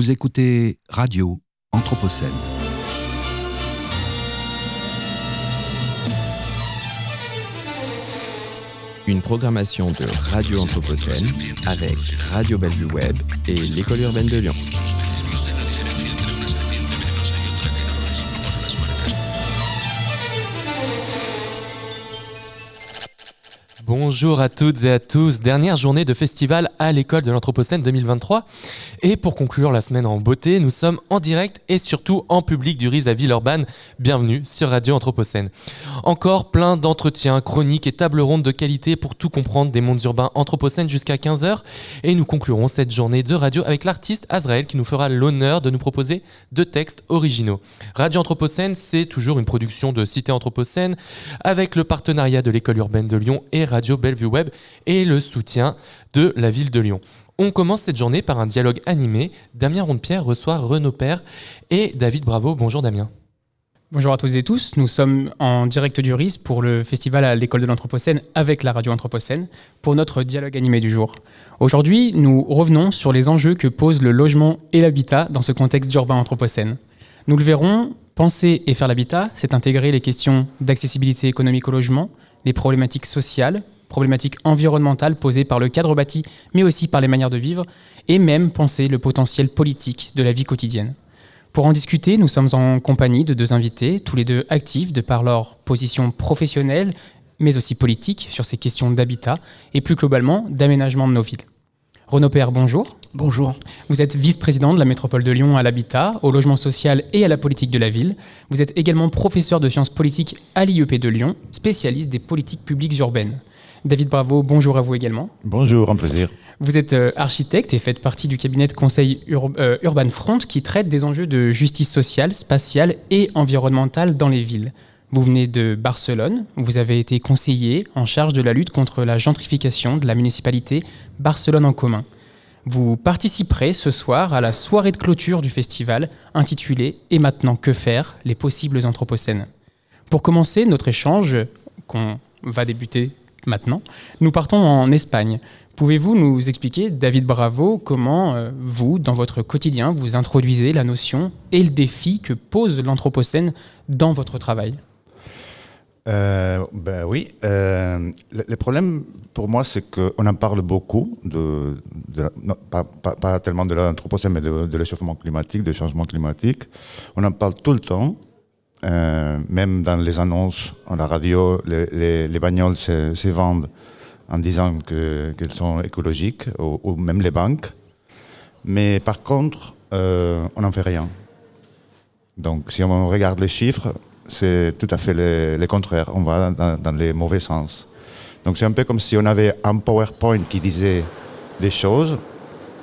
Vous écoutez Radio Anthropocène. Une programmation de Radio Anthropocène avec Radio Bellevue Web et l'École urbaine de Lyon. Bonjour à toutes et à tous. Dernière journée de festival à l'école de l'Anthropocène 2023. Et pour conclure la semaine en beauté, nous sommes en direct et surtout en public du RIS à Villeurbanne. Bienvenue sur Radio Anthropocène. Encore plein d'entretiens, chroniques et tables rondes de qualité pour tout comprendre des mondes urbains Anthropocène jusqu'à 15h. Et nous conclurons cette journée de radio avec l'artiste Azrael qui nous fera l'honneur de nous proposer deux textes originaux. Radio Anthropocène, c'est toujours une production de Cité Anthropocène avec le partenariat de l'école urbaine de Lyon et Radio Bellevue Web et le soutien de la ville de Lyon. On commence cette journée par un dialogue animé. Damien Rondepierre reçoit Renaud Père et David Bravo. Bonjour Damien. Bonjour à tous et tous. Nous sommes en direct du RIS pour le festival à l'école de l'Anthropocène avec la radio Anthropocène pour notre dialogue animé du jour. Aujourd'hui, nous revenons sur les enjeux que posent le logement et l'habitat dans ce contexte d'urbain Anthropocène. Nous le verrons, penser et faire l'habitat, c'est intégrer les questions d'accessibilité économique au logement, les problématiques sociales, problématiques environnementales posées par le cadre bâti, mais aussi par les manières de vivre, et même penser le potentiel politique de la vie quotidienne. Pour en discuter, nous sommes en compagnie de deux invités, tous les deux actifs de par leur position professionnelle, mais aussi politique sur ces questions d'habitat et plus globalement d'aménagement de nos villes. Renaud Père, bonjour. Bonjour. Vous êtes vice-président de la métropole de Lyon à l'habitat, au logement social et à la politique de la ville. Vous êtes également professeur de sciences politiques à l'IEP de Lyon, spécialiste des politiques publiques urbaines. David Bravo, bonjour à vous également. Bonjour, un plaisir. Vous êtes euh, architecte et faites partie du cabinet de conseil euh, Urban Front qui traite des enjeux de justice sociale, spatiale et environnementale dans les villes. Vous venez de Barcelone, vous avez été conseiller en charge de la lutte contre la gentrification de la municipalité Barcelone en commun. Vous participerez ce soir à la soirée de clôture du festival intitulée Et maintenant que faire Les possibles anthropocènes? Pour commencer notre échange, qu'on va débuter maintenant, nous partons en Espagne. Pouvez-vous nous expliquer, David Bravo, comment euh, vous, dans votre quotidien, vous introduisez la notion et le défi que pose l'anthropocène dans votre travail? Euh, ben oui. Euh, le, problème pour moi, c'est qu'on en parle beaucoup, pas, tellement de l'anthropocène, mais de, l'échauffement climatique, du changement climatique. On en parle tout le temps, euh, même dans les annonces, en la radio, les, les, bagnoles se, vendent en disant qu'elles sont écologiques, ou, même les banques. Mais par contre, on n'en fait rien. Donc si on regarde les chiffres, c'est tout à fait le, contraire. On va dans, les mauvais sens. Donc c'est un peu comme si on avait un PowerPoint qui disait des choses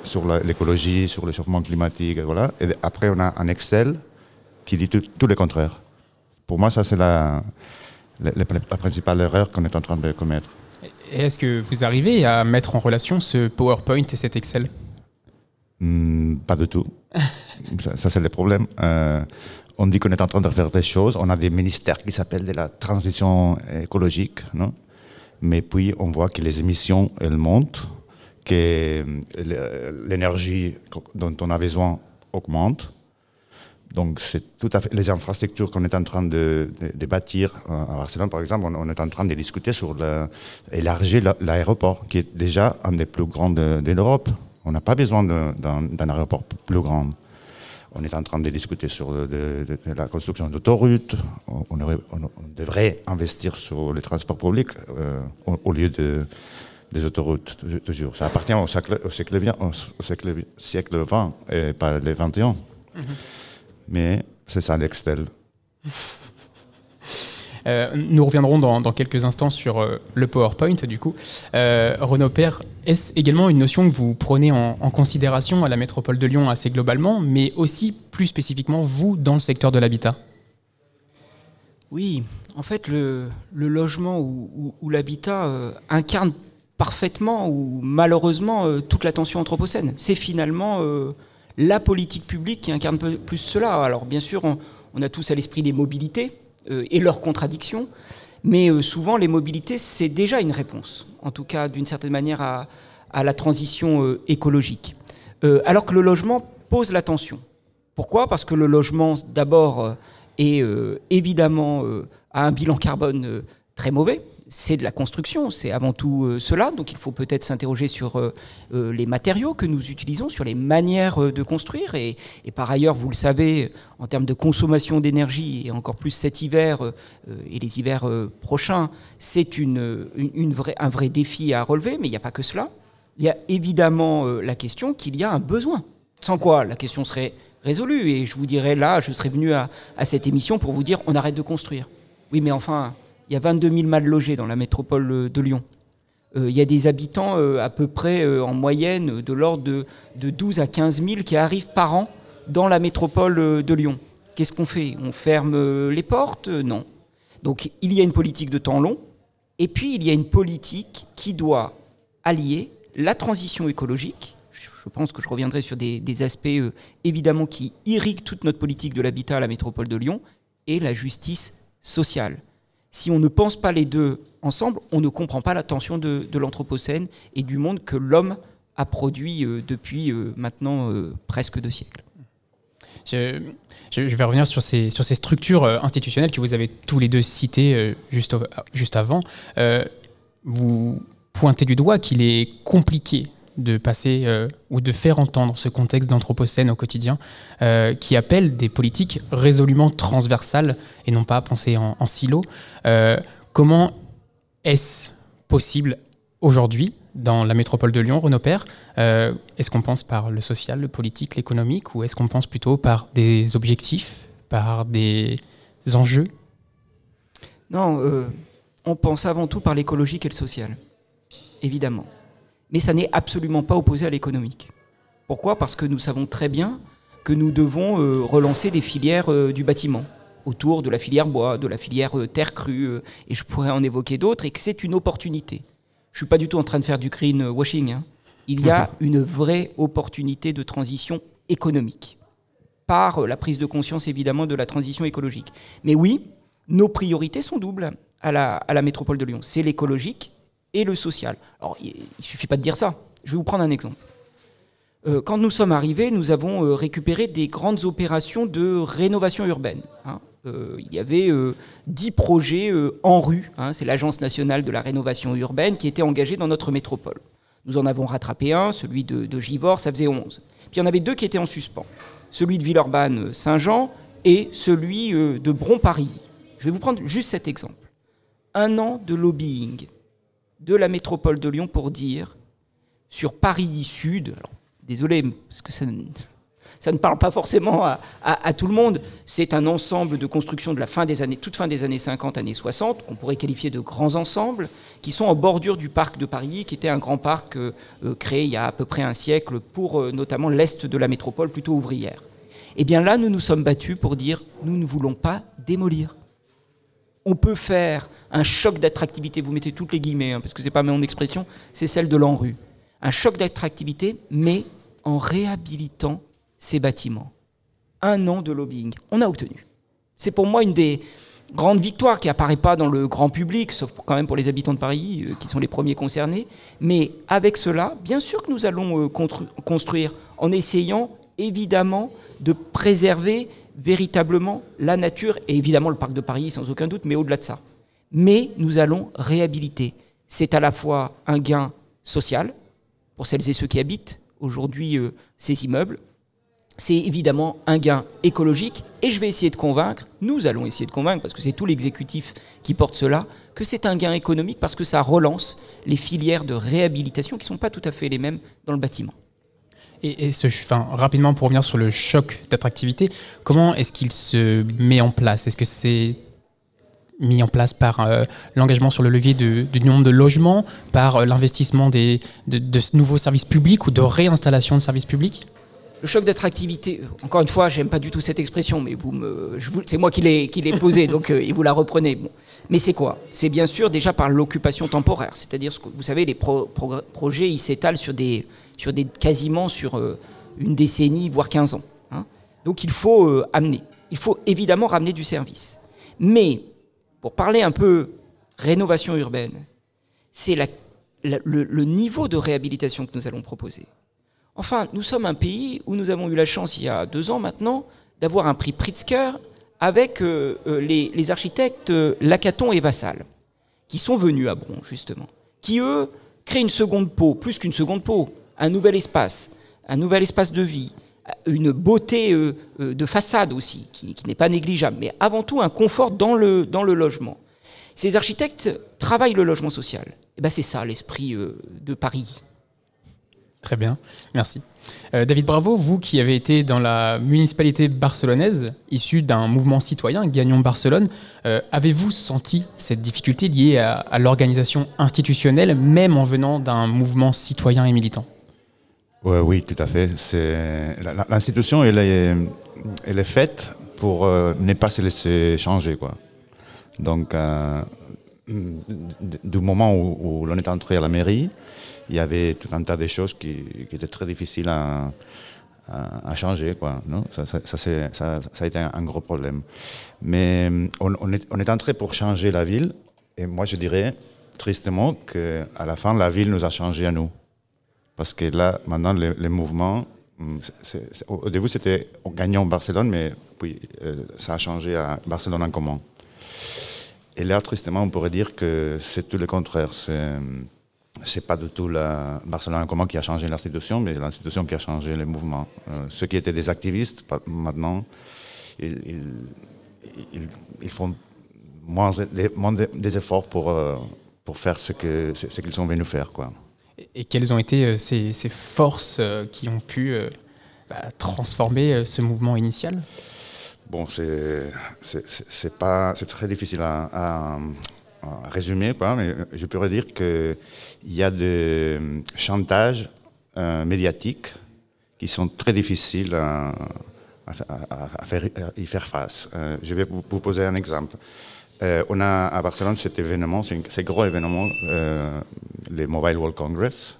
sur l'écologie, sur le changement climatique, et voilà. Et après, on a un Excel qui dit tout le contraire. Pour moi, ça, c'est la, la, principale erreur qu'on est en train de commettre. Et est-ce que vous arrivez à mettre en relation ce PowerPoint et cet Excel? Hmm, Pas du tout. ça, c'est le problème. Euh, on dit qu'on est en train de faire des choses. On a des ministères qui s'appellent de la transition écologique, non? Mais puis on voit que les émissions, elles montent, que l'énergie dont on a besoin augmente. Donc c'est tout à fait les infrastructures qu'on est en train de, bâtir à Barcelone, par exemple, on, est en train de discuter sur élargir l'aéroport, qui est déjà un des plus grands de, l'Europe. On n'a pas besoin d'un aéroport plus grand. On est en train de discuter sur la construction d'autoroutes. On, devrait investir sur les transports publics euh, au, lieu de, des autoroutes, toujours. Ça appartient au siècle, au siècle, au siècle, siècle 20 et pas le 21. Mhm. Mais c'est ça l'Extel. Euh, nous reviendrons dans, quelques instants sur euh, le PowerPoint, du coup. Euh, Renaud Père, est-ce également une notion que vous prenez en, considération à la métropole de Lyon assez globalement, mais aussi plus spécifiquement vous dans le secteur de l'habitat? Oui, en fait, le, logement ou, l'habitat incarne parfaitement ou malheureusement toute l'attention anthropocène. C'est finalement la politique publique qui incarne plus cela. Alors bien sûr, on a tous à l'esprit les mobilités, euh, et leurs contradictions. Mais euh, souvent, les mobilités, c'est déjà une réponse, en tout cas d'une certaine manière, à, la transition euh, écologique. alors que le logement, pose la tension. Pourquoi? Parce que le logement, d'abord, est évidemment à un bilan carbone très mauvais c'est de la construction, c'est avant tout euh, cela. Donc il faut peut-être s'interroger sur euh, euh, les matériaux que nous utilisons, sur les manières de construire. Et, par ailleurs, vous le savez, en termes de consommation d'énergie, et encore plus cet hiver et les hivers prochains, c'est une, un vrai défi à relever, mais il n'y a pas que cela. Il y a évidemment la question qu'il y a un besoin. Sans quoi la question serait résolue. Et je vous dirais là, je serais venu à, à cette émission pour vous dire on arrête de construire. Oui, mais enfin, il y a 22 000 mal logés dans la métropole euh, de Lyon. Euh, il y a des habitants euh, à peu près en moyenne de l'ordre de, 12 à 15 000 qui arrivent par an dans la métropole de Lyon. Qu'est-ce qu'on fait? On ferme les portes? Non. Donc il y a une politique de temps long, et puis il y a une politique qui doit allier la transition écologique, je pense que je reviendrai sur des, aspects évidemment qui irriguent toute notre politique de l'habitat à la métropole de Lyon, et la justice sociale si on ne pense pas les deux ensemble, on ne comprend pas la tension de, l'Anthropocène et du monde que l'homme a produit euh, depuis euh, maintenant euh, presque deux siècles. Je, vais revenir sur ces, sur ces structures institutionnelles que vous avez tous les deux citées juste, juste avant. vous pointez du doigt qu'il est compliqué de passer euh, ou de faire entendre ce contexte d'anthropocène au quotidien euh, qui appelle des politiques résolument transversales et non pas à penser en, silo. Euh, comment est-ce possible aujourd'hui dans la métropole de Lyon, Renaud Père Est-ce qu'on pense par le social, le politique, l'économique ou est-ce qu'on pense plutôt par des objectifs, par des enjeux? Non, on pense avant tout par l'écologique et le social, évidemment mais ça n'est absolument pas opposé à l'économique. Pourquoi? Parce que nous savons très bien que nous devons euh, relancer des filières euh, du bâtiment autour de la filière bois, de la filière euh, terre crue, et je pourrais en évoquer d'autres, et que c'est une opportunité. Je ne suis pas du tout en train de faire du greenwashing. Hein. Il y a une vraie opportunité de transition économique, par la prise de conscience évidemment de la transition écologique. Mais oui, nos priorités sont doubles à la, à la métropole de Lyon. C'est l'écologique et le social. Alors, il ne suffit pas de dire ça. Je vais vous prendre un exemple. Euh, quand nous sommes arrivés, nous avons euh, récupéré des grandes opérations de rénovation urbaine. Hein. Euh, il y avait 10 projets en rue, hein. c'est l'Agence nationale de la rénovation urbaine qui était engagée dans notre métropole. Nous en avons rattrapé un, celui de, de Givors, ça faisait 11. Puis il y en avait deux qui étaient en suspens, celui de Villeurbanne-Saint-Jean et celui de Bron-Paris. Je vais vous prendre juste cet exemple. Un an de lobbying de la métropole de Lyon pour dire sur Paris Sud, désolé, parce que ça, ça, ne parle pas forcément à, tout le monde, c'est un ensemble de constructions de la fin des années, toute fin des années 50, années 60, qu'on pourrait qualifier de grands ensembles, qui sont en bordure du parc de Paris, qui était un grand parc euh, euh, créé il y a à peu près un siècle pour euh, notamment l'est de la métropole, plutôt ouvrière. Et eh bien là, nous nous sommes battus pour dire nous ne voulons pas démolir on peut faire un choc d'attractivité, vous mettez toutes les guillemets, hein, parce que ce n'est pas mon expression, c'est celle de l'ANRU. Un choc d'attractivité, mais en réhabilitant ces bâtiments. Un an de lobbying. On a obtenu. C'est pour moi une des grandes victoires qui apparaît pas dans le grand public, sauf quand même pour les habitants de Paris, euh, qui sont les premiers concernés. Mais avec cela, bien sûr que nous allons euh, construire en essayant évidemment de préserver véritablement la nature, et évidemment le parc de Paris sans aucun doute, mais au-delà de ça. Mais nous allons réhabiliter. C'est à la fois un gain social pour celles et ceux qui habitent aujourd'hui euh, ces immeubles, c'est évidemment un gain écologique, et je vais essayer de convaincre, nous allons essayer de convaincre, parce que c'est tout l'exécutif qui porte cela, que c'est un gain économique parce que ça relance les filières de réhabilitation qui ne sont pas tout à fait les mêmes dans le bâtiment. Et, ce, enfin, rapidement pour revenir sur le choc d'attractivité, comment est-ce qu'il se met en place? Est-ce que c'est mis en place par euh, l'engagement sur le levier du nombre de logements, par euh, l'investissement de, nouveaux services publics ou de réinstallation de services publics? Le choc d'attractivité, encore une fois, j'aime pas du tout cette expression, mais vous me, c'est moi qui l'ai, posée, donc euh, et vous la reprenez. Bon. Mais c'est quoi? C'est bien sûr déjà par l'occupation temporaire, c'est-à-dire vous savez, les projets ils s'étalent sur des, sur des quasiment sur euh, une décennie, voire 15 ans. Hein. Donc il faut euh, amener, il faut évidemment ramener du service. Mais pour parler un peu rénovation urbaine, c'est le niveau de réhabilitation que nous allons proposer. Enfin, nous sommes un pays où nous avons eu la chance, il y a deux ans maintenant, d'avoir un prix Pritzker avec euh, les, architectes Lacaton et Vassal, qui sont venus à Bron, justement, qui, eux, créent une seconde peau, plus qu'une seconde peau, un nouvel espace, un nouvel espace de vie, une beauté euh, euh, de façade aussi, qui, n'est pas négligeable, mais avant tout un confort dans le, logement. Ces architectes travaillent le logement social. Et ben c'est ça l'esprit euh, de Paris. Très bien, merci. David Bravo, vous qui avez été dans la municipalité barcelonaise, issu d'un mouvement citoyen, Gagnons Barcelone, avez-vous senti cette difficulté liée à l'organisation institutionnelle, même en venant d'un mouvement citoyen et militant? Ouais, Oui, tout à fait. L'institution, elle est, faite pour euh, ne pas se laisser changer. Quoi. Donc, euh, du moment où, où l'on est entré à la mairie, il y avait tout un tas de choses qui, étaient très difficiles à, changer. Quoi, non? Ça, ça, ça, ça- a été un, gros problème. Mais on, on est, on est entré pour changer la ville. Et moi, je dirais tristement qu'à la fin, la ville nous a changé à nous. Parce que là, maintenant, les, les mouvements, hum, au début, c'était gagnant Barcelone, mais puis euh, ça a changé à Barcelone en commun. Et là, tristement, on pourrait dire que c'est tout le contraire. C'est c'est pas du tout la Barcelone en commun qui a changé l'institution, mais l'institution qui a changé les mouvements. Euh, ceux qui étaient des activistes, maintenant, ils, font moins, des, efforts pour, euh, pour faire ce que ce, ce qu'ils sont venus faire, quoi. Et- quelles ont été euh, ces, ces forces euh, qui ont pu euh, bah, transformer ce mouvement initial? Bon, c'est pas c'est très difficile à, résumer, quoi, mais je pourrais dire que il y a des chantages euh, médiatiques qui sont très difficiles à, à fa- à- à faire, y faire face. Je vais vous poser un exemple. Euh, on a à Barcelone cet événement, c'est gros événement, euh, le Mobile World Congress.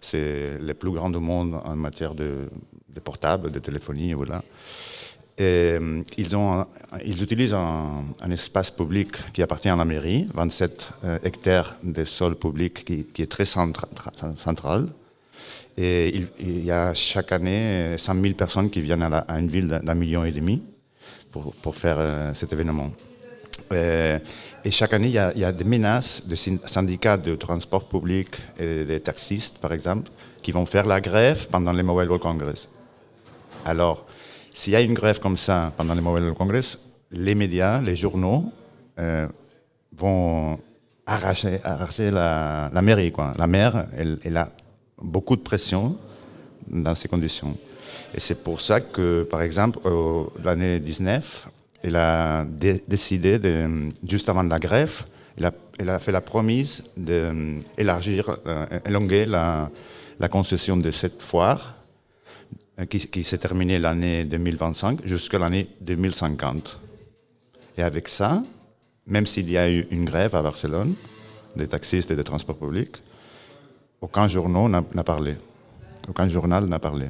C'est le plus grand du monde en matière de, de portable, de téléphonie. Et, euh, ils, ils utilisent un, espace public qui appartient à la mairie, 27 euh, hectares de sol public qui, est très centra- tra- central. Et il, y a chaque année 100 000 personnes qui viennent à, une ville d'un million et demi pour, faire cet événement. Euh, et chaque année, il y, a, des menaces de syn- syndicats de transport public et des taxistes, par exemple, qui vont faire la grève pendant les Mobile World Congress. Alors, s'il y a une grève comme ça pendant les Mobile World Congress, les médias, les journaux euh, vont arracher, la, mairie. La maire, elle, a beaucoup de pression dans ces conditions. Et c'est pour ça que, par exemple, l'année 19, elle a dé- décidé, juste avant la grève, elle a, fait la promise d'élargir, euh, élonger la, concession de cette foire euh, qui, qui s'est terminée l'année 2025 jusqu'à l'année 2050. Et avec ça, même s'il y a eu une grève à Barcelone, des taxistes et des transports publics, aucun journal n'a parlé. Aucun journal n'a parlé.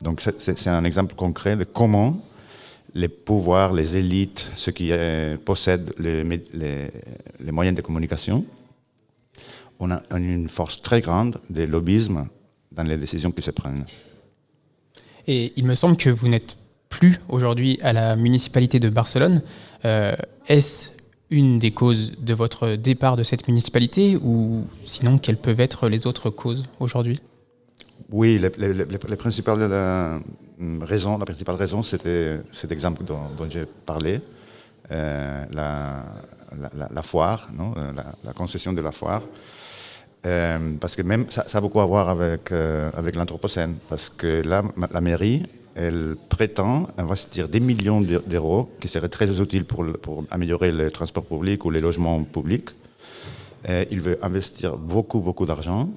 Donc c'est un exemple concret de comment les pouvoirs, les élites, ceux qui euh, possèdent les, mé- les- les moyens de communication, on a, une force très grande de lobbyisme dans les décisions qui se prennent. Et il me semble que vous n'êtes plus aujourd'hui à la municipalité de Barcelone. Euh, Est-ce une des causes de votre départ de cette municipalité ou sinon quelles peuvent être les autres causes aujourd'hui? Oui, les, les- les- les principales euh, raisons, la principale raison, c'était cet exemple dont, j'ai parlé, euh, la, la- foire, non Euh, la, concession de la foire. Euh, parce que même ça, a beaucoup à voir avec, avec l'Anthropocène, parce que là, la mairie, elle prétend investir des millions d'eu- d'euros qui seraient très utiles pour, pour améliorer les transports publics ou les logements publics. Il veut investir beaucoup, beaucoup d'argent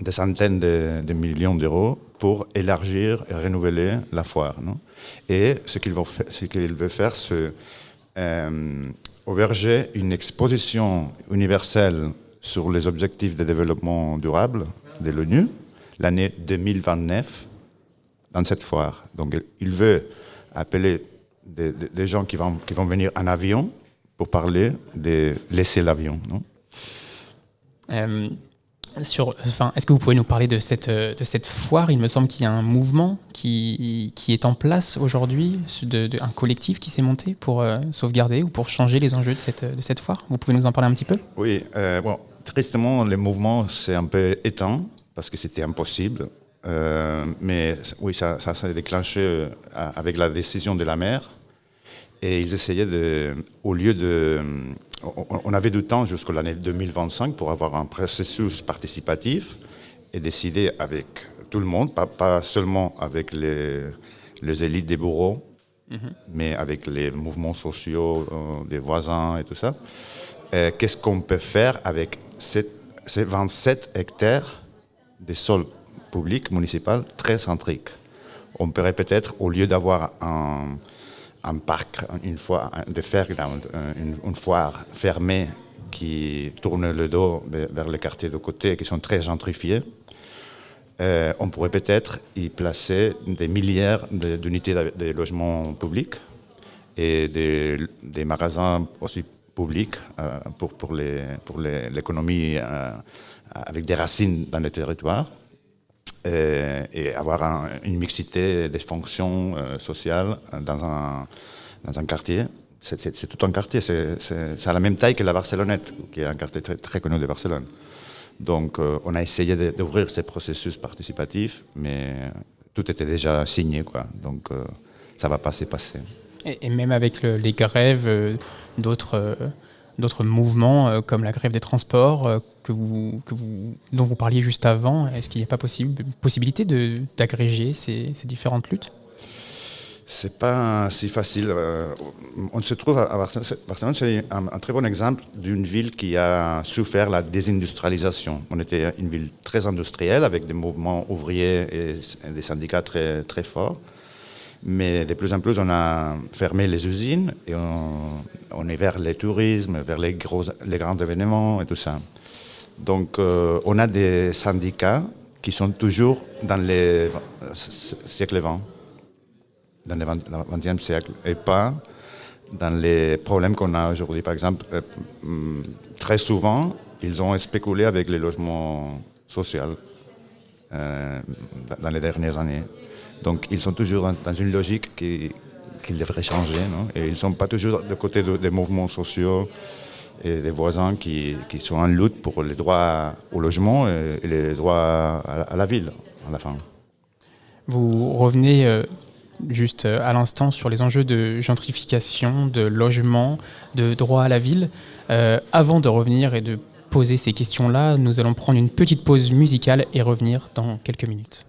des centaines de, millions d'euros pour élargir et renouveler la foire. non? Et ce qu'il veut, veut faire, c'est euh, auberger une exposition universelle sur les objectifs de développement durable de l'ONU l'année 2029 dans cette foire. Donc il veut appeler des, gens qui vont, qui vont venir en avion pour parler de laisser l'avion. Euh, enfin, est-ce que vous pouvez nous parler de cette, de cette foire? Il me semble qu'il y a un mouvement qui, qui est en place aujourd'hui, un collectif qui s'est monté pour euh, sauvegarder ou pour changer les enjeux de cette, de cette foire. Vous pouvez nous en parler un petit peu? Oui, euh, bon, tristement, le mouvement s'est un peu éteint parce que c'était impossible. Euh, mais oui, ça, ça s'est déclenché euh, avec la décision de la maire. Et ils essayaient de, au lieu de. On, avait du temps jusqu'à l'année 2025 pour avoir un processus participatif et décider avec tout le monde, pas, pas seulement avec les, les élites des bureaux, mais avec les mouvements sociaux euh, des voisins et tout ça. Qu'est-ce qu'on peut faire avec cette- ces 27 hectares de sol public municipal très centrique? On pourrait peut-être, au lieu d'avoir un, un parc, une fois, de fairground, une, une foire fermée qui tourne le dos vers les quartiers de côté qui sont très gentrifiés, euh, on pourrait peut-être y placer des milliards d'unités de, logements publics et des, magasins aussi publics euh, pour, pour les- pour les- l'économie euh, avec des racines dans les territoires. euh, et avoir un- une mixité des fonctions euh, sociales dans un, dans un quartier. C'est- tout un quartier, c'est à la même taille que la Barcelonnette, qui est un quartier très, très connu de Barcelone. Donc euh, on a essayé d'ouvrir ces processus participatifs, mais tout était déjà signé, quoi. donc euh, ça va pas se passer. et, même avec le- les grèves euh, d'autres euh, d'autres mouvements euh, comme la grève des transports euh, que vous, que vous, dont vous parliez juste avant, est-ce qu'il n'y a pas possible, possibilité d'agréger ces, différentes luttes? C'est pas si facile. euh, On se trouve à Barcelone. c'est- un, très bon exemple d'une ville qui a souffert la désindustrialisation. On était une ville très industrielle avec des mouvements ouvriers et et des syndicats très, très forts. Mais de plus en plus, on a fermé les usines et on, est vers le tourisme, vers les, gros, les grands événements et tout ça. Donc, euh, on a des syndicats qui sont toujours dans les siècles 20 dans le 20 le 20e siècle et pas dans les problèmes qu'on a aujourd'hui. Par exemple, euh, hum, très souvent, ils ont spéculé avec les logements sociaux euh, dans les dernières années. Donc, ils sont toujours dans, une logique qui, qu'ils devraient changer. non? Et ils ne sont pas toujours de côté de- des mouvements sociaux et des voisins qui, qui sont en lutte pour les droits au logement et, les droits à, à la ville, à la fin. Vous revenez euh, juste euh, à l'instant sur les enjeux de gentrification, de logement, de droit à la ville. Euh, avant de revenir et de poser ces questions-là, nous allons prendre une petite pause musicale et revenir dans quelques minutes.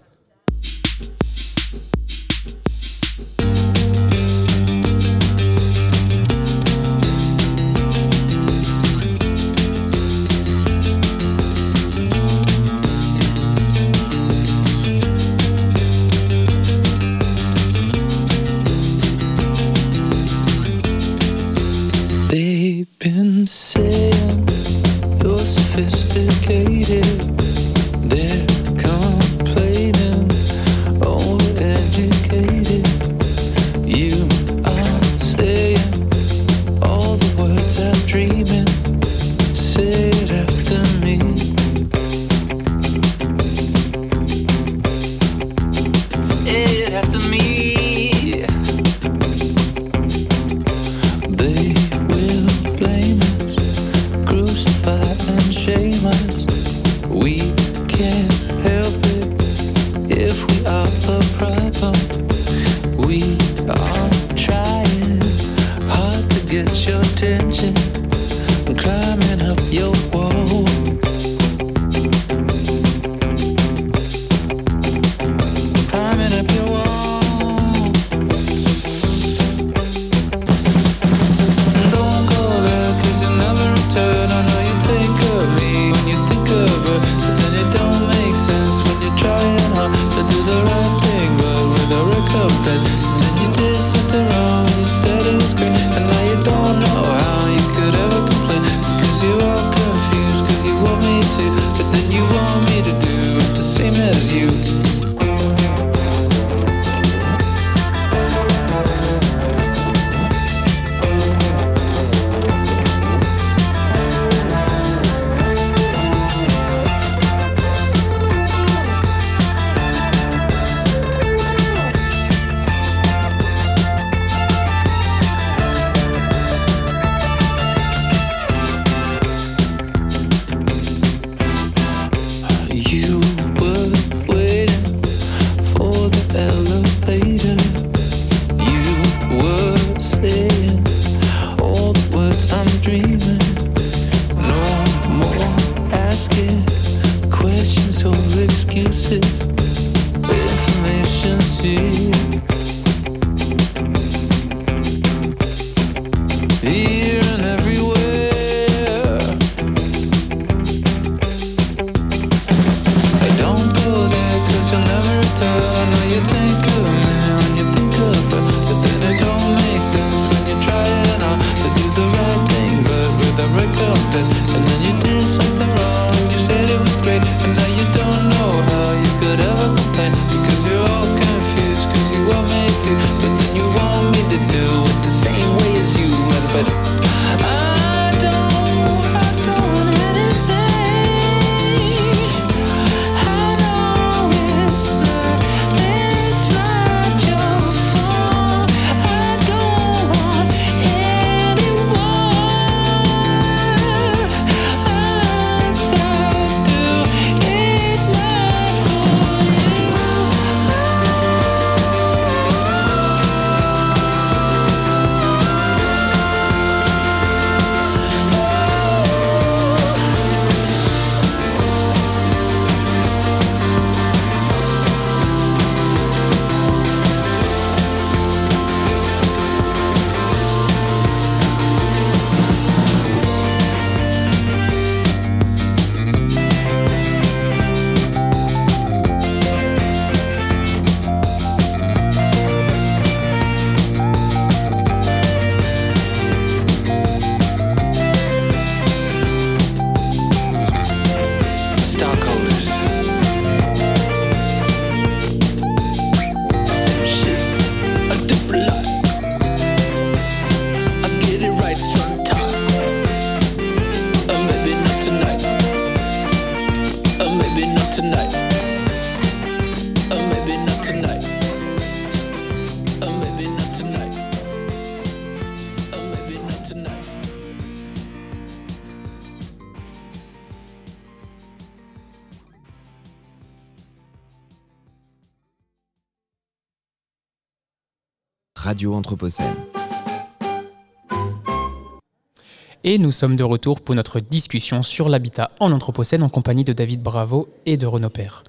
Et nous sommes de retour pour notre discussion sur l'habitat en Anthropocène en compagnie de David Bravo et de Renaud Père.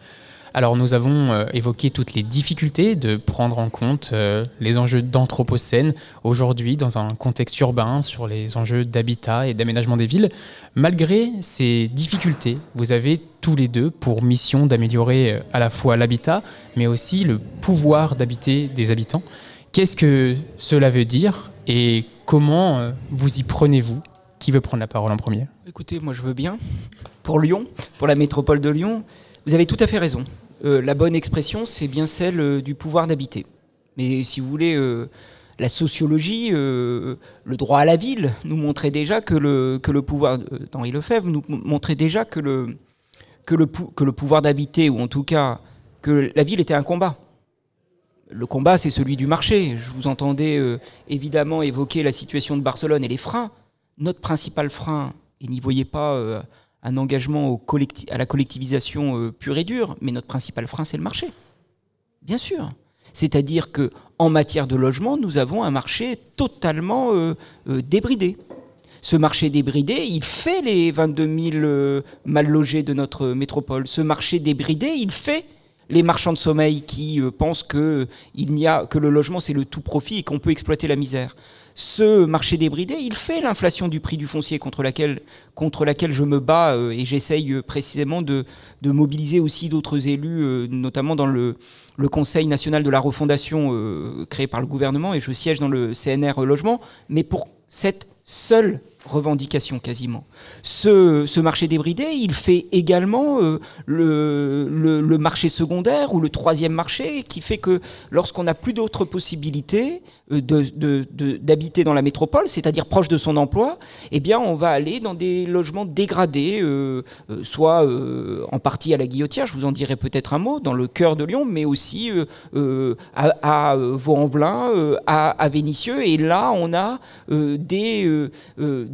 Alors nous avons euh, évoqué toutes les difficultés de prendre en compte euh, les enjeux d'Anthropocène aujourd'hui dans un contexte urbain sur les enjeux d'habitat et d'aménagement des villes. Malgré ces difficultés, vous avez tous les deux pour mission d'améliorer euh, à la fois l'habitat mais aussi le pouvoir d'habiter des habitants. Qu'est-ce que cela veut dire et comment euh, vous y prenez-vous? Qui veut prendre la parole en premier? Écoutez, moi je veux bien. Pour Lyon, pour la métropole de Lyon, vous avez tout à fait raison. Euh, la bonne expression, c'est bien celle euh, du pouvoir d'habiter. Mais si vous voulez, la sociologie, le droit à la ville, nous montrait déjà que le, que le pouvoir, d'Henri Lefebvre, nous montrait déjà que le pouvoir d'habiter, ou en tout cas que la ville était un combat. Le combat, c'est celui du marché. Je vous entendais euh, évidemment évoquer la situation de Barcelone et les freins. Notre principal frein, et n'y voyez pas euh, un engagement à la collectivisation euh, pure et dure, mais notre principal frein, c'est le marché. Bien sûr. C'est-à-dire que en matière de logement, nous avons un marché totalement débridé. Ce marché débridé, il fait les 22 000 euh, mal logés de notre métropole. Ce marché débridé, il fait les marchands de sommeil qui euh, pensent a, que le logement c'est le tout profit et qu'on peut exploiter la misère. Ce marché débridé, il fait l'inflation du prix du foncier contre laquelle, je me bats euh, et j'essaye euh, précisément de, mobiliser aussi d'autres élus, euh, notamment dans le, le Conseil national de la refondation euh, créé par le gouvernement et je siège dans le CNR Logement, mais pour cette seule revendication quasiment. Ce, ce marché débridé, il fait également euh, le, le- marché secondaire ou le troisième marché qui fait que lorsqu'on n'a plus d'autres possibilités euh, d'habiter dans la métropole, c'est-à-dire proche de son emploi, eh bien on va aller dans des logements dégradés, euh, soit en partie à la Guillotière, je vous en dirai peut-être un mot, dans le cœur de Lyon, mais aussi à, Vaux-en-Velin, à, à Vénissieux, et là on a des,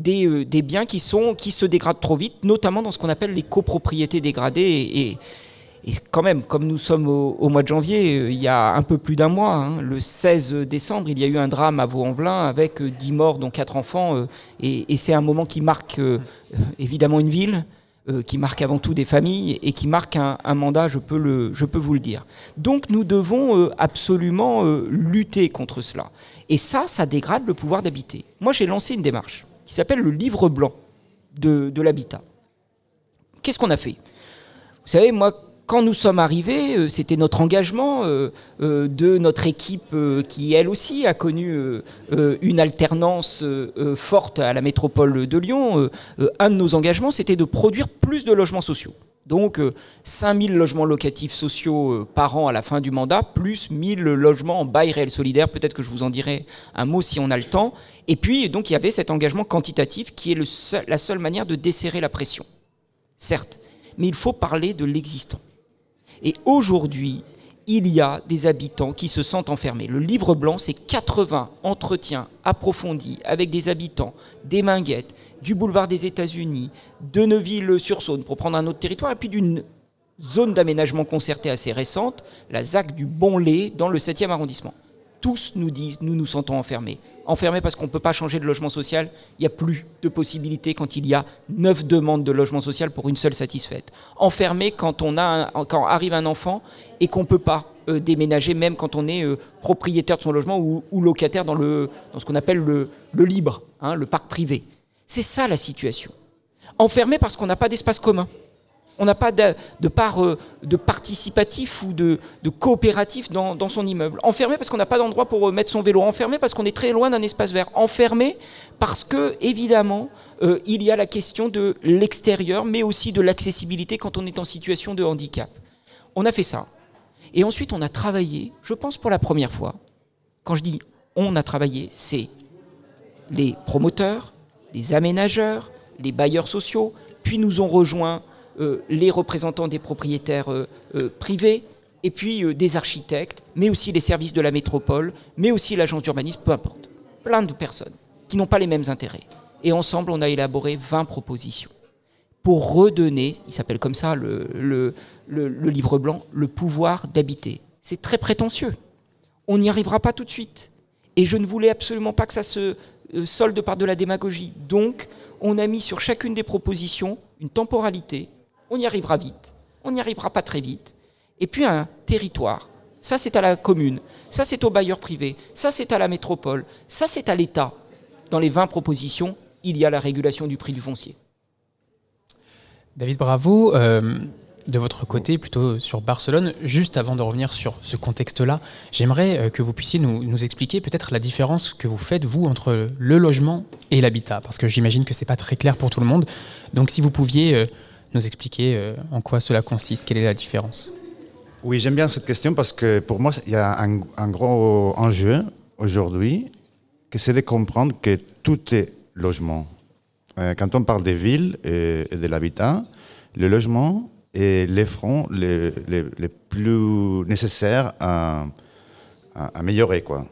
des, euh, des biens qui, sont, qui se dégradent trop vite, notamment dans ce qu'on appelle les copropriétés dégradées. Et, quand même, comme nous sommes au, mois de janvier, euh, il y a un peu plus d'un mois, hein, le 16 décembre, il y a eu un drame à Vaux-en-Velin avec euh, 10 morts, dont 4 enfants. euh, et c'est un moment qui marque euh, euh, évidemment une ville, euh, qui marque avant tout des familles et qui marque un, mandat, je peux, le, je peux vous le dire. Donc nous devons euh, absolument euh, lutter contre cela. Et ça, ça dégrade le pouvoir d'habiter. Moi, j'ai lancé une démarche qui s'appelle le livre blanc de, l'habitat. Qu'est-ce qu'on a fait? Vous savez, moi, quand nous sommes arrivés, euh, c'était notre engagement euh, euh, de notre équipe qui, elle aussi, a connu une alternance forte à la métropole de Lyon. Un de nos engagements, c'était de produire plus de logements sociaux. Donc euh, 5000 logements locatifs sociaux euh, par an à la fin du mandat, plus 1000 logements en bail réel solidaire. Peut-être que je vous en dirai un mot si on a le temps. Et puis, donc, il y avait cet engagement quantitatif qui est la seule manière de desserrer la pression. Certes, mais il faut parler de l'existant. Et aujourd'hui, il y a des habitants qui se sentent enfermés. Le livre blanc, c'est 80 entretiens approfondis avec des habitants des Minguettes, du boulevard des États-Unis, de Neuville-sur-Saône, pour prendre un autre territoire, et puis d'une zone d'aménagement concertée assez récente, la ZAC du Bon-Lait, dans le 7e arrondissement. Tous nous disent, nous nous sentons enfermés. Enfermés parce qu'on ne peut pas changer de logement social, il n'y a plus de possibilités quand il y a neuf demandes de logement social pour une seule satisfaite. Enfermés quand, on a arrive un enfant et qu'on ne peut pas euh, déménager, même quand on est euh, propriétaire de son logement ou, locataire dans, ce qu'on appelle le, le libre, hein, le parc privé. C'est ça la situation. Enfermés parce qu'on n'a pas d'espace commun. On n'a pas de, part euh, de participatif ou de, coopératif dans, dans son immeuble. Enfermé parce qu'on n'a pas d'endroit pour euh, mettre son vélo. Enfermé parce qu'on est très loin d'un espace vert. Enfermé parce que, évidemment, euh, il y a la question de l'extérieur, mais aussi de l'accessibilité quand on est en situation de handicap. On a fait ça. Et ensuite, on a travaillé, je pense pour la première fois. Quand je dis on a travaillé, c'est les promoteurs, les aménageurs, les bailleurs sociaux, puis nous ont rejoint euh, les représentants des propriétaires euh, euh, privés, et puis des architectes, mais aussi les services de la métropole, mais aussi l'agence d'urbanisme, peu importe. Plein de personnes qui n'ont pas les mêmes intérêts. Et ensemble, on a élaboré 20 propositions pour redonner, il s'appelle comme ça le, livre blanc, le pouvoir d'habiter. C'est très prétentieux. On n'y arrivera pas tout de suite. Et je ne voulais absolument pas que ça se solde par de la démagogie. Donc, on a mis sur chacune des propositions une temporalité. On y arrivera vite. On n'y arrivera pas très vite. Et puis un territoire. Ça, c'est à la commune. Ça, c'est au bailleur privé. Ça, c'est à la métropole. Ça, c'est à l'État. Dans les 20 propositions, il y a la régulation du prix du foncier. David Bravo, euh, de votre côté, plutôt sur Barcelone, juste avant de revenir sur ce contexte-là, j'aimerais euh, que vous puissiez nous, expliquer peut-être la différence que vous faites, vous, entre le logement et l'habitat, parce que j'imagine que ce n'est pas très clair pour tout le monde. Donc si vous pouviez euh, nous expliquer euh, en quoi cela consiste, quelle est la différence? Oui, j'aime bien cette question parce que pour moi, il y a un, un gros enjeu aujourd'hui, que c'est de comprendre que tout est logement. Quand on parle des villes et de l'habitat, le logement est les fronts les, les- les plus nécessaires à, à- à améliorer. Quoi.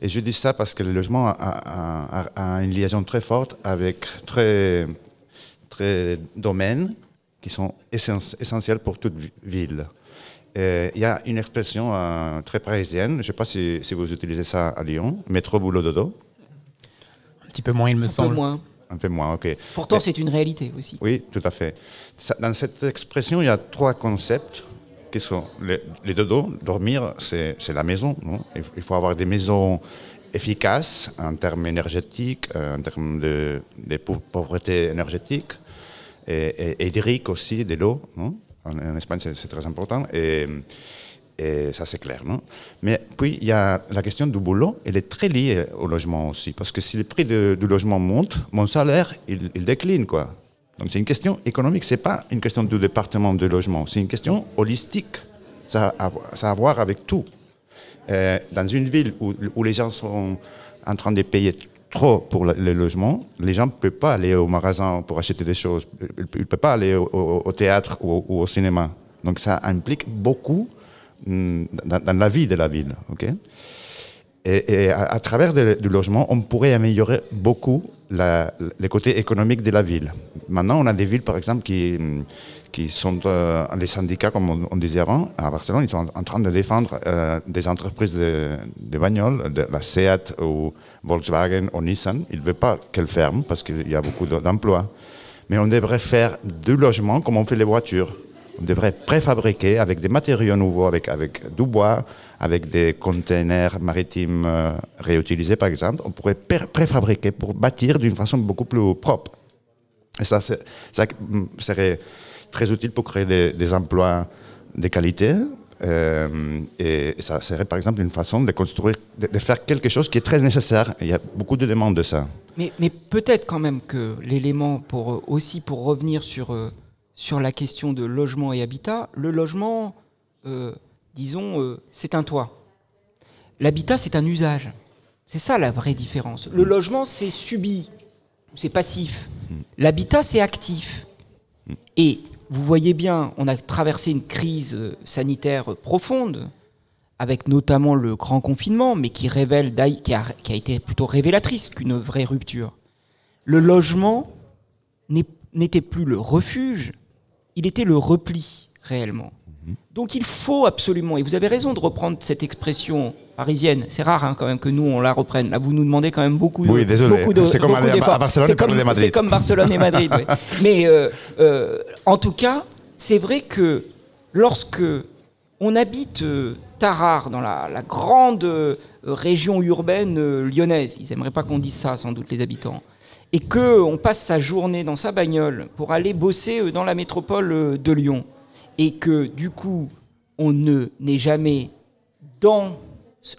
Et je dis ça parce que le logement a, a- a- a une liaison très forte avec très, très domaines qui sont essen- essentiels pour toute vi- ville. Et Il y a une expression euh, très parisienne, je ne sais pas si, si vous utilisez ça à Lyon, métro, boulot, dodo. Un petit peu moins, il me Un peu semble. moins. Un peu moins, ok. Pourtant, c'est une réalité aussi. Oui, tout à fait. Dans cette expression, il y a trois concepts qui sont les, les dodo. Dormir, c'est la maison. non? Il faut avoir des maisons efficaces en termes énergétiques, euh, en termes de, de pau- pauvreté énergétique, et, et, et hydrique aussi, de l'eau. En, en Espagne, c'est c'est très important. Et, et ça, c'est clair. Non? Mais puis, il y a la question du boulot. Elle est très liée au logement aussi. Parce que si le prix du logement monte, mon salaire, il, décline. Quoi. Donc, c'est une question économique. Ce n'est pas une question du département de logement. C'est une question holistique. Ça a, à voir avec tout. Euh, dans une ville où, où les gens sont en train de payer trop pour le, logement, les gens ne peuvent pas aller au magasin pour acheter des choses. Ils ne peuvent pas aller au, théâtre ou au, cinéma. Donc ça implique beaucoup dans, la vie de la ville. ok? Et, à, travers du logement, on pourrait améliorer beaucoup la- les côtés économiques de la ville. Maintenant, on a des villes, par exemple, qui, qui sont euh, les syndicats, comme on, disait avant, à Barcelone, ils sont en, train de défendre euh, des entreprises de, de bagnoles, de la Seat ou Volkswagen ou Nissan. Ils ne veulent pas qu'elles ferment parce qu'il y a beaucoup de- d'emplois. Mais on devrait faire du logement comme on fait les voitures. Devrait préfabriquer avec des matériaux nouveaux, avec, avec du bois, avec des containers maritimes euh, réutilisés par exemple. On pourrait pré- préfabriquer pour bâtir d'une façon beaucoup plus propre. Et ça, ça mm, serait très utile pour créer des, emplois de qualité. euh, et ça serait par exemple une façon de construire, de, faire quelque chose qui est très nécessaire. Il y a beaucoup de demandes de ça. Mais, mais peut-être quand même que l'élément pour euh, aussi pour revenir sur sur la question de logement et habitat, le logement, euh, disons, euh, c'est un toit. L'habitat, c'est un usage. C'est ça la vraie différence. Le logement, c'est subi, c'est passif. L'habitat, c'est actif. Et vous voyez bien, on a traversé une crise euh, sanitaire profonde, avec notamment le grand confinement, mais qui révèle, qui a, qui a été plutôt révélatrice qu'une vraie rupture. Le logement n'était plus le refuge, il était le repli réellement. Donc il faut absolument, et vous avez raison de reprendre cette expression parisienne, c'est rare hein, quand même que nous on la reprenne. Là vous nous demandez quand même beaucoup, Oui, désolé. de C'est comme aller à- Barcelone et comme- de Madrid. C'est comme Barcelone et Madrid. Mais euh, euh, en tout cas, c'est vrai que lorsque on habite euh, Tarare, dans la, la grande région urbaine lyonnaise, ils n'aimeraient pas qu'on dise ça, sans doute, les habitants, et que on passe sa journée dans sa bagnole pour aller bosser euh, dans la métropole euh, de Lyon, et que du coup, on ne n'est jamais dans,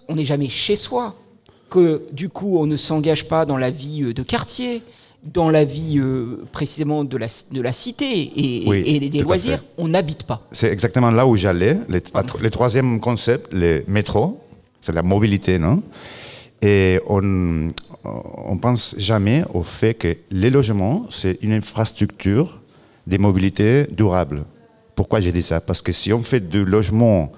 on n'est jamais chez soi, que du coup, on ne s'engage pas dans la vie euh, de quartier, dans la vie euh, précisément de la, de la cité et, Oui, et des loisirs, on n'habite pas. C'est exactement là où j'allais. Le, le troisième concept, le métro, c'est la mobilité, non? Et on on pense jamais au fait que les logements, c'est une infrastructure de mobilité durable. Pourquoi j'ai dit ça? Parce que si on fait du logement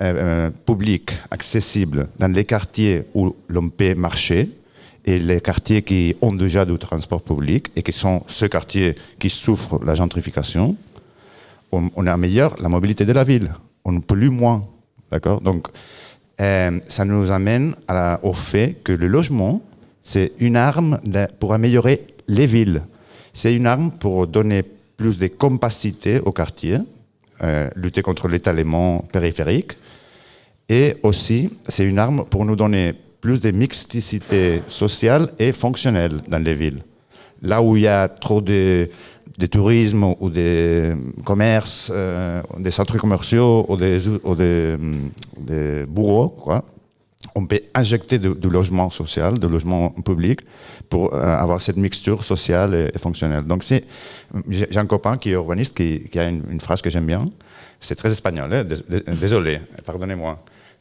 euh, euh, public accessible dans les quartiers où l'on peut marcher et les quartiers qui ont déjà du transport public et qui sont ceux quartiers qui souffrent la gentrification, on, améliore la mobilité de la ville. On pollue moins. D'accord? Donc, euh, ça nous amène au fait que le logement, c'est une arme pour améliorer les villes. C'est une arme pour donner plus de compacité au quartier, euh, lutter contre l'étalement périphérique. Et aussi, c'est une arme pour nous donner plus de mixticité sociale et fonctionnelle dans les villes. Là où il y a trop de, tourisme ou de commerce, euh, des centres commerciaux ou des, ou des, hum, des bureaux, quoi, on peut injecter de- du logement social, du logement public, pour euh, avoir cette mixture sociale et, et fonctionnelle. Donc, c'est, j'ai un copain qui est urbaniste qui, qui a une, une phrase que j'aime bien. C'est très espagnol, hein, dés- dés- désolé, pardonnez-moi.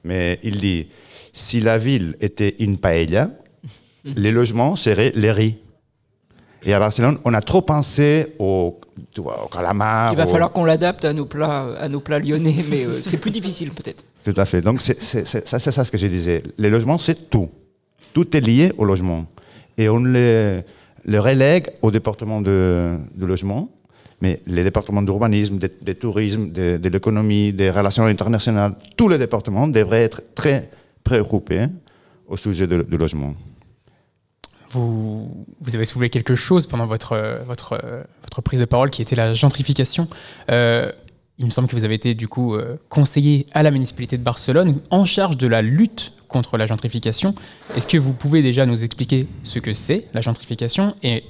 Mais il dit si la ville était une paella, les logements seraient les riz. Et à Barcelone, on a trop pensé au, tu vois, au calamar. Il va au- falloir qu'on l'adapte à nos plats, à nos plats lyonnais, mais euh, c'est plus difficile peut-être. Tout à fait. Donc, c'est ça, c'est ça ce que je disais. Les logements, c'est tout. Tout est lié au logement. Et on le, relègue au département de, logement, mais les départements d'urbanisme, de, de tourisme, de, l'économie, des relations internationales, tous les départements devraient être très préoccupés au sujet de- logement. Vous, vous avez soulevé quelque chose pendant votre, votre prise de parole qui était la gentrification. Euh, il me semble que vous avez été du coup euh, conseiller à la municipalité de Barcelone en charge de la lutte contre la gentrification. Est-ce que vous pouvez déjà nous expliquer ce que c'est la gentrification et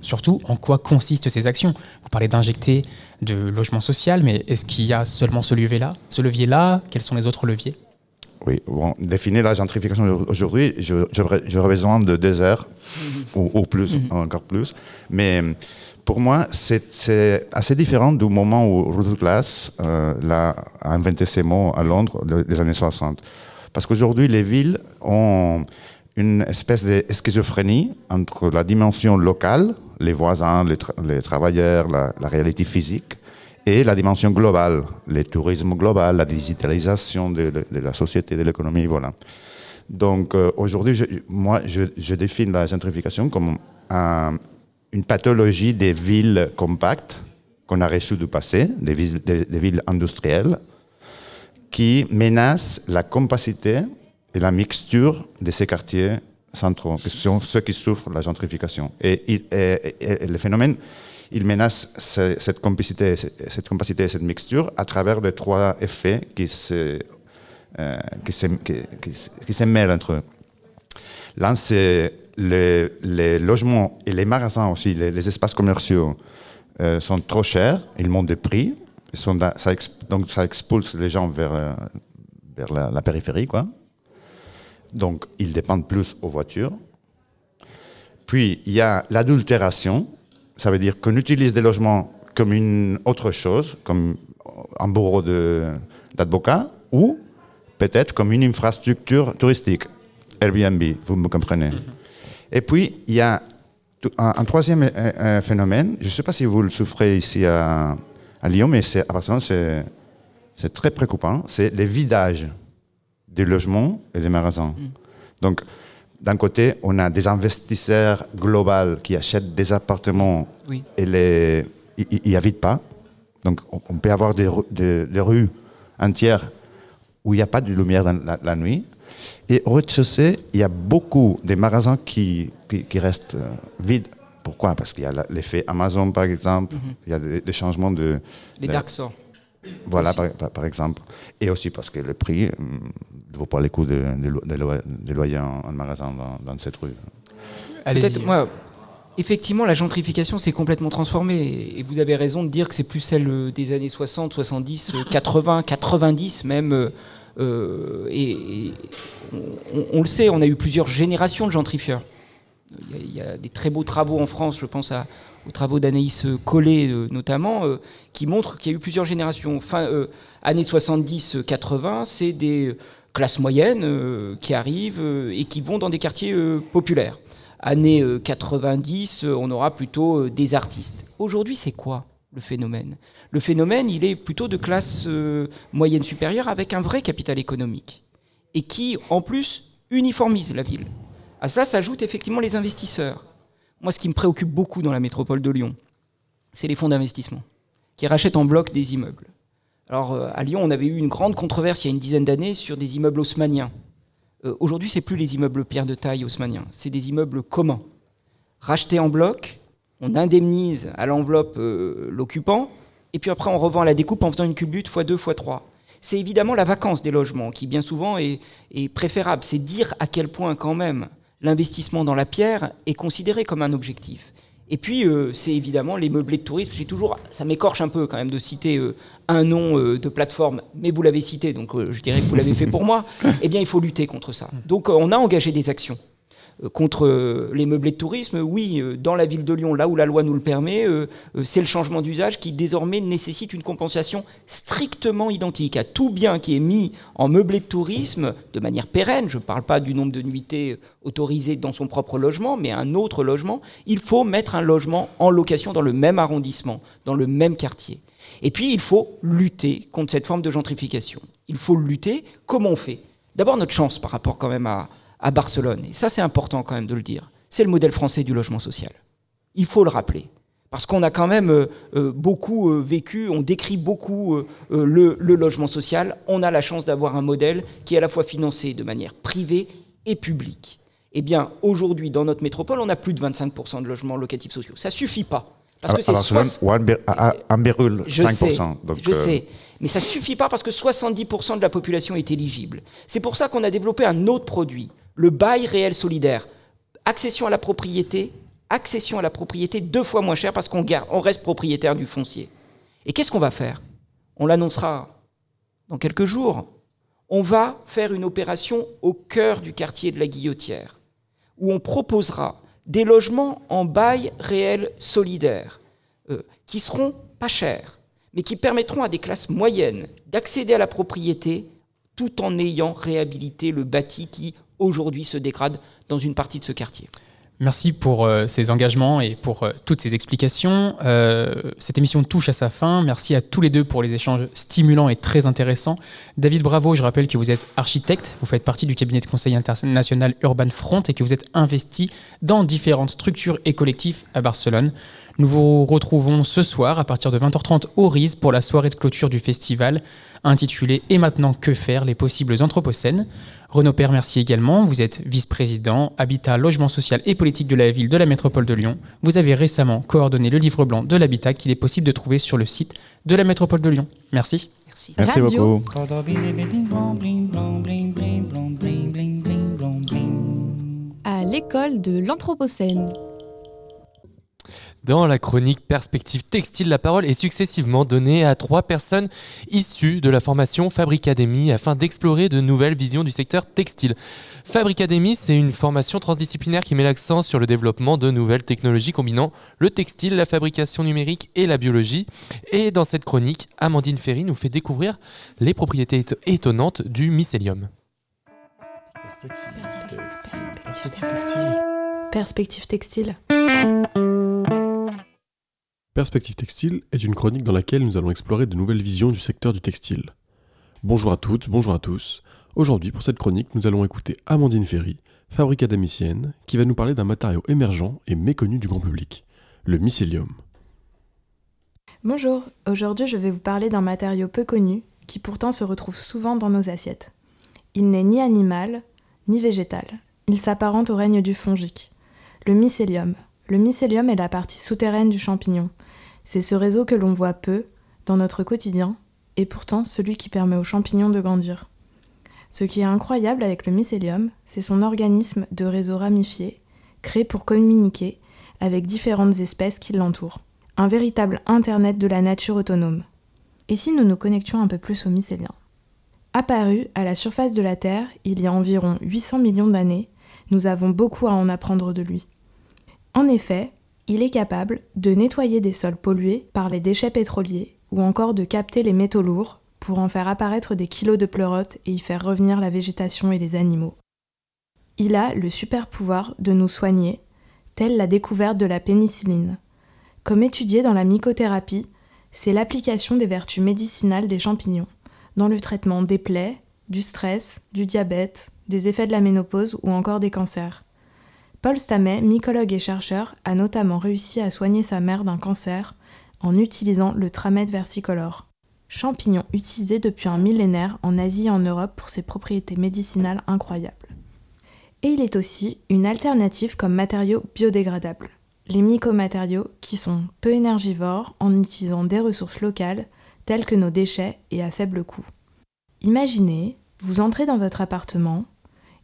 surtout en quoi consistent ces actions? Vous parlez d'injecter de logement social, mais est-ce qu'il y a seulement ce levier-là Ce levier-là? Quels sont les autres leviers? Oui, bon, définir la gentrification aujourd'hui, j'aurais besoin de deux heures ou, ou plus, encore plus. Mais pour moi, c'est assez différent du moment où Ruth Glass euh, a inventé ces mots à Londres, le- les années 60. Parce qu'aujourd'hui, les villes ont une espèce de schizophrénie entre la dimension locale, les voisins, les, tra- les travailleurs, la, réalité physique, et la dimension globale, le tourisme global, la digitalisation de, la société, de l'économie, voilà. Donc euh, aujourd'hui, moi, je, je définis la gentrification comme un- une pathologie des villes compactes qu'on a reçues du passé, des villes, industrielles, qui menacent la compacité et la mixture de ces quartiers centraux, qui sont ceux qui souffrent de la gentrification. Et, le phénomène, il menace ce- cette compacité, cette compacité et cette mixture à travers les trois effets qui se, euh, qui se mêlent entre eux. L'un, c'est les, logements et les magasins aussi, les, espaces commerciaux euh, sont trop chers, ils montent de prix, donc ça expulse les gens vers, euh, vers la, périphérie. Quoi. Donc ils dépendent plus aux voitures. Puis il y a l'adultération, ça veut dire qu'on utilise des logements comme une autre chose, comme un bureau d'avocat, ou peut-être comme une infrastructure touristique, Airbnb, vous me comprenez. Et puis, il y a un, un troisième euh, euh, phénomène, je ne sais pas si vous le souffrez ici à, à Lyon, mais c'est- à Barcelone, c'est c'est très préoccupant, c'est le vidage des logements et des magasins. Donc, d'un côté, on a des investisseurs globaux qui achètent des appartements Oui. et les, ils- habitent pas. Donc, on, peut avoir des, des- des rues entières où il n'y a pas de lumière dans la, la nuit. Et au rez-de-chaussée, il y a beaucoup de magasins qui, qui, qui restent euh, vides. Pourquoi? Parce qu'il y a l'effet Amazon, par exemple. Il y a des, des changements de... Les de- dark stores. voilà, par, par- par exemple. Et aussi parce que le prix hum, ne vaut pas les coûts de, de, lo- de lo- de loyer en, en magasin dans, dans cette rue. Allez-y. Peut-être, moi, effectivement, la gentrification s'est complètement transformée. Et vous avez raison de dire que c'est plus celle euh, des années 60, 70, euh, 80, 90 même. Euh, et on, le sait, on a eu plusieurs générations de gentrifieurs. Il y, a, des très beaux travaux en France, je pense aux travaux d'Anaïs Collet euh, notamment, euh, qui montrent qu'il y a eu plusieurs générations. Fin, années 70-80, c'est des classes moyennes qui arrivent et qui vont dans des quartiers populaires. Années euh, 90, euh, on aura plutôt des artistes. Aujourd'hui, c'est quoi? Le phénomène Le phénomène, il est plutôt de classe euh, moyenne supérieure avec un vrai capital économique et qui, en plus, uniformise la ville. À cela s'ajoutent effectivement les investisseurs. Moi, ce qui me préoccupe beaucoup dans la métropole de Lyon, c'est les fonds d'investissement qui rachètent en bloc des immeubles. Alors, euh, à Lyon, on avait eu une grande controverse il y a une dizaine d'années sur des immeubles haussmanniens. Euh, Aujourd'hui, c'est plus les immeubles pierre de taille haussmanniens, c'est des immeubles communs. Rachetés en bloc, on indemnise à l'enveloppe euh, l'occupant, et puis après on revend à la découpe en faisant une culbute x2, x3. C'est évidemment la vacance des logements qui bien souvent est, est préférable. C'est dire à quel point quand même l'investissement dans la pierre est considéré comme un objectif. Et puis euh, c'est évidemment les meublés de tourisme. J'ai toujours, ça m'écorche un peu quand même de citer euh, un nom euh, de plateforme, mais vous l'avez cité, donc je dirais que vous l'avez fait pour moi. Eh bien, il faut lutter contre ça. Donc on a engagé des actions contre euh, les meublés de tourisme, oui, euh, dans la ville de Lyon, là où la loi nous le permet, euh, euh, c'est le changement d'usage qui désormais nécessite une compensation strictement identique à tout bien qui est mis en meublé de tourisme de manière pérenne. Je ne parle pas du nombre de nuitées autorisées dans son propre logement, mais un autre logement. Il faut mettre un logement en location dans le même arrondissement, dans le même quartier. Et puis, il faut lutter contre cette forme de gentrification. Il faut lutter. Comment on fait D'abord, notre chance par rapport quand même à, à Barcelone, et ça c'est important quand même de le dire, c'est le modèle français du logement social. Il faut le rappeler. Parce qu'on a quand même euh, euh, beaucoup euh, vécu, on décrit beaucoup le, le logement social. On a la chance d'avoir un modèle qui est à la fois financé de manière privée et publique. Eh bien, aujourd'hui, dans notre métropole, on a plus de 25% de logements locatifs sociaux. Ça suffit pas. Parce que c'est Amberul, je 5%. sais, donc, je euh, sais. Mais ça suffit pas parce que 70% de la population est éligible. C'est pour ça qu'on a développé un autre produit, le bail réel solidaire. Accession à la propriété, accession à la propriété deux fois moins cher parce qu'on on reste propriétaire du foncier. Et qu'est-ce qu'on va faire? On l'annoncera dans quelques jours. On va faire une opération au cœur du quartier de la Guillotière, où on proposera des logements en bail réel solidaire, euh, qui seront pas chers, mais qui permettront à des classes moyennes d'accéder à la propriété tout en ayant réhabilité le bâti qui aujourd'hui se dégrade dans une partie de ce quartier. Merci pour euh, ces engagements et pour euh, toutes ces explications. Euh, cette émission touche à sa fin. Merci à tous les deux pour les échanges stimulants et très intéressants. David Bravo, je rappelle que vous êtes architecte, vous faites partie du cabinet de conseil international Urban Front et que vous êtes investi dans différentes structures et collectifs à Barcelone. Nous vous retrouvons ce soir à partir de 20h30 au RIS pour la soirée de clôture du festival intitulée Et maintenant que faire les possibles anthropocènes. Renaud Père, merci également. Vous êtes vice-président Habitat, Logement Social et Politique de la ville de la métropole de Lyon. Vous avez récemment coordonné le livre blanc de l'habitat qu'il est possible de trouver sur le site de la métropole de Lyon. Merci. Merci. Merci beaucoup. À l'école de l'Anthropocène. Dans la chronique Perspective Textile, la parole est successivement donnée à trois personnes issues de la formation Fabricademy afin d'explorer de nouvelles visions du secteur textile. Fabricademy, c'est une formation transdisciplinaire qui met l'accent sur le développement de nouvelles technologies combinant le textile, la fabrication numérique et la biologie. Et dans cette chronique, Amandine Ferry nous fait découvrir les propriétés éto- étonnantes du mycélium. Perspective textile. Perspective Textile est une chronique dans laquelle nous allons explorer de nouvelles visions du secteur du textile. Bonjour à toutes, bonjour à tous. Aujourd'hui, pour cette chronique, nous allons écouter Amandine Ferry, fabrique académicienne, qui va nous parler d'un matériau émergent et méconnu du grand public, le mycélium. Bonjour, aujourd'hui je vais vous parler d'un matériau peu connu qui pourtant se retrouve souvent dans nos assiettes. Il n'est ni animal ni végétal. Il s'apparente au règne du fongique. Le mycélium. Le mycélium est la partie souterraine du champignon. C'est ce réseau que l'on voit peu dans notre quotidien et pourtant celui qui permet aux champignons de grandir. Ce qui est incroyable avec le mycélium, c'est son organisme de réseau ramifié, créé pour communiquer avec différentes espèces qui l'entourent un véritable Internet de la nature autonome. Et si nous nous connections un peu plus au mycélien Apparu à la surface de la Terre il y a environ 800 millions d'années, nous avons beaucoup à en apprendre de lui. En effet, il est capable de nettoyer des sols pollués par les déchets pétroliers ou encore de capter les métaux lourds pour en faire apparaître des kilos de pleurotes et y faire revenir la végétation et les animaux. Il a le super pouvoir de nous soigner, telle la découverte de la pénicilline. Comme étudié dans la mycothérapie, c'est l'application des vertus médicinales des champignons, dans le traitement des plaies, du stress, du diabète, des effets de la ménopause ou encore des cancers. Paul Stamets, mycologue et chercheur, a notamment réussi à soigner sa mère d'un cancer en utilisant le tramède versicolore, champignon utilisé depuis un millénaire en Asie et en Europe pour ses propriétés médicinales incroyables. Et il est aussi une alternative comme matériau biodégradable les mycomatériaux qui sont peu énergivores en utilisant des ressources locales telles que nos déchets et à faible coût. Imaginez, vous entrez dans votre appartement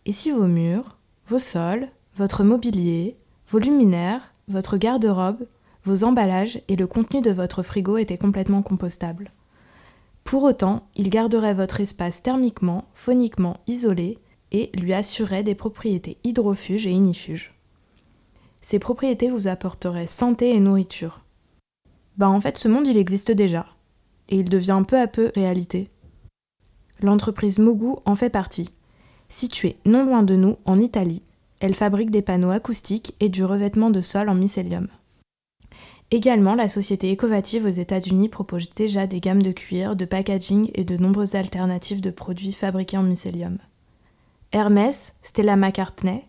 et si vos murs, vos sols, votre mobilier, vos luminaires, votre garde-robe, vos emballages et le contenu de votre frigo étaient complètement compostables. Pour autant, il garderait votre espace thermiquement, phoniquement isolé et lui assurerait des propriétés hydrofuges et inifuges. Ces propriétés vous apporteraient santé et nourriture. Bah en fait ce monde il existe déjà, et il devient peu à peu réalité. L'entreprise Mogu en fait partie. Située non loin de nous, en Italie, elle fabrique des panneaux acoustiques et du revêtement de sol en mycélium. Également, la société Ecovative aux États-Unis propose déjà des gammes de cuir, de packaging et de nombreuses alternatives de produits fabriqués en mycélium. Hermès, Stella McCartney,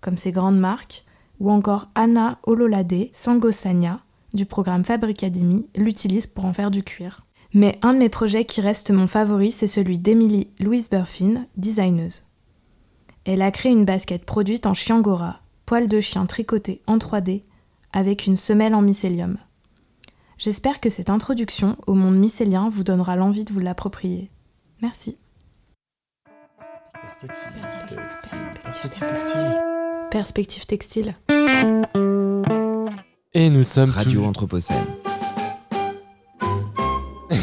comme ces grandes marques, ou encore Anna Ololade Sangosania du programme Fabricademy l'utilise pour en faire du cuir. Mais un de mes projets qui reste mon favori, c'est celui d'Emily Louise Burfin, designeuse. Elle a créé une basket produite en chiangora, poil de chien tricoté en 3D, avec une semelle en mycélium. J'espère que cette introduction au monde mycélien vous donnera l'envie de vous l'approprier. Merci. Perspective textile. Et nous sommes Radio Anthropocène.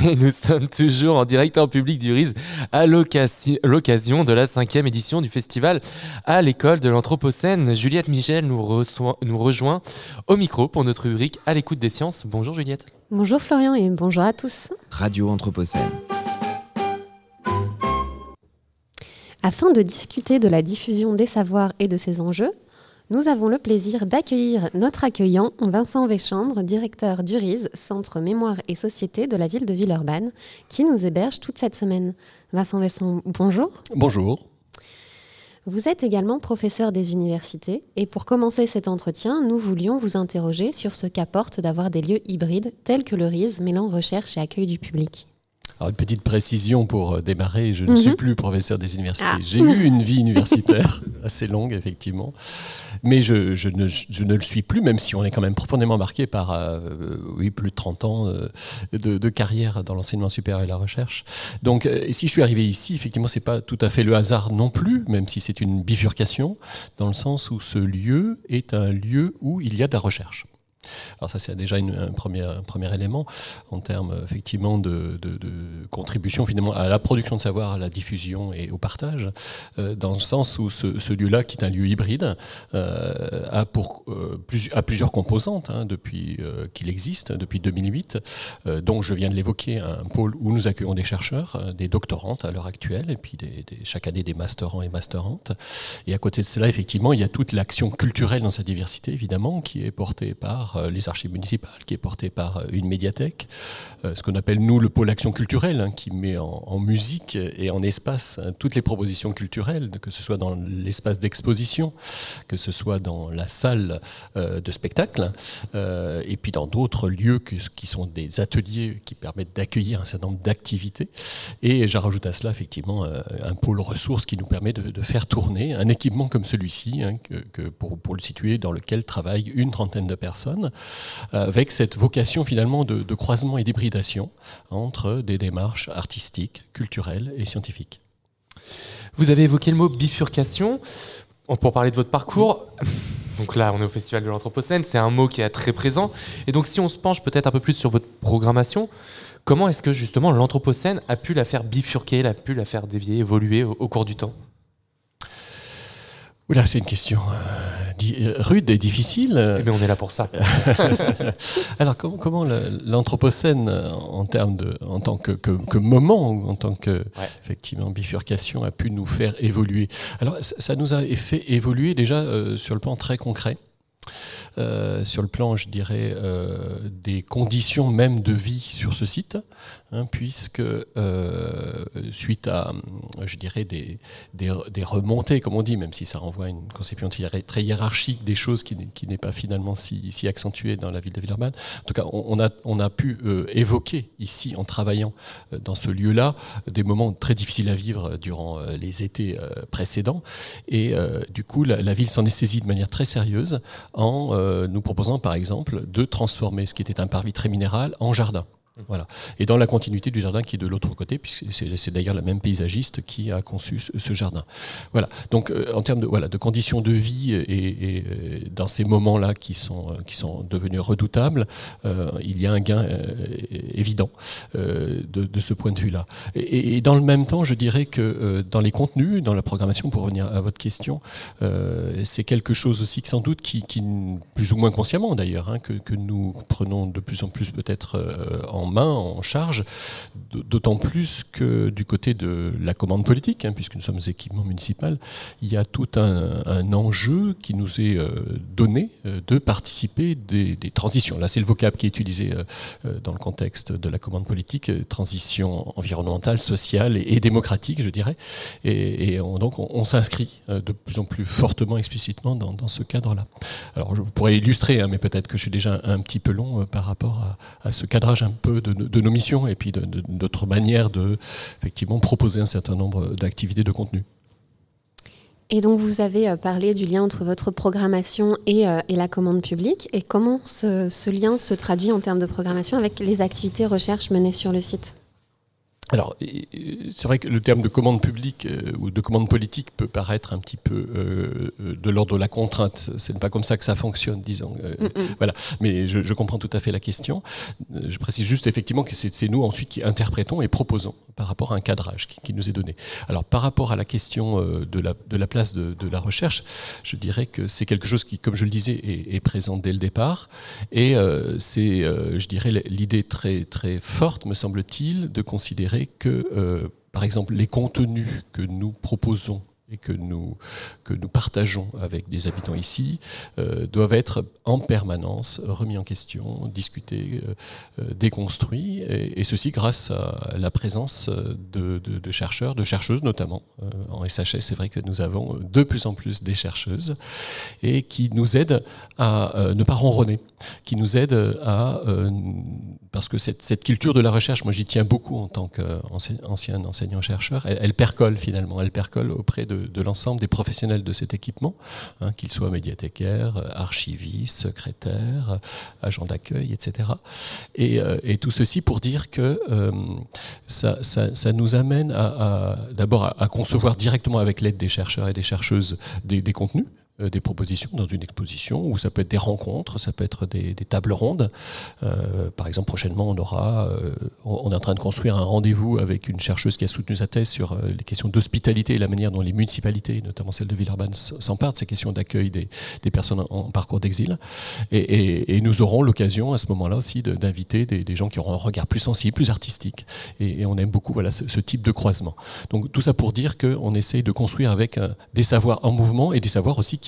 Et nous sommes toujours en direct en public du RIS à l'occasi- l'occasion de la cinquième édition du festival à l'école de l'Anthropocène. Juliette Michel nous, reçoit- nous rejoint au micro pour notre rubrique à l'écoute des sciences. Bonjour Juliette. Bonjour Florian et bonjour à tous. Radio Anthropocène. Afin de discuter de la diffusion des savoirs et de ses enjeux, Nous avons le plaisir d'accueillir notre accueillant, Vincent Véchambre, directeur du RIS, Centre Mémoire et Société de la ville de Villeurbanne, qui nous héberge toute cette semaine. Vincent Véchambre, bonjour. Bonjour. Vous êtes également professeur des universités et pour commencer cet entretien, nous voulions vous interroger sur ce qu'apporte d'avoir des lieux hybrides tels que le RIS mêlant recherche et accueil du public. Alors, une petite précision pour euh, démarrer, je ne Mhm. suis plus professeur des universités. Ah. J'ai eu une vie universitaire assez longue, effectivement, mais je, ne, le suis plus, même si on est quand même profondément marqué par euh, oui, plus de 30 ans euh, de, carrière dans l'enseignement supérieur et la recherche. Donc, euh, si je suis arrivé ici, effectivement, c'est pas tout à fait le hasard non plus, même si c'est une bifurcation, dans le sens où ce lieu est un lieu où il y a de la recherche. Alors ça c'est déjà un, premier, premier élément en termes effectivement de, de- contribution finalement à la production de savoir, à la diffusion et au partage, euh, dans le sens où ce, lieu-là, qui est un lieu hybride, euh, a, pour, euh, plus- a plusieurs composantes hein, depuis qu'il existe, depuis 2008, euh, dont je viens de l'évoquer, un pôle où nous accueillons des chercheurs, des doctorantes à l'heure actuelle, et puis chaque année des masterants et masterantes. Et à côté de cela, effectivement, il y a toute l'action culturelle dans sa diversité, évidemment, qui est portée par euh, les archives municipales, qui est portée par euh, une médiathèque, euh, ce qu'on appelle, nous, le pôle action culturelle, hein, qui met en, musique et en espace hein, toutes les propositions culturelles, que ce soit dans l'espace d'exposition, que ce soit dans la salle de spectacle, euh, et puis dans d'autres lieux qui sont des ateliers qui permettent d'accueillir un certain nombre d'activités. Et j'en rajoute à cela effectivement un pôle ressources qui nous permet de, faire tourner un équipement comme celui-ci, hein, pour le situer, dans lequel travaillent une trentaine de personnes, euh, avec cette vocation finalement de, de croisement et d'hybridation entre des démarches artistiques, culturelles et scientifiques. Vous avez évoqué le mot bifurcation pour parler de votre parcours. Donc là, on est au Festival de l'Anthropocène, c'est un mot qui est très présent. Et donc si on se penche peut-être un peu plus sur votre programmation, comment est-ce que justement l'Anthropocène a pu la faire bifurquer, a pu la faire dévier, évoluer au, au cours du temps? Oula, c'est une question euh, euh, rude et difficile. Eh bien, on est là pour ça. Alors, comment, l'Anthropocène, euh, en, termes de, en tant que, que- que moment, en tant que effectivement, bifurcation, a pu nous faire évoluer? Alors, ça, ça nous a fait évoluer déjà euh, sur le plan très concret. Euh, sur le plan, je dirais, euh, des conditions même de vie sur ce site, hein, puisque euh, suite à, je dirais, des, des, remontées, comme on dit, même si ça renvoie à une conception très hiérarchique des choses qui, n'est- pas finalement si, accentuée dans la ville de Villeurbanne. En tout cas, on, a, on a pu euh, évoquer ici, en travaillant euh, dans ce lieu-là, des moments très difficiles à vivre durant les étés précédents. Et du coup, la, la ville s'en est saisie de manière très sérieuse en nous proposant, par exemple, de transformer ce qui était un parvis très minéral en jardin. Voilà. Et dans la continuité du jardin qui est de l'autre côté, puisque c'est d'ailleurs la même paysagiste qui a conçu ce, jardin. Voilà. Donc, euh, en termes de, voilà, de conditions de vie et, euh, dans ces moments-là qui sont, euh, qui sont devenus redoutables, il y a un gain évident de, ce point de vue-là. Et, dans le même temps, je dirais que dans les contenus, dans la programmation, pour revenir à votre question, c'est quelque chose aussi que sans doute qui, plus ou moins consciemment d'ailleurs, hein, que, que nous prenons de plus en plus peut-être euh, main, en charge, d'autant plus que du côté de la commande politique, hein, puisque nous sommes équipement municipal, il y a tout un, enjeu qui nous est euh, donné euh, de participer des, des transitions. Là, c'est le vocable qui est utilisé euh, dans le contexte de la commande politique, transition environnementale, sociale et, démocratique, je dirais. Et, et on- donc, on, s'inscrit de plus en plus fortement, explicitement dans, ce cadre-là. Alors, je pourrais illustrer, hein, mais peut-être que je suis déjà un, petit peu long par rapport à ce cadrage un peu de, nos missions et puis de, notre manière de, effectivement, proposer un certain nombre d'activités de contenu. Et donc vous avez euh, parlé du lien entre votre programmation et, euh, la commande publique. Et comment ce, ce lien se traduit en termes de programmation avec les activités recherche menées sur le site? Alors, c'est vrai que le terme de commande publique euh, ou de commande politique peut paraître un petit peu euh, euh, de l'ordre de la contrainte. Ce n'est pas comme ça que ça fonctionne, disons. Euh, Mm, mm. Voilà. Mais je, je comprends tout à fait la question. Je précise juste effectivement que c'est nous ensuite qui interprétons et proposons par rapport à un cadrage qui, qui nous est donné. Alors, par rapport à la question de la, de la place de, de la recherche, je dirais que c'est quelque chose qui, comme je le disais, est, est présent dès le départ. Et c'est, je dirais, l'idée très, très forte, me semble-t-il, de considérer que, euh, par exemple, les contenus que nous proposons et que nous, que nous partageons avec des habitants ici euh, doivent être en permanence remis en question, discutés, euh, déconstruits, et, ceci grâce à la présence de, chercheurs, de chercheuses notamment. En SHS, c'est vrai que nous avons de plus en plus des chercheuses et qui nous aident à ne pas ronronner, qui nous aident à... parce que cette, culture de la recherche, moi j'y tiens beaucoup en tant qu'ancien enseignant-chercheur, elle, elle percole finalement, elle percole auprès de, l'ensemble des professionnels de cet équipement, hein, qu'ils soient médiathécaires, archivistes, secrétaires, agents d'accueil, etc. Et, euh, et tout ceci pour dire que euh, ça, nous amène d'abord à, concevoir directement avec l'aide des chercheurs et des chercheuses des, contenus des propositions dans une exposition, ou ça peut être des rencontres, ça peut être des, tables rondes. Euh, par exemple, prochainement, on aura, euh, on est en train de construire un rendez-vous avec une chercheuse qui a soutenu sa thèse sur euh, les questions d'hospitalité et la manière dont les municipalités, notamment celle de Villeurbanne, s'emparent de ces questions d'accueil des, personnes en, parcours d'exil. Et, nous aurons l'occasion à ce moment-là aussi d'inviter des, gens qui auront un regard plus sensible, plus artistique. Et, on aime beaucoup voilà, ce, ce type de croisement. Donc tout ça pour dire qu'on essaye de construire avec euh, des savoirs en mouvement et des savoirs aussi qui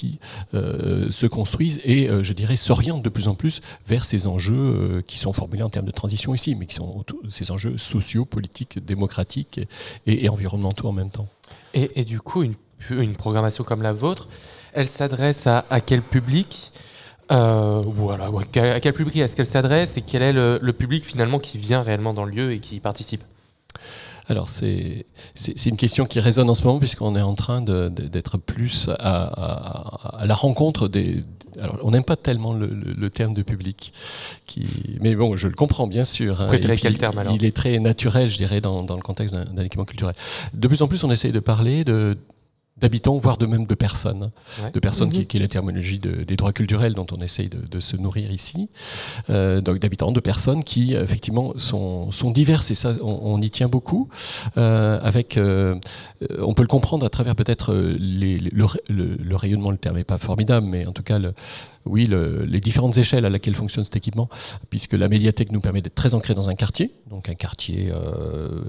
euh, se construisent et, euh, je dirais, s'orientent de plus en plus vers ces enjeux euh, qui sont formulés en termes de transition ici, mais qui sont ces enjeux sociaux, politiques, démocratiques et, environnementaux en même temps. Et, du coup, une, programmation comme la vôtre, elle s'adresse à, quel public voilà, à quel public est-ce qu'elle s'adresse et quel est le, le public finalement qui vient réellement dans le lieu et qui participe? Alors, c'est une question qui résonne en ce moment, puisqu'on est en train d'être plus à, à- à la rencontre des. Alors, on n'aime pas tellement le, le- le terme de public, qui, mais bon, je le comprends bien sûr. hein. Préférez quel terme, alors? Il est très naturel, je dirais, dans, dans le contexte d'un d'un équipement culturel. De plus en plus, on essaye de parler de d'habitants, voire de même de personnes, Ouais. de personnes qui, Mhm. qui est la terminologie de- des droits culturels dont on essaye de, de se nourrir ici, Euh, donc d'habitants, de personnes qui effectivement sont, sont diverses et ça on, on y tient beaucoup. Euh, avec, euh, euh, on peut le comprendre à travers peut-être euh, les- les- le, le- le rayonnement, le terme n'est pas formidable, mais en tout cas le, oui, le- les différentes échelles à laquelle fonctionne cet équipement, puisque la médiathèque nous permet d'être très ancré dans un quartier, donc un quartier, euh,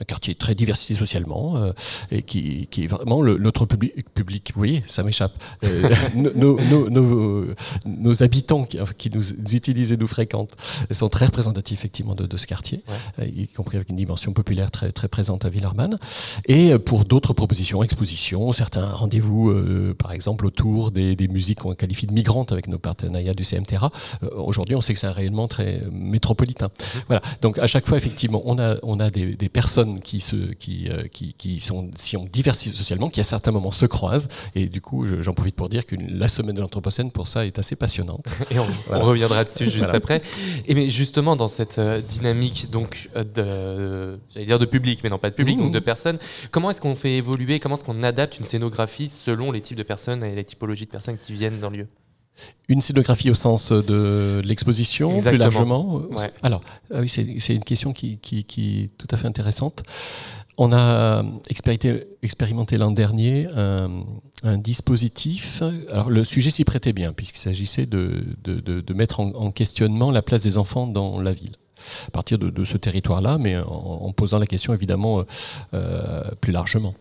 un quartier très diversifié socialement, euh, et qui, qui est vraiment le- notre public, public. Vous voyez, ça m'échappe. Euh, nos, nos- nos- nos- nos habitants qui, qui nous utilisent et nous fréquentent sont très représentatifs effectivement de, de ce quartier, y compris avec une dimension populaire très, très présente à Villeurbanne. Et pour d'autres propositions, expositions, certains rendez-vous, par exemple autour des, des musiques qu'on qualifie de migrantes avec nos partenariats du CMTRA. Euh, Aujourd'hui, on sait que c'est un rayonnement très métropolitain. Voilà. Donc à chaque fois, effectivement, on a, on a des, des personnes qui, se, qui, euh, qui, qui sont, si on diversifié socialement, qui à certains moments se croisent. Et du coup, je- j'en profite pour dire que la semaine de l'Anthropocène, pour ça, est assez passionnante. Et on, on reviendra dessus juste Voilà. après. Et mais justement dans cette euh, dynamique donc de j'allais dire de public mais non pas de public Mmh. donc de personnes, comment est-ce qu'on fait évoluer, comment est-ce qu'on adapte une scénographie selon les types de personnes et les typologies de personnes qui viennent dans le lieu? Une scénographie au sens de l'exposition, plus largement Ouais. Alors, ah oui, c'est c'est une question qui, qui- qui est tout à fait intéressante. On a expérimenté, expérimenté l'an dernier un, un dispositif. Alors, le sujet s'y prêtait bien, puisqu'il s'agissait de, de- de- de mettre en, en questionnement la place des enfants dans la ville. À partir de, ce territoire-là, mais en, posant la question évidemment euh, euh, plus largement.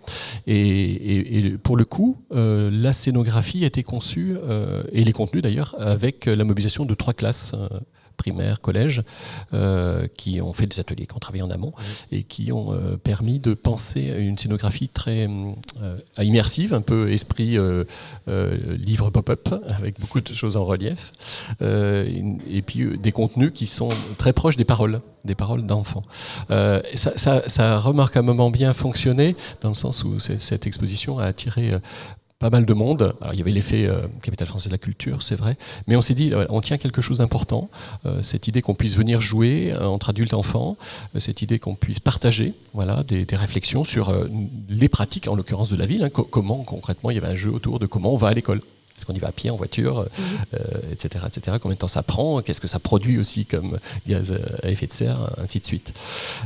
Et, pour le coup, euh, la scénographie a été conçue, et les contenus d'ailleurs, avec la mobilisation de trois classes. Euh, primaire, collège, euh, qui ont fait des ateliers, qui ont travaillé en amont et qui ont euh, permis de penser à une scénographie très euh, immersive, un peu esprit livre pop-up, avec beaucoup de choses en relief, et puis des contenus qui sont très proches des paroles, des paroles d'enfants. Ça, ça, ça a remarquablement bien fonctionné, dans le sens où cette exposition a attiré pas mal de monde. Alors, il y avait l'effet euh, Capitale française de la culture, c'est vrai, mais on s'est dit, on tient quelque chose d'important, euh, cette idée qu'on puisse venir jouer euh, entre adultes et enfants, cette idée qu'on puisse partager voilà, des, réflexions sur les pratiques, en l'occurrence de la ville, hein, co- comment concrètement il y avait un jeu autour de comment on va à l'école. Est-ce qu'on y va à pied, en voiture, euh, etc., etc. Combien de temps ça prend? Qu'est-ce que ça produit aussi comme gaz à effet de serre, ainsi de suite.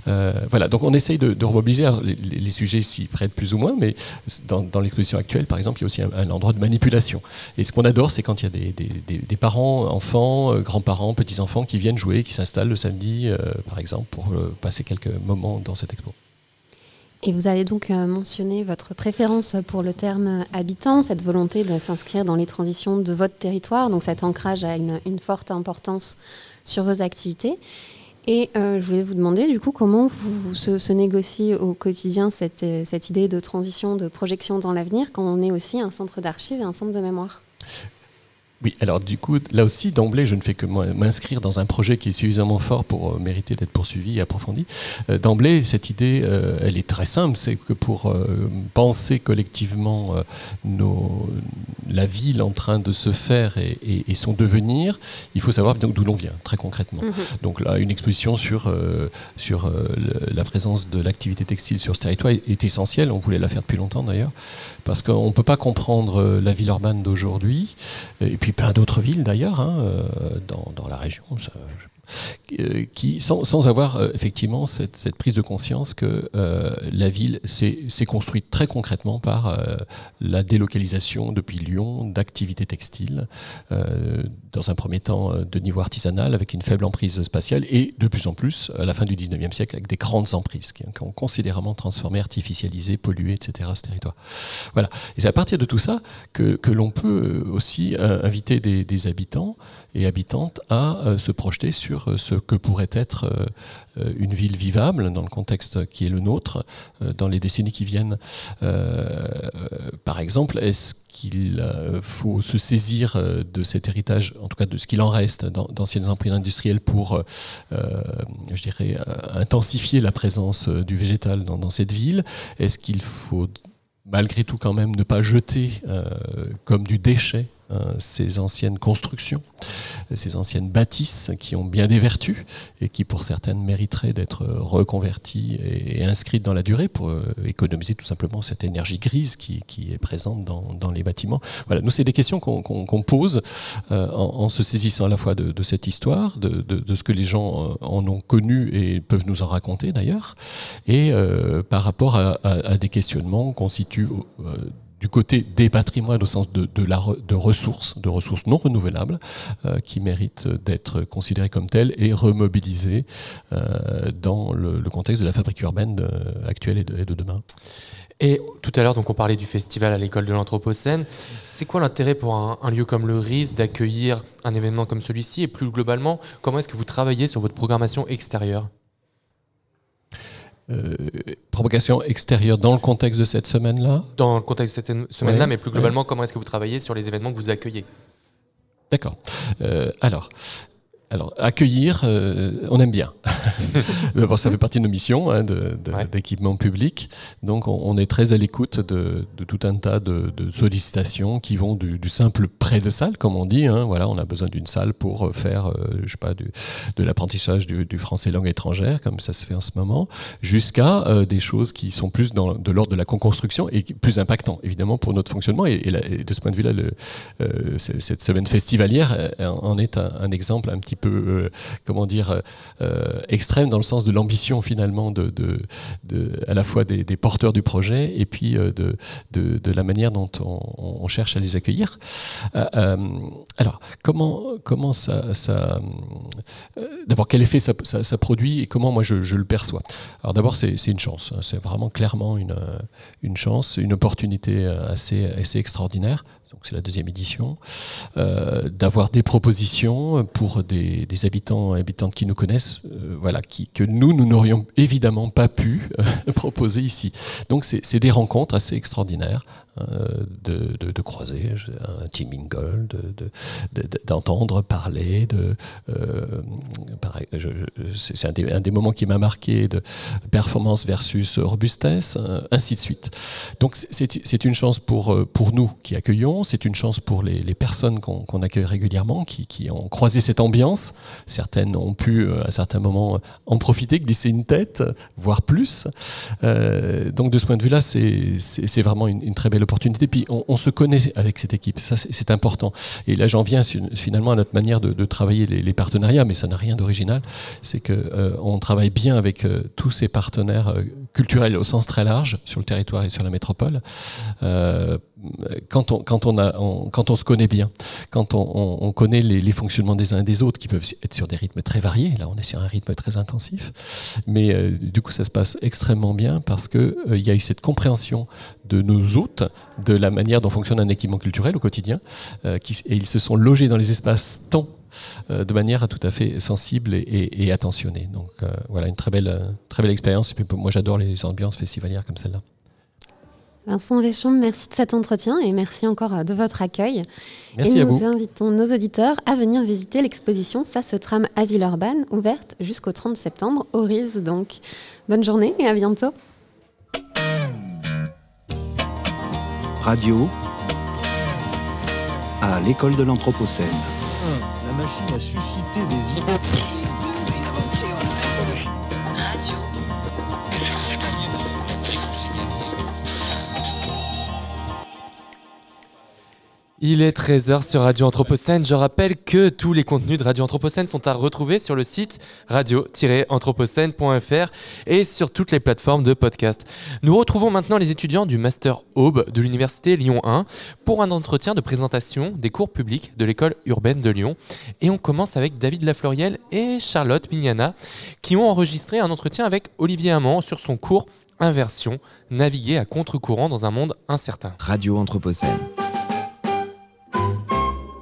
Euh, voilà, donc on essaye de, de remobiliser. Les, les- les sujets s'y prêtent plus ou moins, mais dans, dans l'exposition actuelle, par exemple, il y a aussi un, un endroit de manipulation. Et ce qu'on adore, c'est quand il y a des, des- des- des parents, enfants, euh, grands-parents, petits-enfants qui viennent jouer, qui s'installent le samedi, euh, par exemple, pour euh, passer quelques moments dans cette expo. Et vous avez donc euh, mentionné votre préférence pour le terme habitant, cette volonté de s'inscrire dans les transitions de votre territoire, donc cet ancrage a une, forte importance sur vos activités. Et euh, je voulais vous demander du coup comment vous, se, se négocie au quotidien cette, cette idée de transition, de projection dans l'avenir quand on est aussi un centre d'archives et un centre de mémoire? Oui, alors du coup, là aussi, d'emblée, je ne fais que m'in- m'inscrire dans un projet qui est suffisamment fort pour euh, mériter d'être poursuivi et approfondi. Euh, d'emblée, cette idée, euh, elle est très simple, c'est que pour penser collectivement nos, la ville en train de se faire et, et- et son devenir, il faut savoir d'où l'on vient, très concrètement. Mhm. Donc là, une exposition sur, la présence de l'activité textile sur ce territoire est, essentielle. On voulait la faire depuis longtemps d'ailleurs, parce qu'on ne peut pas comprendre la ville urbaine d'aujourd'hui, et puis plein d'autres villes d'ailleurs, hein, euh, dans, la région. Qui, sans, avoir euh, effectivement cette, prise de conscience que euh, la ville s'est construite très concrètement par euh, la délocalisation depuis Lyon d'activités textiles, euh, dans un premier temps euh, de niveau artisanal avec une faible emprise spatiale et de plus en plus à la fin du 19e siècle avec des grandes emprises qui, ont considérablement transformé, artificialisé, pollué, etc. ce territoire. Voilà. Et c'est à partir de tout ça que, l'on peut euh, aussi euh, inviter des, habitants et habitantes à euh, se projeter sur euh, ce que pourrait être euh, euh, une ville vivable dans le contexte qui est le nôtre dans les décennies qui viennent. Par exemple, est-ce qu'il faut se saisir de cet héritage, en tout cas de ce qu'il en reste d'anciennes emprises industrielles pour, je intensifier la présence du végétal dans, cette ville? Est-ce qu'il faut malgré tout quand même ne pas jeter comme du déchet ces anciennes constructions, ces anciennes bâtisses qui ont bien des vertus et qui pour certaines mériteraient d'être reconverties et, inscrites dans la durée pour euh, économiser tout simplement cette énergie grise qui, est présente dans, les bâtiments. Voilà, nous c'est des questions qu'on pose euh, en, se saisissant à la fois de, cette histoire, de, ce que les gens euh, en ont connu et peuvent nous en raconter d'ailleurs, et euh, par rapport à, des questionnements qu'on situe euh, du côté des patrimoines au sens de, ressources, de ressources non renouvelables, euh, qui méritent d'être considérées comme telles et remobilisées euh, dans le, contexte de la fabrique urbaine euh, actuelle et de, demain. Et tout à l'heure, donc on parlait du festival à l'école de l'Anthropocène. C'est quoi l'intérêt pour un lieu comme le RIS d'accueillir un événement comme celui-ci? Et plus globalement, comment est-ce que vous travaillez sur votre programmation extérieure? Euh, provocation extérieure dans le contexte de cette semaine-là Dans le contexte de cette semaine-là, Ouais, mais plus globalement, comment est-ce que vous travaillez sur les événements que vous accueillez? D'accord. Euh, alors, alors, accueillir, euh, on aime bien. D'abord, ça fait partie de nos missions hein, d'équipement public. Donc, on, on est très à l'écoute de, de tout un tas de, de sollicitations qui vont du, du simple prêt de salle, comme on dit. hein. Voilà, on a besoin d'une salle pour faire, euh, je sais pas, du, de l'apprentissage du, du français langue étrangère, comme ça se fait en ce moment, jusqu'à euh, des choses qui sont plus dans, de l'ordre de la co-construction et plus impactant, évidemment, pour notre fonctionnement. Et, et là- et de ce point de vue-là, euh, cette semaine festivalière euh, en est un, un exemple un petit peu, euh, comment dire, euh, extrême dans le sens de l'ambition finalement de, à la fois des, porteurs du projet et puis euh, de, de, la manière dont on, cherche à les accueillir. Euh, euh, alors, comment, comment ça... ça euh, d'abord, quel effet ça, produit et comment moi je, le perçois? Alors d'abord, c'est une chance. hein. C'est vraiment clairement une, euh, une chance, une opportunité euh, assez, assez extraordinaire. Donc c'est la deuxième édition, euh, d'avoir des propositions pour des, habitants et habitantes qui nous connaissent, euh, voilà, que nous, nous n'aurions évidemment pas pu euh, proposer ici. Donc c'est des rencontres assez extraordinaires, de, de, de croiser un de- de- d'entendre parler, de, euh, c'est un des, moments qui m'a marqué de performance versus robustesse, euh, ainsi de suite. Donc c'est une chance pour, euh, pour nous qui accueillons, c'est une chance pour les, personnes qu'on accueille régulièrement, qui, qui ont croisé cette ambiance. Certaines ont pu euh, à certains moments en profiter, glisser une tête, voire plus. Euh, donc de ce point de vue-là, c'est vraiment une, une très belle Puis on, se connaît avec cette équipe, ça c'est important. Et là j'en viens finalement à notre manière de, travailler les, partenariats, mais ça n'a rien d'original. C'est que euh, on travaille bien avec euh, tous ces partenaires euh, culturel au sens très large sur le territoire et sur la métropole. Euh, quand on se connaît bien, quand on, on connaît les, fonctionnements des uns et des autres qui peuvent être sur des rythmes très variés. Là, on est sur un rythme très intensif, mais euh, du coup, ça se passe extrêmement bien parce que euh, y a eu cette compréhension de nos hôtes, de la manière dont fonctionne un équipement culturel au quotidien, qui, et ils se sont logés dans les espaces temps de manière tout à fait sensible et, et, attentionnée. Donc euh, voilà, une très belle, très belle expérience. Et puis moi, j'adore les ambiances festivalières comme celle-là. Vincent Véchon, merci de cet entretien et merci encore de votre accueil. Merci et à nous vous. invitons nos auditeurs à venir visiter l'exposition Ça se trame à Villeurbanne, ouverte jusqu'au 30 septembre au RIS. Donc, bonne journée et à bientôt. Radio à l'école de l'Anthropocène. La machine a suscité des idées. Il est 13h sur Radio Anthropocène. Je rappelle que tous les contenus de Radio Anthropocène sont à retrouver sur le site radio-anthropocène.fr et sur toutes les plateformes de podcast. Nous retrouvons maintenant les étudiants du Master Aube de l'Université Lyon 1 pour un entretien de présentation des cours publics de l'école urbaine de Lyon. Et on commence avec David Lafleuriel et Charlotte Mignana qui ont enregistré un entretien avec Olivier Amand sur son cours Inversion, naviguer à contre-courant dans un monde incertain. Radio Anthropocène.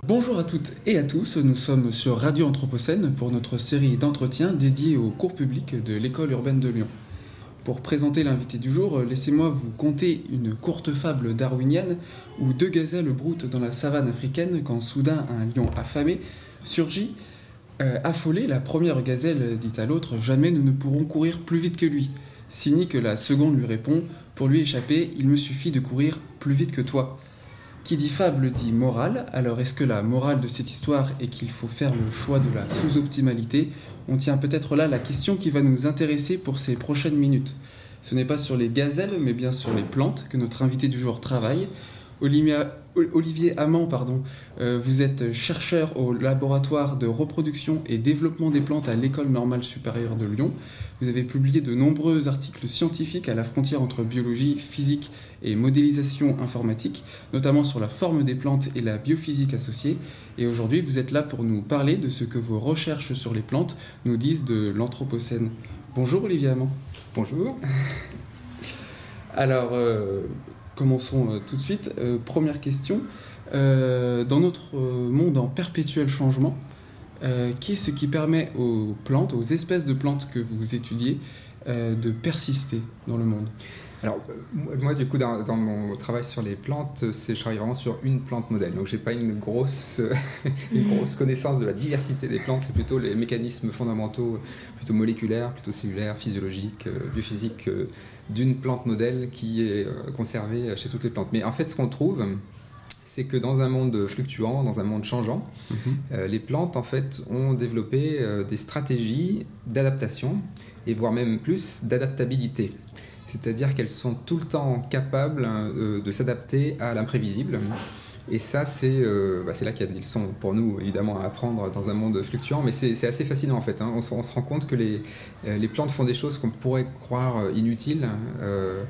Bonjour à toutes et à tous, nous sommes sur Radio Anthropocène pour notre série d'entretiens dédiée aux cours publics de l'école urbaine de Lyon. Pour présenter l'invité du jour, laissez-moi vous conter une courte fable darwinienne où deux gazelles broutent dans la savane africaine quand soudain un lion affamé surgit. Euh, affolée, la première gazelle dit à l'autre Jamais nous ne pourrons courir plus vite que lui. Signe que la seconde lui répond Pour lui échapper, il me suffit de courir plus vite que toi. Qui dit fable dit morale, alors est-ce que la morale de cette histoire est qu'il faut faire le choix de la sous-optimalité? On tient peut-être là la question qui va nous intéresser pour ces prochaines minutes. Ce n'est pas sur les gazelles, mais bien sur les plantes que notre invité du jour travaille. Olivier, Olivier Amand, pardon, euh, vous êtes chercheur au laboratoire de reproduction et développement des plantes à l'École normale supérieure de Lyon. Vous avez publié de nombreux articles scientifiques à la frontière entre biologie, physique et modélisation informatique, notamment sur la forme des plantes et la biophysique associée. Et aujourd'hui, vous êtes là pour nous parler de ce que vos recherches sur les plantes nous disent de l'Anthropocène. Bonjour Olivier Amand. Bonjour. Alors, euh, commençons euh, tout de suite. Euh, première question. Euh, dans notre monde en perpétuel changement, qu'est-ce qui permet aux plantes, aux espèces de plantes que vous étudiez, de persister dans le monde? Alors, moi, du coup, dans, mon travail sur les plantes, je travaille vraiment sur une plante modèle. Donc, j'ai pas une grosse, une grosse connaissance de la diversité des plantes. C'est plutôt les mécanismes fondamentaux, plutôt moléculaires, plutôt cellulaires, physiologiques, biophysiques, d'une plante modèle qui est euh, conservée chez toutes les plantes. Mais en fait, ce qu'on trouve, c'est que dans un monde fluctuant, dans un monde changeant, euh, les plantes en fait ont développé euh, des stratégies d'adaptation et voire même plus d'adaptabilité. C'est-à-dire qu'elles sont tout le temps capables euh, de s'adapter à l'imprévisible. Et ça, c'est euh, bah, c'est là qu'il y a des leçons pour nous, évidemment, à apprendre dans un monde fluctuant. Mais c'est assez fascinant, en fait. hein. On, se- on se rend compte que les, euh, les plantes font des choses qu'on pourrait croire euh, inutiles. euh,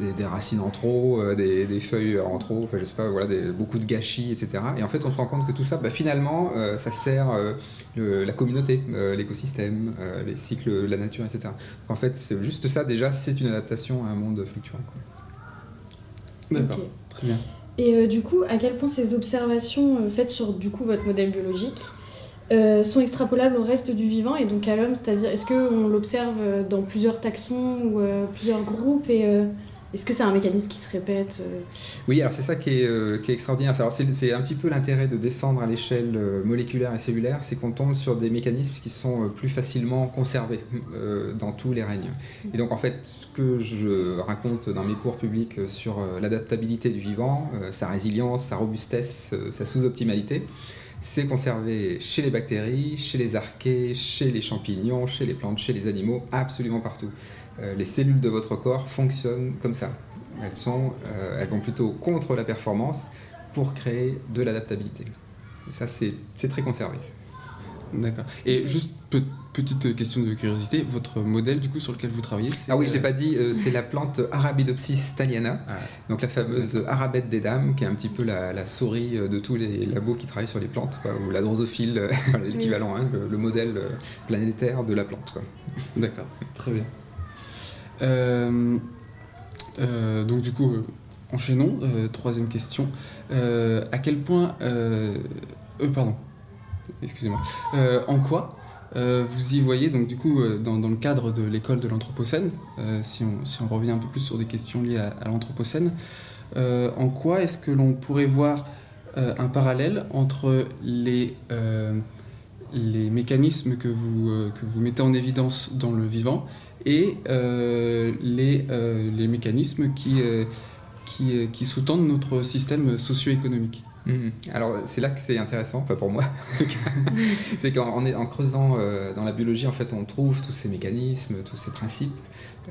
des, des racines en trop, euh, des, des feuilles en trop, enfin, je sais pas, voilà, des- beaucoup de gâchis, etc. Et en fait, on se rend compte que tout ça, bah, finalement, euh, ça sert euh, le- la communauté, euh, l'écosystème, euh, les cycles la nature, etc. Donc, en fait, juste ça, déjà, c'est une adaptation à un monde fluctuant. D'accord, très bien. Et euh, du coup, à quel point ces observations euh, faites sur du coup votre modèle biologique euh, sont extrapolables au reste du vivant et donc à l'homme, c'est-à-dire est-ce qu'on l'observe dans plusieurs taxons ou plusieurs groupes et est-ce que c'est un mécanisme qui se répète euh Oui, alors c'est ça qui est, euh, qui est extraordinaire. Alors, c'est, un petit peu l'intérêt de descendre à l'échelle euh, moléculaire et cellulaire, c'est qu'on tombe sur des mécanismes qui sont plus facilement conservés euh, dans tous les règnes. Et donc en fait, ce que je raconte dans mes cours publics sur l'adaptabilité du vivant, euh, sa résilience, sa robustesse, sa sous-optimalité, c'est conservé chez les bactéries, chez les archées, chez les champignons, chez les plantes, chez les animaux, absolument partout. Euh, les cellules de votre corps fonctionnent comme ça. Elles, sont, euh, elles vont plutôt contre la performance pour créer de l'adaptabilité. Et ça, c'est très conservé. D'accord. Et juste pe- petite question de curiosité, votre modèle du coup sur lequel vous travaillez Ah oui, je l'ai euh, pas dit, euh, c'est la plante Arabidopsis thaliana, Ah. donc la fameuse arabette des dames, qui est un petit peu la, la souris de tous les labos qui travaillent sur les plantes, quoi, ou la drosophile, l'équivalent, hein, le, le modèle planétaire de la plante. D'accord, très bien. Euh, euh, donc du coup, euh, enchaînons. Troisième question. À quel point... Pardon. Excusez-moi. En quoi vous y voyez, donc du coup, dans, le cadre de l'école de l'Anthropocène, si, on, revient un peu plus sur des questions liées à, l'Anthropocène, en quoi est-ce que l'on pourrait voir un parallèle entre les, mécanismes que vous mettez en évidence dans le vivant et euh, les, euh, les mécanismes qui, euh, qui, qui sous-tendent notre système socio-économique Mhm. Alors c'est là que c'est intéressant, enfin pour moi en tout cas, c'est qu'en en, creusant euh, dans la biologie, en fait, on trouve tous ces mécanismes, tous ces principes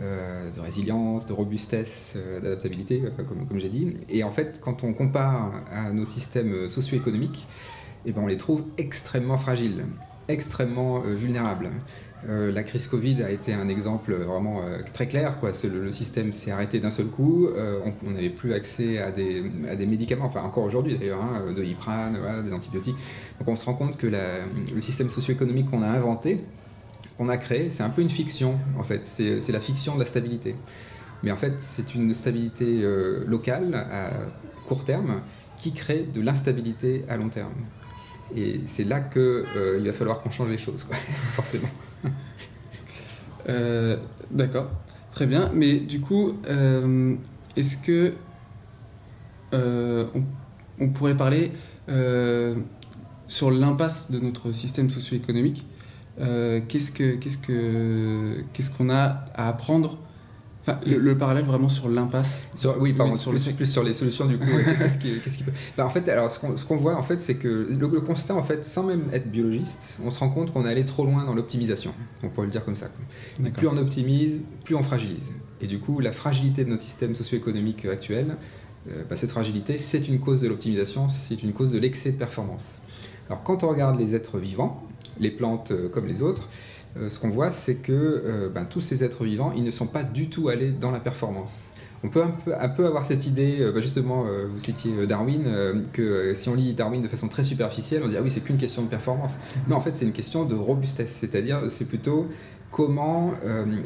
euh, de résilience, de robustesse, euh, d'adaptabilité, comme, comme j'ai dit. Et en fait, quand on compare à nos systèmes socio-économiques, eh ben, on les trouve extrêmement fragiles, extrêmement vulnérables. Euh, la crise Covid a été un exemple vraiment euh, très clair. Le, système s'est arrêté d'un seul coup. euh, on n'avait plus accès à des, médicaments, enfin encore aujourd'hui d'ailleurs, hein, de Iprane, des antibiotiques. Donc on se rend compte que le système socio-économique qu'on a inventé, qu'on a créé, c'est un peu une fiction en fait. C'est la fiction de la stabilité. Mais en fait, c'est une stabilité euh, locale à court terme qui crée de l'instabilité à long terme. Et c'est là qu'il va falloir qu'on change les choses, quoi, forcément. Euh, D'accord, très bien. Mais du coup, euh, est-ce que euh, on, pourrait parler euh, sur l'impasse de notre système socio-économique Euh, Qu'est-ce que qu'est-ce que qu'est-ce qu'on a à apprendre Enfin, le, le parallèle vraiment sur l'impasse. Oui, pardon, sur plus, le plus sur les solutions du coup. ouais, qu'est-ce qui, qu'est-ce qui peut- Bah, en fait, alors ce qu'on, voit en fait, c'est que le, le constat en fait, sans même être biologiste, on se rend compte qu'on est allé trop loin dans l'optimisation. On pourrait le dire comme ça. Plus on optimise, plus on fragilise. Et du coup, la fragilité de notre système socio-économique actuel, euh, bah, cette fragilité, c'est une cause de l'optimisation, c'est une cause de l'excès de performance. Alors quand on regarde les êtres vivants, les plantes euh, comme les autres, euh, ce qu'on voit, c'est que euh, ben, tous ces êtres vivants, ils ne sont pas du tout allés dans la performance. On peut un peu, avoir cette idée, euh, bah, justement, vous citiez Darwin, que si on lit Darwin de façon très superficielle, on dit ah oui, c'est qu'une question de performance. Non, en fait, c'est une question de robustesse, c'est-à-dire c'est plutôt comment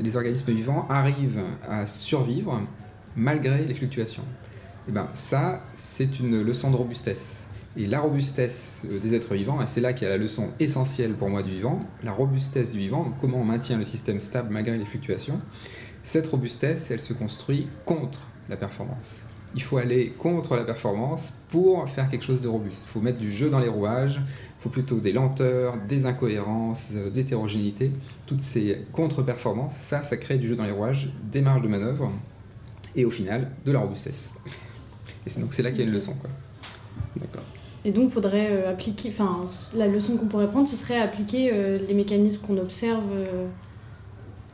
les organismes vivants arrivent à survivre malgré les fluctuations. Et ben ça, c'est une leçon de robustesse. Et la robustesse euh, des êtres vivants, et c'est là qu'il y a la leçon essentielle pour moi du vivant, la robustesse du vivant, donc comment on maintient le système stable malgré les fluctuations, cette robustesse, elle se construit contre la performance. Il faut aller contre la performance pour faire quelque chose de robuste. Il faut mettre du jeu dans les rouages, il faut plutôt des lenteurs, des incohérences, euh, d'hétérogénéité. Toutes ces contre-performances, ça, ça crée du jeu dans les rouages, des marges de manœuvre, et au final, de la robustesse. Et c'est donc c'est là qu'il y a une leçon. Quoi. D'accord. Et donc, faudrait euh, appliquer. Enfin, la leçon qu'on pourrait prendre, ce serait appliquer euh, les mécanismes qu'on observe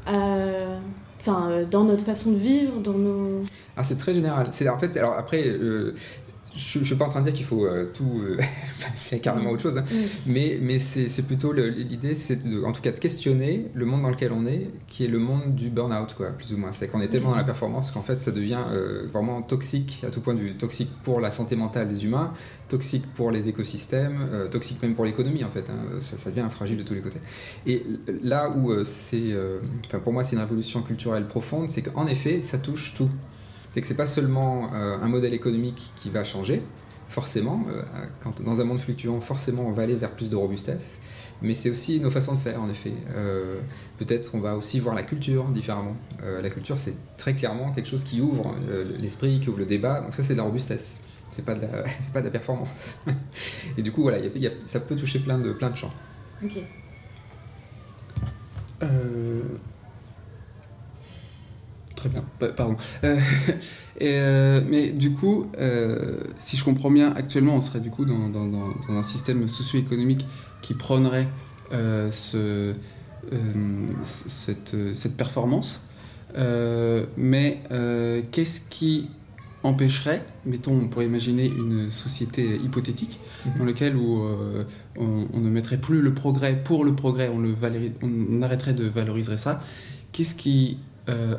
euh, dans notre façon de vivre, dans nos. Ah, c'est très général. C'est en fait, alors après, je, je suis pas en train de dire qu'il faut euh, tout, euh, carrément autre chose, hein. mais mais c'est c'est plutôt l'idée, c'est en tout cas de questionner le monde dans lequel on est, qui est le monde du burn-out, quoi, plus ou moins. C'est qu'on est tellement dans la performance qu'en fait, ça devient euh, vraiment toxique à tout point de vue, toxique pour la santé mentale des humains, toxique pour les écosystèmes, euh, toxique même pour l'économie en fait. hein. Ça, ça devient fragile de tous les côtés. Et là où c'est, enfin pour moi, c'est une révolution culturelle profonde, c'est qu'en effet, ça touche tout. C'est que c'est pas seulement euh, un modèle économique qui va changer, forcément. euh, quand, dans un monde fluctuant, forcément, on va aller vers plus de robustesse. Mais c'est aussi nos façons de faire, en effet. Euh, Peut-être qu'on va aussi voir la culture différemment. Euh, la culture, c'est très clairement quelque chose qui ouvre euh, l'esprit, qui ouvre le débat. Donc ça, c'est de la robustesse. C'est pas de la, c'est pas de la performance. Et du coup, voilà, il y a- il y a- ça peut toucher plein de, plein de champs. Ok. Très bien, Pa- pardon. Euh, et, euh, mais du coup, euh, si je comprends bien, actuellement, on serait du coup dans, dans- dans- dans un système socio-économique qui prônerait ce, cette, cette performance. Mais qu'est-ce qui empêcherait, mettons, on pourrait imaginer une société hypothétique dans laquelle où, euh, on, on ne mettrait plus le progrès pour le progrès, on, le on arrêterait de valoriser ça. Qu'est-ce qui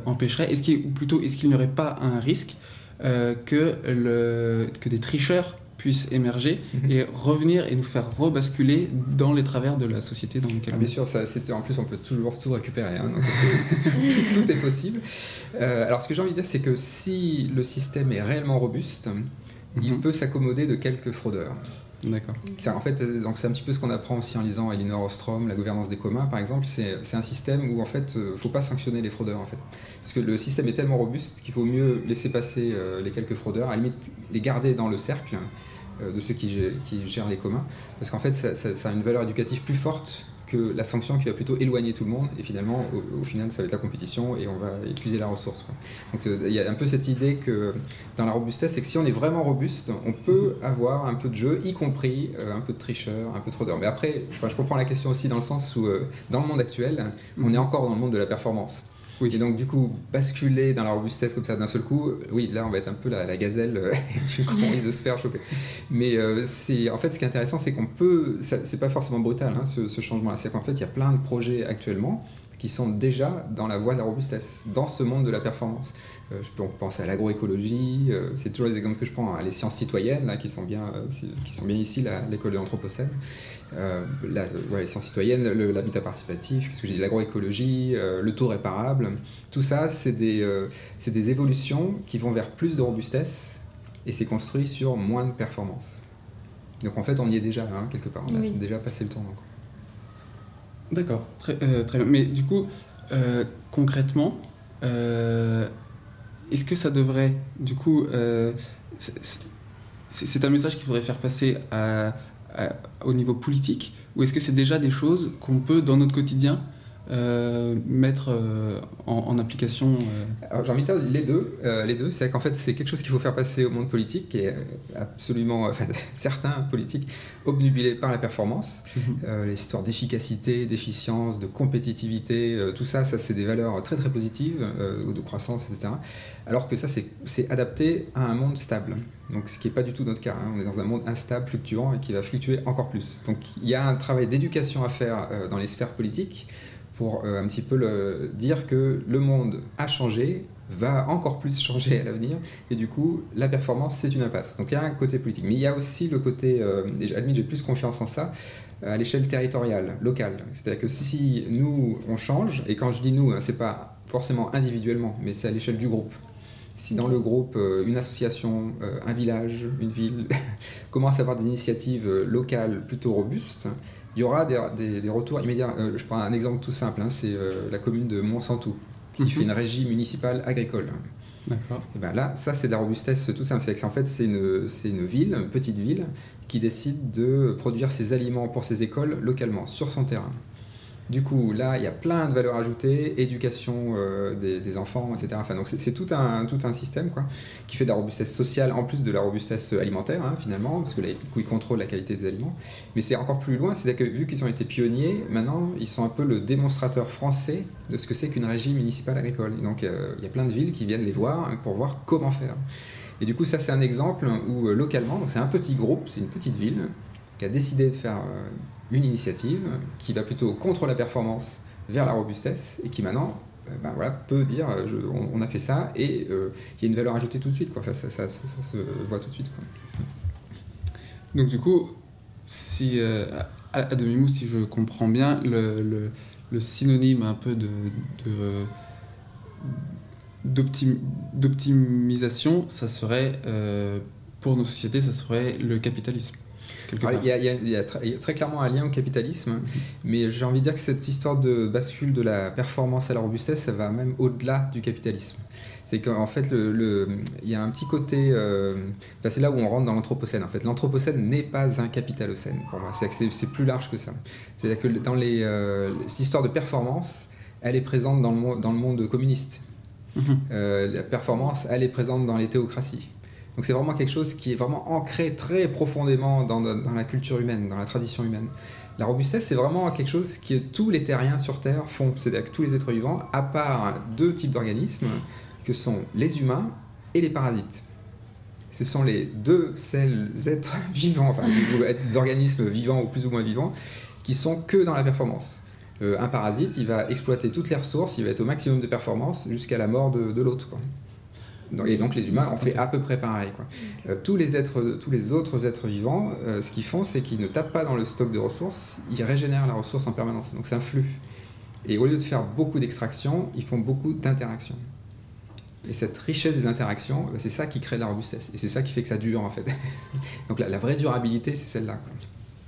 empêcherait, est-ce ou plutôt, est-ce qu'il n'y aurait pas un risque euh, que, le, que des tricheurs puissent émerger et revenir et nous faire rebasculer dans les travers de la société dans laquelle Ah, on bien est? sûr, ça, c'est- en plus on peut toujours tout récupérer, hein, donc tout, tout- tout est possible. Euh, alors ce que j'ai envie de dire, c'est que si le système est réellement robuste, il peut s'accommoder de quelques fraudeurs. D'accord. C'est en fait, euh, c'est un petit peu ce qu'on apprend aussi en lisant Elinor Ostrom, la gouvernance des communs, par exemple. C'est un système où en fait, euh, faut pas sanctionner les fraudeurs en fait, parce que le système est tellement robuste qu'il vaut mieux laisser passer euh, les quelques fraudeurs, à limite les garder dans le cercle de ceux qui, gè- qui gèrent les communs, parce qu'en fait, ça a une valeur éducative plus forte que la sanction qui va plutôt éloigner tout le monde, et finalement, au, final, ça va être la compétition et on va épuiser la ressource. Donc euh, il y a un peu cette idée que dans la robustesse, c'est que si on est vraiment robuste, on peut avoir un peu de jeu, y compris euh, un peu de tricheur, un peu de fraudeur. Mais après, je, je comprends la question aussi dans le sens où, euh, dans le monde actuel, on est encore dans le monde de la performance. Et donc, du coup, basculer dans la robustesse comme ça d'un seul coup, oui, là, on va être un peu la, la gazelle, euh, du coup, on risque de se faire choper. Mais euh, c'est, en fait, ce qui est intéressant, c'est qu'on peut, c'est pas forcément brutal, hein, ce, ce changement-là. C'est qu'en fait, il y a plein de projets actuellement qui sont déjà dans la voie de la robustesse, dans ce monde de la performance. Euh, je peux penser à l'agroécologie, euh, c'est toujours les exemples que je prends, hein, les sciences citoyennes, là, qui, sont bien, euh, qui sont bien ici, l'école de l'Anthropocène. Euh, euh, ouais, les sciences citoyennes, l'habitat participatif, qu'est-ce que j'ai dit, l'agroécologie, euh, le taux réparable, tout ça, c'est des, euh, c'est des évolutions qui vont vers plus de robustesse et c'est construit sur moins de performance. Donc en fait, on y est déjà, hein, quelque part, on a déjà passé le tournant. quoi. D'accord, très, euh, très bien. Mais du coup, euh, concrètement, euh, est-ce que ça devrait, du coup, euh, c'est- un message qu'il faudrait faire passer au niveau politique ou est-ce que c'est déjà des choses qu'on peut, dans notre quotidien, euh, mettre euh, en, en application euh, j'ai envie de dire les deux. euh, les deux, c'est qu'en fait c'est quelque chose qu'il faut faire passer au monde politique et euh, absolument, enfin, certains politiques obnubilés par la performance, Euh, les histoires d'efficacité, d'efficience, de compétitivité, tout ça, ça c'est des valeurs très très positives ou de croissance, etc. Alors que ça c'est c'est adapté à un monde stable. Donc ce qui n'est pas du tout notre cas. hein. On est dans un monde instable, fluctuant et qui va fluctuer encore plus. Donc il y a un travail d'éducation à faire dans les sphères politiques pour euh, un petit peu dire que le monde a changé, va encore plus changer à l'avenir, et du coup, la performance, c'est une impasse. Donc il y a un côté politique. Mais il y a aussi le côté, euh, et j'admets, j'ai plus confiance en ça, à l'échelle territoriale, locale. C'est-à-dire que si nous, on change, et quand je dis nous, hein, c'est pas forcément individuellement, mais c'est à l'échelle du groupe. Si dans le groupe, euh, une association, un village, une ville commence à avoir des initiatives locales plutôt robustes, il y aura des, des- des retours immédiats. Euh, je prends un exemple tout simple, hein, c'est euh, la commune de Monsanto, qui Mhm. fait une régie municipale agricole. D'accord. Et ben là, ça c'est de la robustesse tout simple. C'est qu'en fait, c'est une, c'est une ville, une petite ville, qui décide de produire ses aliments pour ses écoles localement, sur son terrain. Du coup, là, il y a plein de valeurs ajoutées, éducation euh, des, enfants, etc. Enfin, donc c'est tout un, tout un système quoi, qui fait de la robustesse sociale en plus de la robustesse alimentaire, hein, finalement, parce que là, du coup, ils contrôlent la qualité des aliments. Mais c'est encore plus loin, c'est-à-dire que vu qu'ils ont été pionniers, maintenant, ils sont un peu le démonstrateur français de ce que c'est qu'une régie municipale agricole. Et donc, euh, il y a plein de villes qui viennent les voir pour voir comment faire. Et du coup, ça, c'est un exemple où, euh, localement, c'est un petit groupe, c'est une petite ville, qui a décidé de faire une initiative qui va plutôt contre la performance vers la robustesse et qui maintenant euh, ben voilà, peut dire euh, on, a fait ça et euh, il y a une valeur ajoutée tout de suite. Quoi. Enfin, ça, ça- se voit tout de suite. Donc du coup, si euh, à, demi-mot, si je comprends bien, le, synonyme un peu d'optimisation, ça serait pour nos sociétés, ça serait le capitalisme. Quelque Alors, part. Il y, a- y y y très clairement un lien au capitalisme, mais j'ai envie de dire que cette histoire de bascule de la performance à la robustesse, ça va même au-delà du capitalisme. C'est qu'en fait, le- le- il y a un petit côté. euh, c'est là où on rentre dans l'anthropocène. En fait, l'anthropocène n'est pas un capitalocène pour moi. C'est- plus large que ça. C'est-à-dire que dans les, euh, cette histoire de performance, elle est présente dans le, mo- dans le monde communiste. Euh, la performance, elle est présente dans les théocraties. Donc c'est vraiment quelque chose qui est vraiment ancré très profondément dans, la culture humaine, dans la tradition humaine. La robustesse, c'est vraiment quelque chose que tous les terriens sur Terre font. C'est-à-dire que tous les êtres vivants, à part deux types d'organismes, que sont les humains et les parasites. ce sont les deux seuls êtres vivants, enfin des organismes vivants ou plus ou moins vivants, qui sont que dans la performance. Euh, un parasite, il va exploiter toutes les ressources, il va être au maximum de performance jusqu'à la mort de, de l'autre. Et donc les humains, on fait à peu près pareil. quoi. Euh, tous, les êtres, tous les autres êtres vivants, euh, ce qu'ils font, c'est qu'ils ne tapent pas dans le stock de ressources, ils régénèrent la ressource en permanence. Donc c'est un flux. Et au lieu de faire beaucoup d'extraction, ils font beaucoup d'interaction. Et cette richesse des interactions, euh, c'est ça qui crée de la robustesse. Et c'est ça qui fait que ça dure en fait. Donc la, la vraie durabilité, c'est celle-là.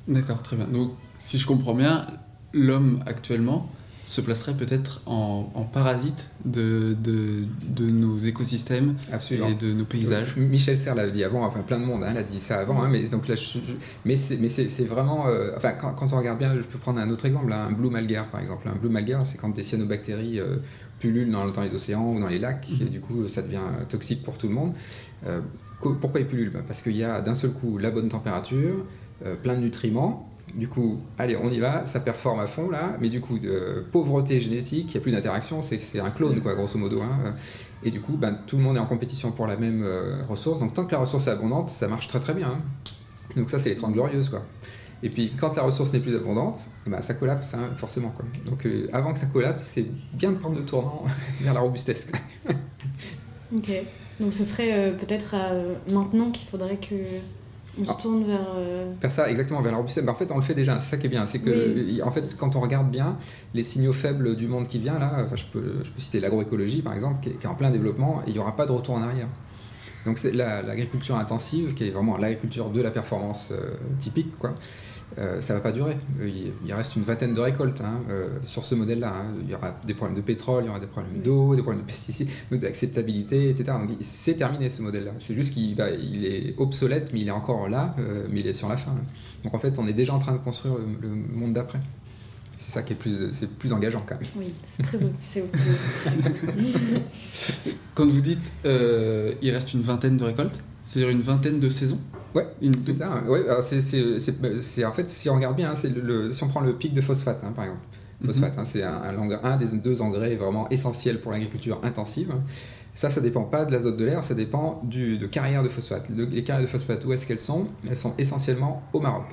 D'accord, très bien. Donc, si je comprends bien, l'homme actuellement se placerait peut-être en, en parasite de, de, de nos écosystèmes Absolument. et de nos paysages. Michel Serres l'a dit avant, enfin plein de monde hein, l'a dit ça avant, hein, mais donc là, je- mais c'est mais c'est c'est vraiment, euh, enfin quand, quand on regarde bien, je peux prendre un autre exemple, hein, un blue malgare par exemple. Un blue malgare, c'est quand des cyanobactéries euh, pullulent dans, dans les océans ou dans les lacs, et du coup ça devient euh, toxique pour tout le monde. Euh, pourquoi ils pullulent? Bah, Parce qu'il y a d'un seul coup la bonne température, plein de nutriments. Du coup, allez, on y va, ça performe à fond là, mais du coup, de pauvreté génétique, il n'y a plus d'interaction, c'est c'est un clone, quoi, grosso modo. hein. Et du coup, ben, tout le monde est en compétition pour la même euh, ressource. Donc, tant que la ressource est abondante, ça marche très très bien. hein. Donc, ça, c'est les 30 glorieuses, quoi. Et puis, quand la ressource n'est plus abondante, ben, ça collapse, hein, forcément, quoi. Donc, euh, avant que ça collapse, c'est bien de prendre le tournant vers la robustesse. quoi. Ok. Donc ce serait euh, peut-être maintenant qu'il faudrait que on se Ah. tourne vers. euh, Faire ça exactement vers la robustesse. Ben, en fait, on le fait déjà. C'est ça qui est bien. C'est que, Oui. en fait, quand on regarde bien les signaux faibles du monde qui vient, là, je, peux, je peux citer l'agroécologie, par exemple, qui est, qui est en plein développement, et il n'y aura pas de retour en arrière. Donc, c'est la- l'agriculture intensive, qui est vraiment l'agriculture de la performance euh, typique, quoi. Euh, ça va pas durer. Il, il reste une vingtaine de récoltes hein, euh, sur ce modèle-là. hein. Il y aura des problèmes de pétrole, il y aura des problèmes d'eau, des problèmes de pesticides, donc d'acceptabilité, etc. Donc c'est terminé ce modèle-là. C'est juste qu'il va, il est obsolète, mais il est encore là, euh, mais il est sur la fin. là. Donc en fait, on est déjà en train de construire le, le monde d'après. C'est ça qui est plus, c'est plus engageant quand même. Oui, c'est très optimiste. Quand vous dites euh, il reste une vingtaine de récoltes, c'est-à-dire une vingtaine de saisons? Ouais, c'est ça. hein. Ouais, alors c'est, en fait, si on regarde bien, hein, c'est le, le- si on prend le pic de phosphate, hein, par exemple. Phosphate, hein, c'est un, un engrais- un des deux engrais vraiment essentiels pour l'agriculture intensive. Ça, ça dépend pas de l'azote de l'air, ça dépend du, de carrières de phosphate. Le- les carrières de phosphate, où est-ce qu'elles sont? Elles sont essentiellement au Maroc.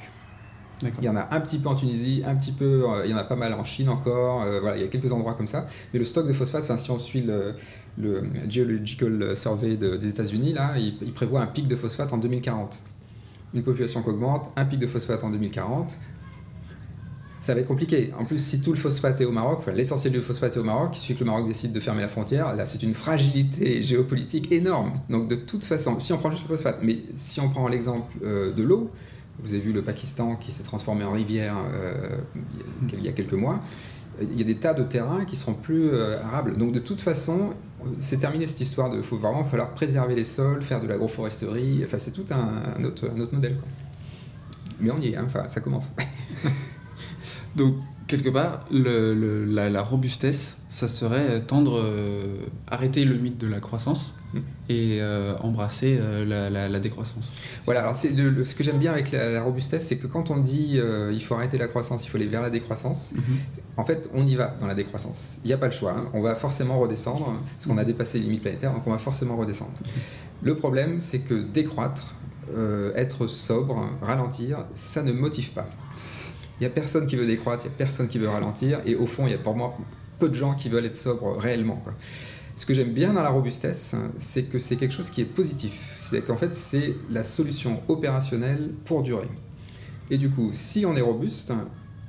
Il y en a un petit peu en Tunisie, un petit peu, euh, il y en a pas mal en Chine encore, euh, voilà, il y a quelques endroits comme ça. Mais le stock de phosphate, si on suit le, le Geological Survey de- des États-Unis, là, il, prévoit un pic de phosphate en 2040. Une population qui augmente, un pic de phosphate en 2040. Ça va être compliqué. En plus, si tout le phosphate est au Maroc, enfin l'essentiel du phosphate est au Maroc, il suffit que le Maroc décide de fermer la frontière, là c'est une fragilité géopolitique énorme. Donc de toute façon, si on prend juste le phosphate, mais si on prend l'exemple euh, de l'eau, vous avez vu le Pakistan qui s'est transformé en rivière euh, il y a- quelques mois, il y a des tas de terrains qui seront plus euh, arables. Donc de toute façon, euh, c'est terminé cette histoire de faut vraiment falloir préserver les sols, faire de l'agroforesterie, enfin c'est tout un, autre, modèle. Mais on y est, hein, ça commence. Donc, quelque part, la, robustesse, ça serait tendre, euh, arrêter le mythe de la croissance et euh, embrasser euh, la, la- la décroissance. Voilà, alors c'est ce que j'aime bien avec la, la robustesse, c'est que quand on dit euh, il faut arrêter la croissance, il faut aller vers la décroissance, en fait on y va dans la décroissance. Il n'y a pas le choix, hein. on va forcément redescendre, parce qu'on a dépassé les limites planétaires, donc on va forcément redescendre. Le problème, c'est que décroître, être sobre, ralentir, ça ne motive pas. Il n'y a personne qui veut décroître, il n'y a personne qui veut ralentir, et au fond, il y a pour moi peu de gens qui veulent être sobres réellement. quoi. Ce que j'aime bien dans la robustesse, c'est que c'est quelque chose qui est positif. C'est-à-dire qu'en fait, c'est la solution opérationnelle pour durer. Et du coup, si on est robuste,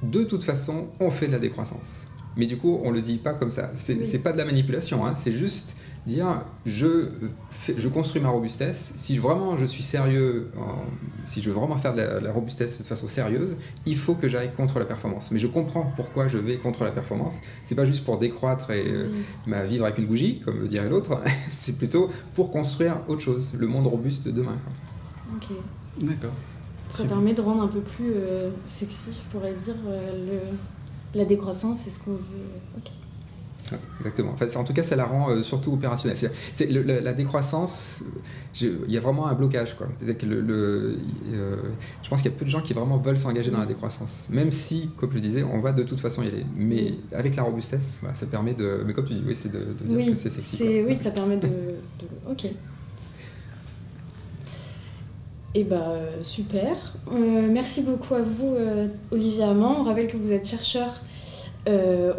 de toute façon, on fait de la décroissance. Mais du coup, on le dit pas comme ça. C'est Oui. c'est pas de la manipulation, hein. c'est juste dire je, fais- je construis ma robustesse. Si vraiment je suis sérieux, en- si je veux vraiment faire de la, robustesse de façon sérieuse, il faut que j'aille contre la performance. Mais je comprends pourquoi je vais contre la performance. C'est pas juste pour décroître et euh, bah, vivre avec une bougie, comme le dirait l'autre. c'est plutôt pour construire autre chose, le monde robuste de demain. quoi. Ok. D'accord. Ça permet de rendre un peu plus euh, sexy, je pourrais dire, euh, le, la décroissance, c'est ce qu'on veut. Ok. Exactement. Enfin, en tout cas, ça la rend euh, surtout opérationnelle. Le- la, la décroissance, il y a vraiment un blocage. Quoi. C'est-à-dire que le, le- euh, je pense qu'il y a peu de gens qui vraiment veulent s'engager dans la décroissance. Même si, comme je disais, on va de toute façon y aller. Mais avec la robustesse, voilà, ça permet de. Mais comme tu dis, oui, c'est de, de dire oui, que c'est sexy. quoi. oui, ça permet de, de- Ok. Eh ben, euh, super. Euh, merci beaucoup à vous, euh, Olivier Amand. On rappelle que vous êtes chercheur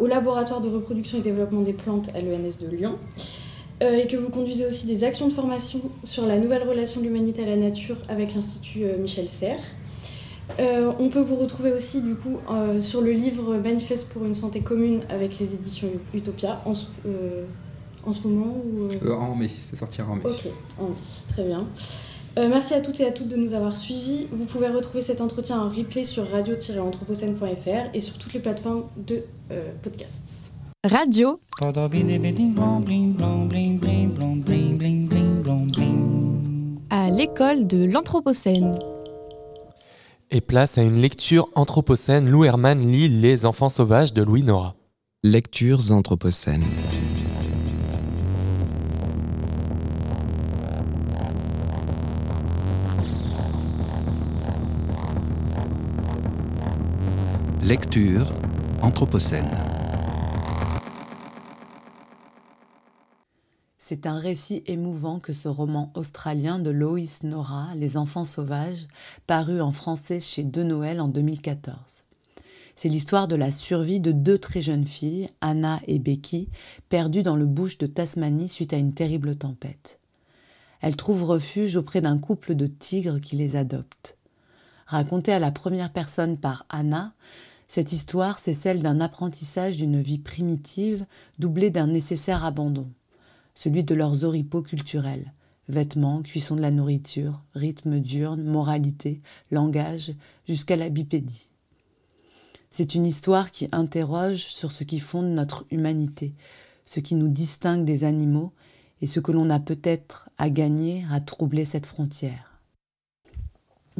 au laboratoire de reproduction et développement des plantes à l'ENS de Lyon euh, et que vous conduisez aussi des actions de formation sur la nouvelle relation de l'humanité à la nature avec l'Institut euh, Michel Serres. Euh, on peut vous retrouver aussi du coup euh, sur le livre Manifeste pour une santé commune avec les éditions Utopia en, ce- euh, en ce moment ou, euh, Euh, en mai, ça sortira en mai. Ok, en mai, très bien. Euh, merci à toutes et à toutes de nous avoir suivis. Vous pouvez retrouver cet entretien en replay sur radio-anthropocène.fr et sur toutes les plateformes de euh, podcasts. Radio à l'école de l'Anthropocène. Et place à une lecture anthropocène. Lou Herman lit Les enfants sauvages de Louis Nora. Lectures anthropocènes. Lecture Anthropocène. C'est un récit émouvant que ce roman australien de Lois Nora, Les enfants sauvages, paru en français chez De Noël en 2014. C'est l'histoire de la survie de deux très jeunes filles, Anna et Becky, perdues dans le bush de Tasmanie suite à une terrible tempête. Elles trouvent refuge auprès d'un couple de tigres qui les adopte. Racontée à la première personne par Anna, cette histoire, c'est celle d'un apprentissage d'une vie primitive doublée d'un nécessaire abandon celui de leurs oripeaux culturels vêtements, cuisson de la nourriture, rythme diurne, moralité, langage, jusqu'à la bipédie. C'est une histoire qui interroge sur ce qui fonde notre humanité, ce qui nous distingue des animaux et ce que l'on a peut-être à gagner à troubler cette frontière.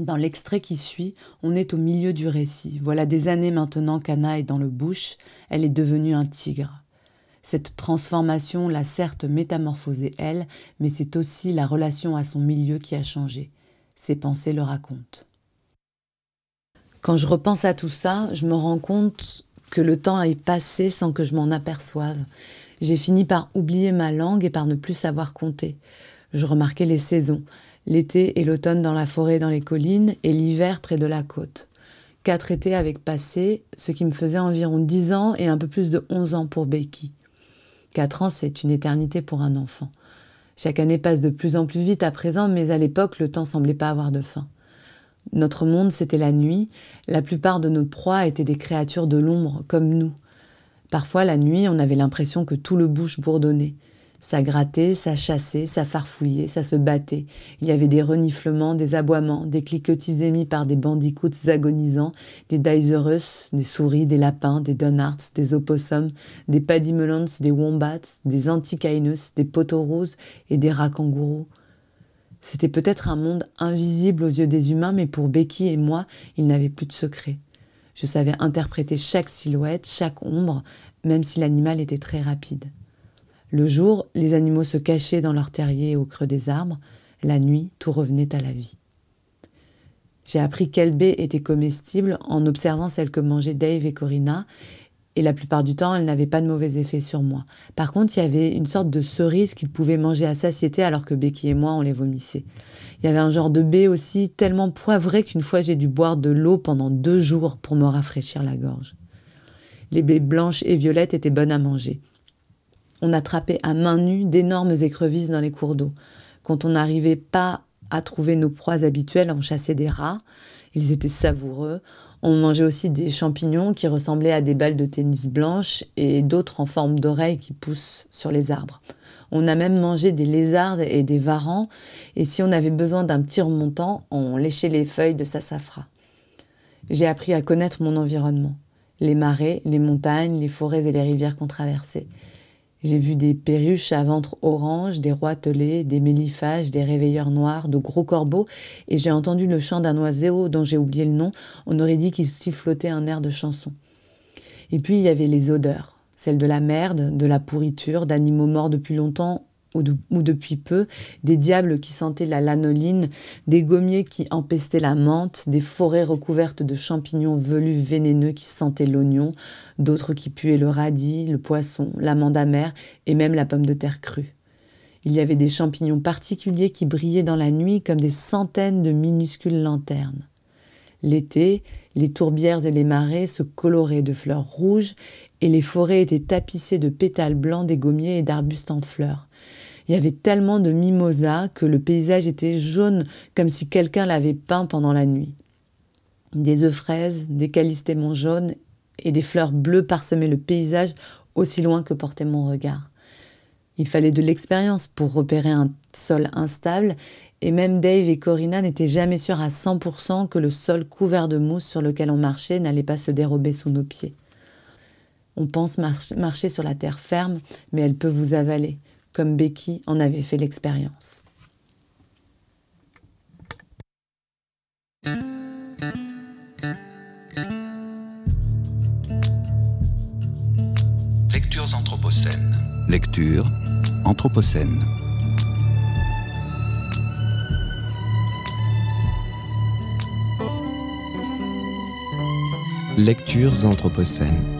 Dans l'extrait qui suit, on est au milieu du récit. Voilà des années maintenant qu'Anna est dans le bush, elle est devenue un tigre. Cette transformation l'a certes métamorphosée elle, mais c'est aussi la relation à son milieu qui a changé. Ses pensées le racontent. Quand je repense à tout ça, je me rends compte que le temps est passé sans que je m'en aperçoive. J'ai fini par oublier ma langue et par ne plus savoir compter. Je remarquais les saisons, l'été et l'automne dans la forêt dans les collines, et l'hiver près de la côte. Quatre étés avec passé, ce qui me faisait environ dix ans et un peu plus de onze ans pour Becky. Quatre ans, c'est une éternité pour un enfant. Chaque année passe de plus en plus vite à présent, mais à l'époque, le temps semblait pas avoir de fin. Notre monde, c'était la nuit. La plupart de nos proies étaient des créatures de l'ombre, comme nous. Parfois, la nuit, on avait l'impression que tout le bouche bourdonnait. Ça grattait, ça chassait, ça farfouillait, ça se battait. Il y avait des reniflements, des aboiements, des cliquetis émis par des bandicoots agonisants, des Daiserus, des souris, des lapins, des Donards, des opossums, des paddymelons, des wombats, des anticainus, des potorous et des rats kangourous. C'était peut-être un monde invisible aux yeux des humains, mais pour Becky et moi, il n'avait plus de secret. Je savais interpréter chaque silhouette, chaque ombre, même si l'animal était très rapide. Le jour, les animaux se cachaient dans leurs terriers au creux des arbres. La nuit, tout revenait à la vie. J'ai appris quelle baie était comestible en observant celle que mangeaient Dave et Corinna, et la plupart du temps, elle n'avait pas de mauvais effets sur moi. Par contre, il y avait une sorte de cerise qu'ils pouvaient manger à satiété alors que Becky et moi, on les vomissait. Il y avait un genre de baie aussi tellement poivré qu'une fois j'ai dû boire de l'eau pendant deux jours pour me rafraîchir la gorge. Les baies blanches et violettes étaient bonnes à manger. On attrapait à main nue d'énormes écrevisses dans les cours d'eau. Quand on n'arrivait pas à trouver nos proies habituelles, on chassait des rats. Ils étaient savoureux. On mangeait aussi des champignons qui ressemblaient à des balles de tennis blanches et d'autres en forme d'oreilles qui poussent sur les arbres. On a même mangé des lézards et des varans, et si on avait besoin d'un petit remontant, on léchait les feuilles de sassafras. J'ai appris à connaître mon environnement, les marais, les montagnes, les forêts et les rivières qu'on traversait. J'ai vu des perruches à ventre orange, des roitelets, des méliphages, des réveilleurs noirs, de gros corbeaux, et j'ai entendu le chant d'un oiseau dont j'ai oublié le nom. On aurait dit qu'il sifflotait un air de chanson. Et puis il y avait les odeurs, celles de la merde, de la pourriture, d'animaux morts depuis longtemps ou, de- ou depuis peu, des diables qui sentaient la lanoline, des gommiers qui empestaient la menthe, des forêts recouvertes de champignons velus vénéneux qui sentaient l'oignon, d'autres qui puaient le radis, le poisson, l'amande amère et même la pomme de terre crue. Il y avait des champignons particuliers qui brillaient dans la nuit comme des centaines de minuscules lanternes. L'été, les tourbières et les marais se coloraient de fleurs rouges et les forêts étaient tapissées de pétales blancs des gommiers et d'arbustes en fleurs. Il y avait tellement de mimosas que le paysage était jaune comme si quelqu'un l'avait peint pendant la nuit. Des œufs fraises, des calistémons jaunes et des fleurs bleues parsemaient le paysage aussi loin que portait mon regard. Il fallait de l'expérience pour repérer un sol instable et même Dave et Corinna n'étaient jamais sûrs à 100% que le sol couvert de mousse sur lequel on marchait n'allait pas se dérober sous nos pieds. On pense marcher sur la terre ferme, mais elle peut vous avaler, comme Becky en avait fait l'expérience. Lectures anthropocènes. Lecture anthropocène. Lectures anthropocènes.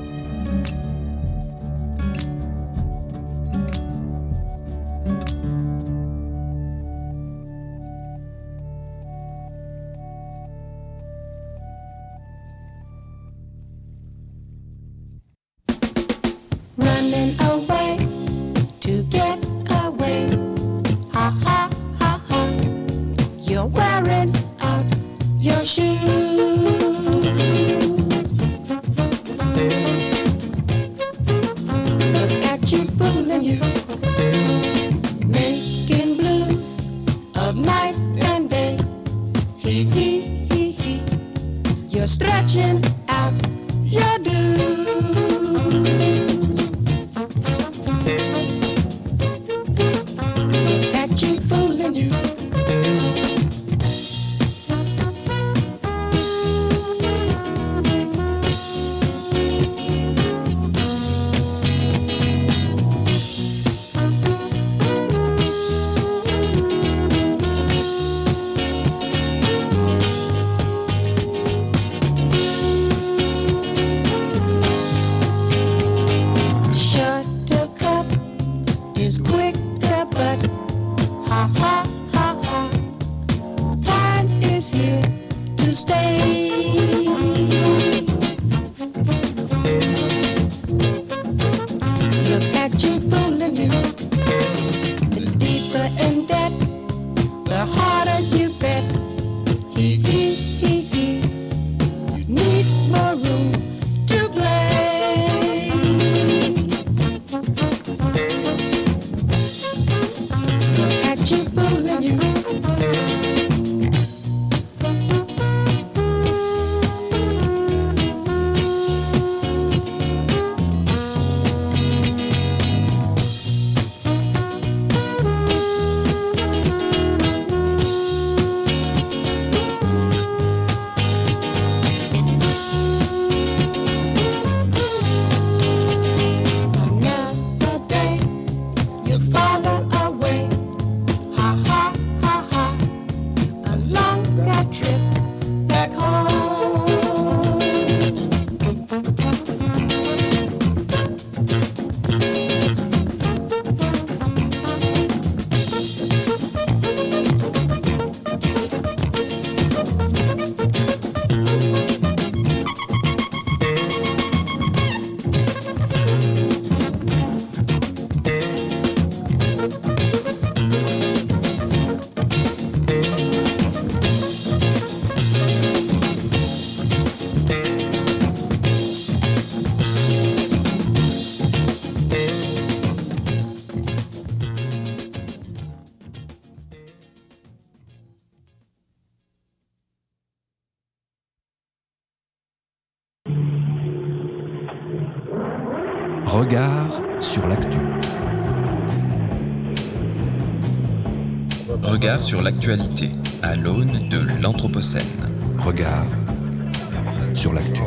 Regard sur l'actu. Regard sur l'actualité à l'aune de l'Anthropocène. Regard sur l'actu.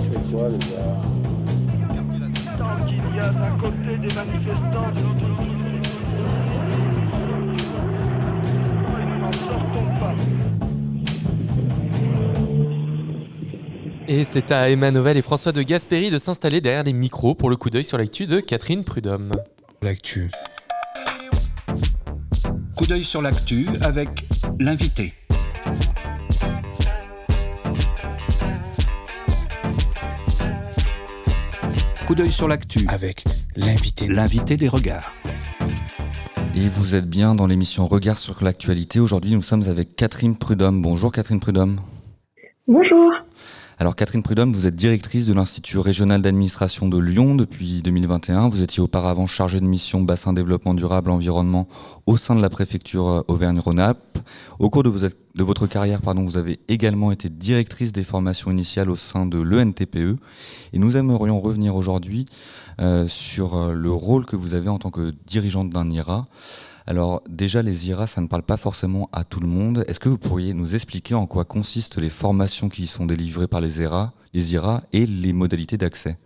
Et c'est à Emma Novel et François de Gasperi de s'installer derrière les micros pour le coup d'œil sur l'actu de Catherine Prudhomme. L'actu. Coup d'œil sur l'actu avec l'invité. Coup d'œil sur l'actu avec l'invité. L'invité des regards. Et vous êtes bien dans l'émission Regard sur l'actualité. Aujourd'hui, nous sommes avec Catherine Prudhomme. Bonjour Catherine Prudhomme. Bonjour. Alors Catherine Prudhomme, vous êtes directrice de l'Institut régional d'administration de Lyon depuis 2021. Vous étiez auparavant chargée de mission bassin développement durable environnement au sein de la préfecture euh, Auvergne-Rhône-Alpes. Au cours de, de votre carrière, pardon, vous avez également été directrice des formations initiales au sein de l'ENTPE. Et nous aimerions revenir aujourd'hui euh, sur euh, le rôle que vous avez en tant que dirigeante d'un IRA. Alors déjà, les IRA, ça ne parle pas forcément à tout le monde. Est-ce que vous pourriez nous expliquer en quoi consistent les formations qui sont délivrées par les IRA, et les modalités d'accès?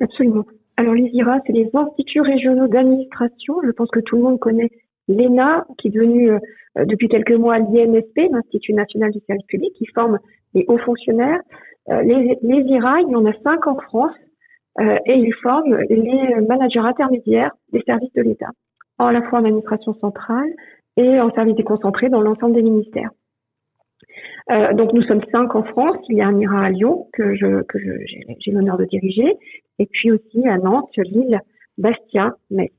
Absolument. Alors les IRA, c'est les instituts régionaux d'administration. Je pense que tout le monde connaît l'ENA, qui est devenu euh, depuis quelques mois l'INSP, l'Institut national du service public, qui forme les hauts fonctionnaires. Euh, les, les IRA, il y en a cinq en France, euh, et ils forment les managers intermédiaires des services de l'État, à la fois en administration centrale et en service déconcentré dans l'ensemble des ministères. Euh, donc nous sommes cinq en France. Il y a un IRA à Lyon que je que j'ai l'honneur de diriger, et puis aussi à Nantes, Lille, Bastia, Metz.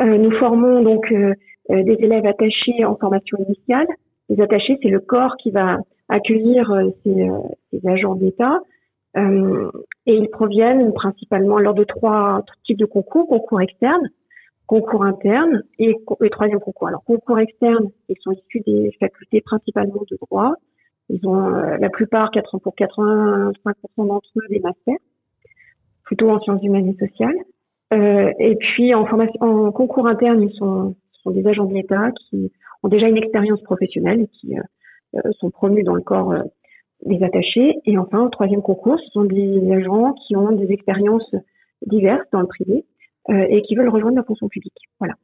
Euh, nous formons donc euh, euh, des élèves attachés en formation initiale. Les attachés, c'est le corps qui va accueillir euh, ces, euh, ces agents d'État. Euh, et ils proviennent principalement lors de trois types de concours, concours externe, concours interne et, et troisième concours. Alors concours externe, ils sont issus des facultés principalement de droit. Ils ont euh, la plupart, 80 pour 85% d'entre eux, des masters, plutôt en sciences humaines et sociales. Euh, et puis en formation, en concours interne, ils sont, sont des agents de l'État qui ont déjà une expérience professionnelle et qui euh, euh, sont promus dans le corps des attachés. Et enfin, au troisième concours, ce sont des agents qui ont des expériences diverses dans le privé euh, et qui veulent rejoindre la fonction publique. Voilà.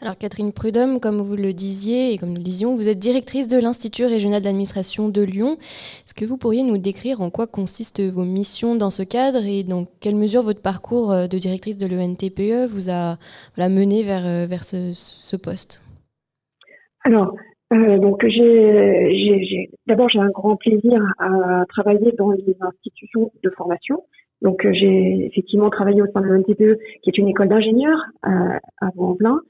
Alors Catherine Prudhomme, comme vous le disiez et comme nous le disions, vous êtes directrice de l'Institut régional d'administration de Lyon. Est-ce que vous pourriez nous décrire en quoi consistent vos missions dans ce cadre et dans quelle mesure votre parcours euh, de directrice de l'ENTPE vous a voilà, mené vers, euh, vers ce, ce poste? Alors, euh, donc j'ai, d'abord j'ai un grand plaisir à travailler dans les institutions de formation. Donc euh, j'ai effectivement travaillé au sein de l'ENTPE, qui est une école d'ingénieurs euh, à Vaux-en-Velin,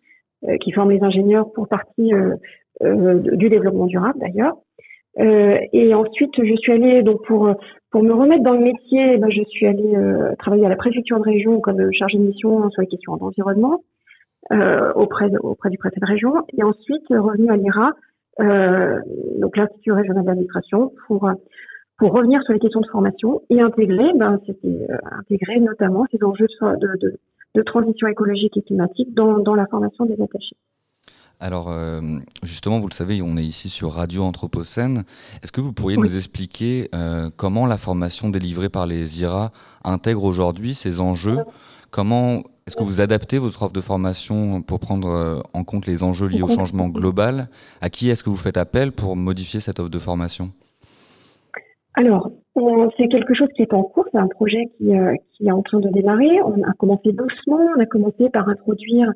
euh, qui forme les ingénieurs pour partie euh, du développement durable d'ailleurs. Et ensuite, je suis allée donc pour pour me remettre dans le métier, ben, je suis allée travailler à la préfecture de région comme chargée de mission sur les questions d'environnement euh, auprès auprès du préfet de région. Et ensuite, revenu à l'IRA, euh, donc l'Institut régional d'administration, pour pour revenir sur les questions de formation et intégrer, ben, c'était euh, intégrer notamment ces enjeux de, de, de, de transition écologique et climatique dans, dans la formation des attachés. Alors, euh, justement, vous le savez, on est ici sur Radio Anthropocène. Est-ce que vous pourriez nous expliquer euh, comment la formation délivrée par les IRA intègre aujourd'hui ces enjeux? Comment est-ce que vous adaptez votre offre de formation pour prendre euh, en compte les enjeux liés au changement global? À qui est-ce que vous faites appel pour modifier cette offre de formation? Alors, c'est quelque chose qui est en cours, c'est un projet qui, euh, qui est en train de démarrer. On a commencé doucement, on a commencé par introduire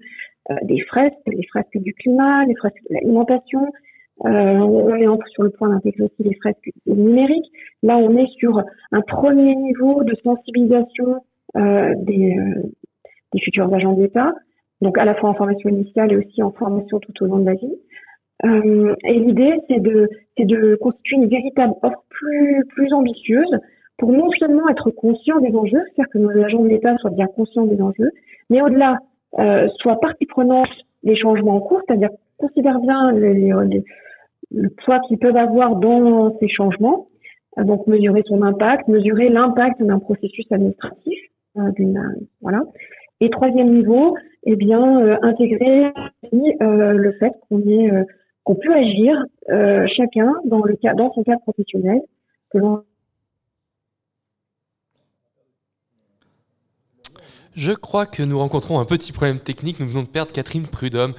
euh, des fresques, les fresques du climat, les fresques de l'alimentation. Euh, on est sur le point d'intégrer aussi les fresques numériques. Là, on est sur un premier niveau de sensibilisation des, des futurs agents de l'État, donc à la fois en formation initiale et aussi en formation tout au long de la vie. Euh, et l'idée, c'est de, c'est de constituer une véritable offre plus, plus ambitieuse pour non seulement être conscient des enjeux, c'est-à-dire que nos agents de l'État soient bien conscients des enjeux, mais au-delà, euh, soient partie prenante des changements en cours, c'est-à-dire considèrent bien les, les- les- le poids qu'ils peuvent avoir dans ces changements, euh, donc mesurer son impact, mesurer l'impact d'un processus administratif, euh, d'une, euh, voilà. Et troisième niveau, eh bien, euh, intégrer euh, le fait qu'on est euh, qu'on peut agir euh, chacun dans le cas dans son cadre professionnel Je crois que nous rencontrons un petit problème technique. Nous venons de perdre Catherine Prudhomme,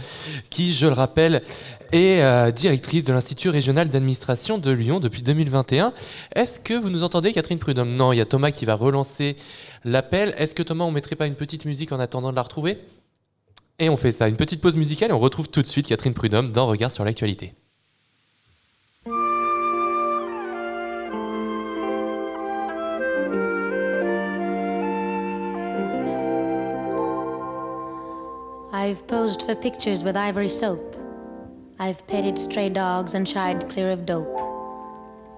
qui, je le rappelle, est euh, directrice de l'Institut régional d'administration de Lyon depuis 2021. Est-ce que vous nous entendez, Catherine Prudhomme? Non, il y a Thomas qui va relancer l'appel. Est-ce que Thomas, on mettrait pas une petite musique en attendant de la retrouver? Et on fait ça, une petite pause musicale et on retrouve tout de suite Catherine Prudhomme dans Regard sur l'actualité. I've posed for pictures with ivory soap. I've petted stray dogs and shied clear of dope.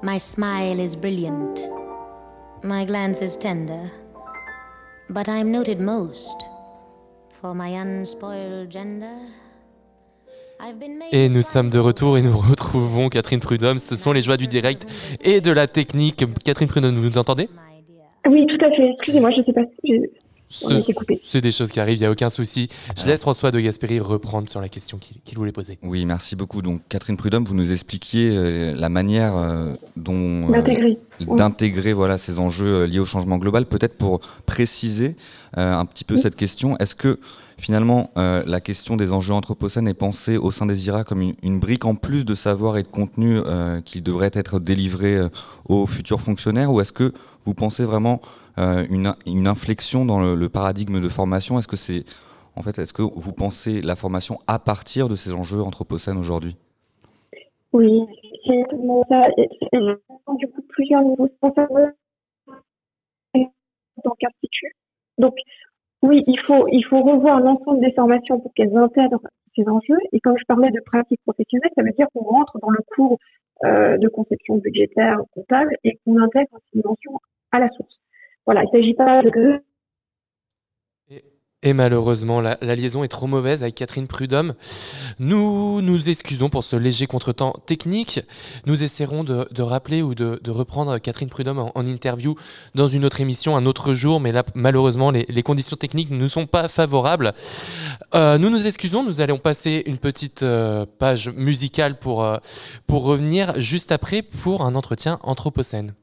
My smile is brilliant. My glance is tender. But I'm noted most for my unspoiled gender. I've been made Et nous sommes de retour et nous retrouvons Catherine Prudhomme. Ce sont les joies du direct et de la technique. Catherine Prudhomme, vous nous entendez? Oui, tout à fait. Excusez-moi, je sais pas si C'est des choses qui arrivent, il n'y a aucun souci. Je laisse François de Gasperi reprendre sur la question qu'il voulait poser. Oui, merci beaucoup. Donc, Catherine Prudhomme, vous nous expliquiez euh, la manière euh, dont euh, D'intégrer. Oui. voilà ces enjeux liés au changement global. Peut-être pour préciser un petit peu cette question, est-ce que finalement euh, la question des enjeux anthropocènes est pensée au sein des IRA comme une, brique en plus de savoir et de contenu euh, qui devrait être délivré euh, aux futurs fonctionnaires, ou est-ce que vous pensez vraiment une, une inflexion dans le, paradigme de formation? Est-ce que c'est en fait, est-ce que vous pensez la formation à partir de ces enjeux anthropocènes aujourd'hui? Oui, c'est du coup, plusieurs niveaux. Dans. Donc, oui, il faut, il faut revoir l'ensemble des formations pour qu'elles intègrent ces enjeux. Et quand je parlais de pratique professionnelle, ça veut dire qu'on rentre dans le cours euh, de conception budgétaire, comptable, et qu'on intègre ces dimensions à la source. Voilà, il ne s'agit pas de malheureusement, la, liaison est trop mauvaise avec Catherine Prudhomme. Nous nous excusons pour ce léger contretemps technique. Nous essaierons de, rappeler ou de, reprendre Catherine Prudhomme en, interview dans une autre émission, un autre jour, mais là, malheureusement, les, conditions techniques ne sont pas favorables. Euh, nous nous excusons, nous allons passer une petite euh, page musicale pour, euh, pour revenir juste après pour un entretien anthropocène.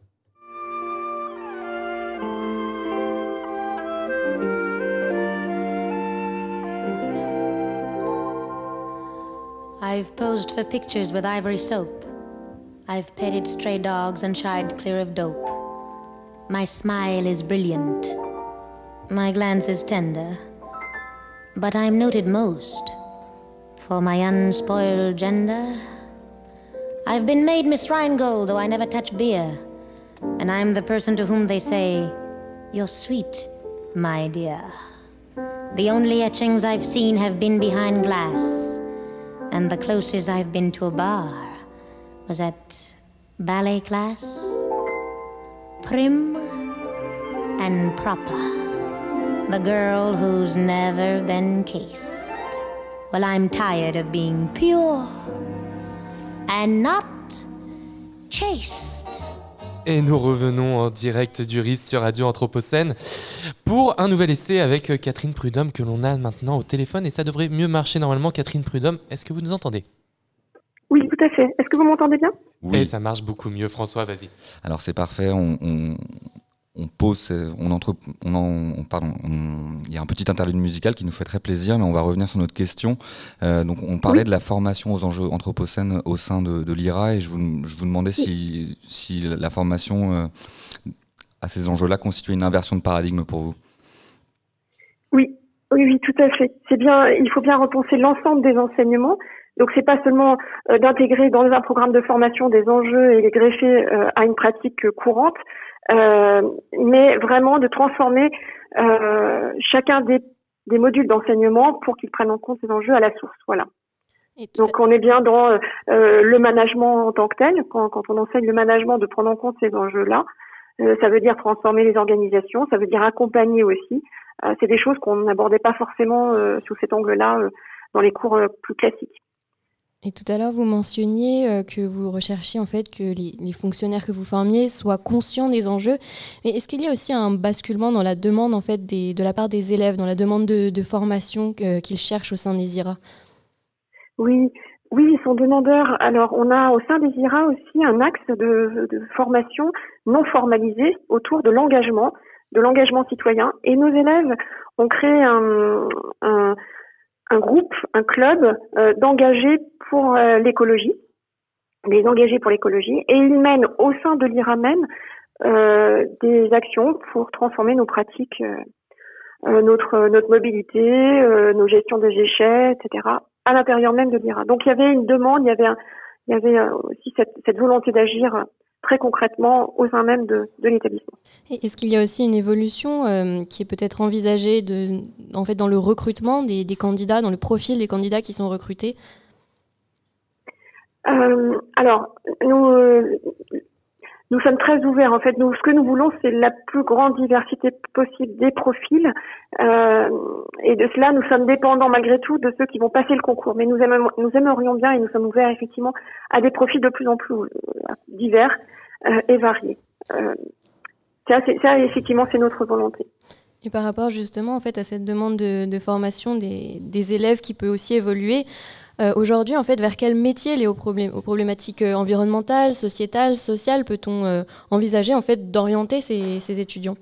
I've posed for pictures with ivory soap. I've petted stray dogs and shied clear of dope. My smile is brilliant. My glance is tender. But I'm noted most for my unspoiled gender. I've been made Miss Rheingold, though I never touch beer. And I'm the person to whom they say, You're sweet, my dear. The only etchings I've seen have been behind glass. And the closest I've been to a bar was at ballet class. Prim and proper. The girl who's never been cased. Well, I'm tired of being pure and not chaste. Et nous revenons en direct du RIS sur Radio Anthropocène pour un nouvel essai avec euh, Catherine Prudhomme que l'on a maintenant au téléphone et ça devrait mieux marcher normalement. Catherine Prudhomme, est-ce que vous nous entendez? Oui, tout à fait. Est-ce que vous m'entendez bien? Et ça marche beaucoup mieux. François, vas-y. Alors c'est parfait, on, on, on pose, on entre, on en- on- pardon, on- il y a un petit interlude musical qui nous fait très plaisir, mais on va revenir sur notre question. Euh, donc on parlait de la formation aux enjeux anthropocènes au sein de, de l'IRA et je vous, je vous demandais si, si la formation euh, à ces enjeux-là constituait une inversion de paradigme pour vous. Oui, oui, oui, tout à fait. C'est bien, il faut bien repenser l'ensemble des enseignements. Donc, c'est pas seulement euh, d'intégrer dans un programme de formation des enjeux et les greffer à une pratique courante, mais vraiment de transformer euh, chacun des, des modules d'enseignement pour qu'ils prennent en compte ces enjeux à la source. Voilà. Donc, on est bien dans euh, euh, le management en tant que tel. Quand, quand on enseigne le management, de prendre en compte ces enjeux-là, Euh, ça veut dire transformer les organisations, ça veut dire accompagner aussi. Euh, c'est des choses qu'on n'abordait pas forcément euh, sous cet angle-là euh, dans les cours euh, plus classiques. Et tout à l'heure, vous mentionniez euh, que vous recherchiez en fait que les, fonctionnaires que vous formiez soient conscients des enjeux. Mais est-ce qu'il y a aussi un basculement dans la demande en fait de la part des élèves, dans la demande de, formation qu'ils cherchent au sein des IRA Oui, oui, ils sont demandeurs. Alors, on a au sein des IRA aussi un axe de, formation non formalisé autour de l'engagement, de l'engagement citoyen. Et nos élèves ont créé un, un groupe, un club euh, d'engagés pour euh, l'écologie, des engagés pour l'écologie. Et ils mènent au sein de l'IRA même euh, des actions pour transformer nos pratiques notre notre mobilité, nos gestions des déchets, etc. à l'intérieur même de l'IRA. Donc il y avait une demande, il y avait un, il y avait aussi cette, cette volonté d'agir très concrètement au sein même de, de l'établissement. Est-ce qu'il y a aussi une évolution euh, qui est peut-être envisagée de, en fait, dans le recrutement des, des candidats, dans le profil des candidats qui sont recrutés? Euh, alors, nous, euh, nous sommes très ouverts. En fait, nous, ce que nous voulons, c'est la plus grande diversité possible des profils. Euh, et de cela, nous sommes dépendants malgré tout de ceux qui vont passer le concours. Mais nous, nous aimerions bien et nous sommes ouverts effectivement à des profils de plus en plus euh, divers euh, et variés. Ça, effectivement, c'est notre volonté. Et par rapport justement en fait à cette demande de, de formation des, des élèves qui peut aussi évoluer, euh, aujourd'hui en fait vers quel métier lié aux, aux problématiques euh, environnementales, sociétales, sociales peut-on euh, envisager en fait d'orienter ces, étudiants?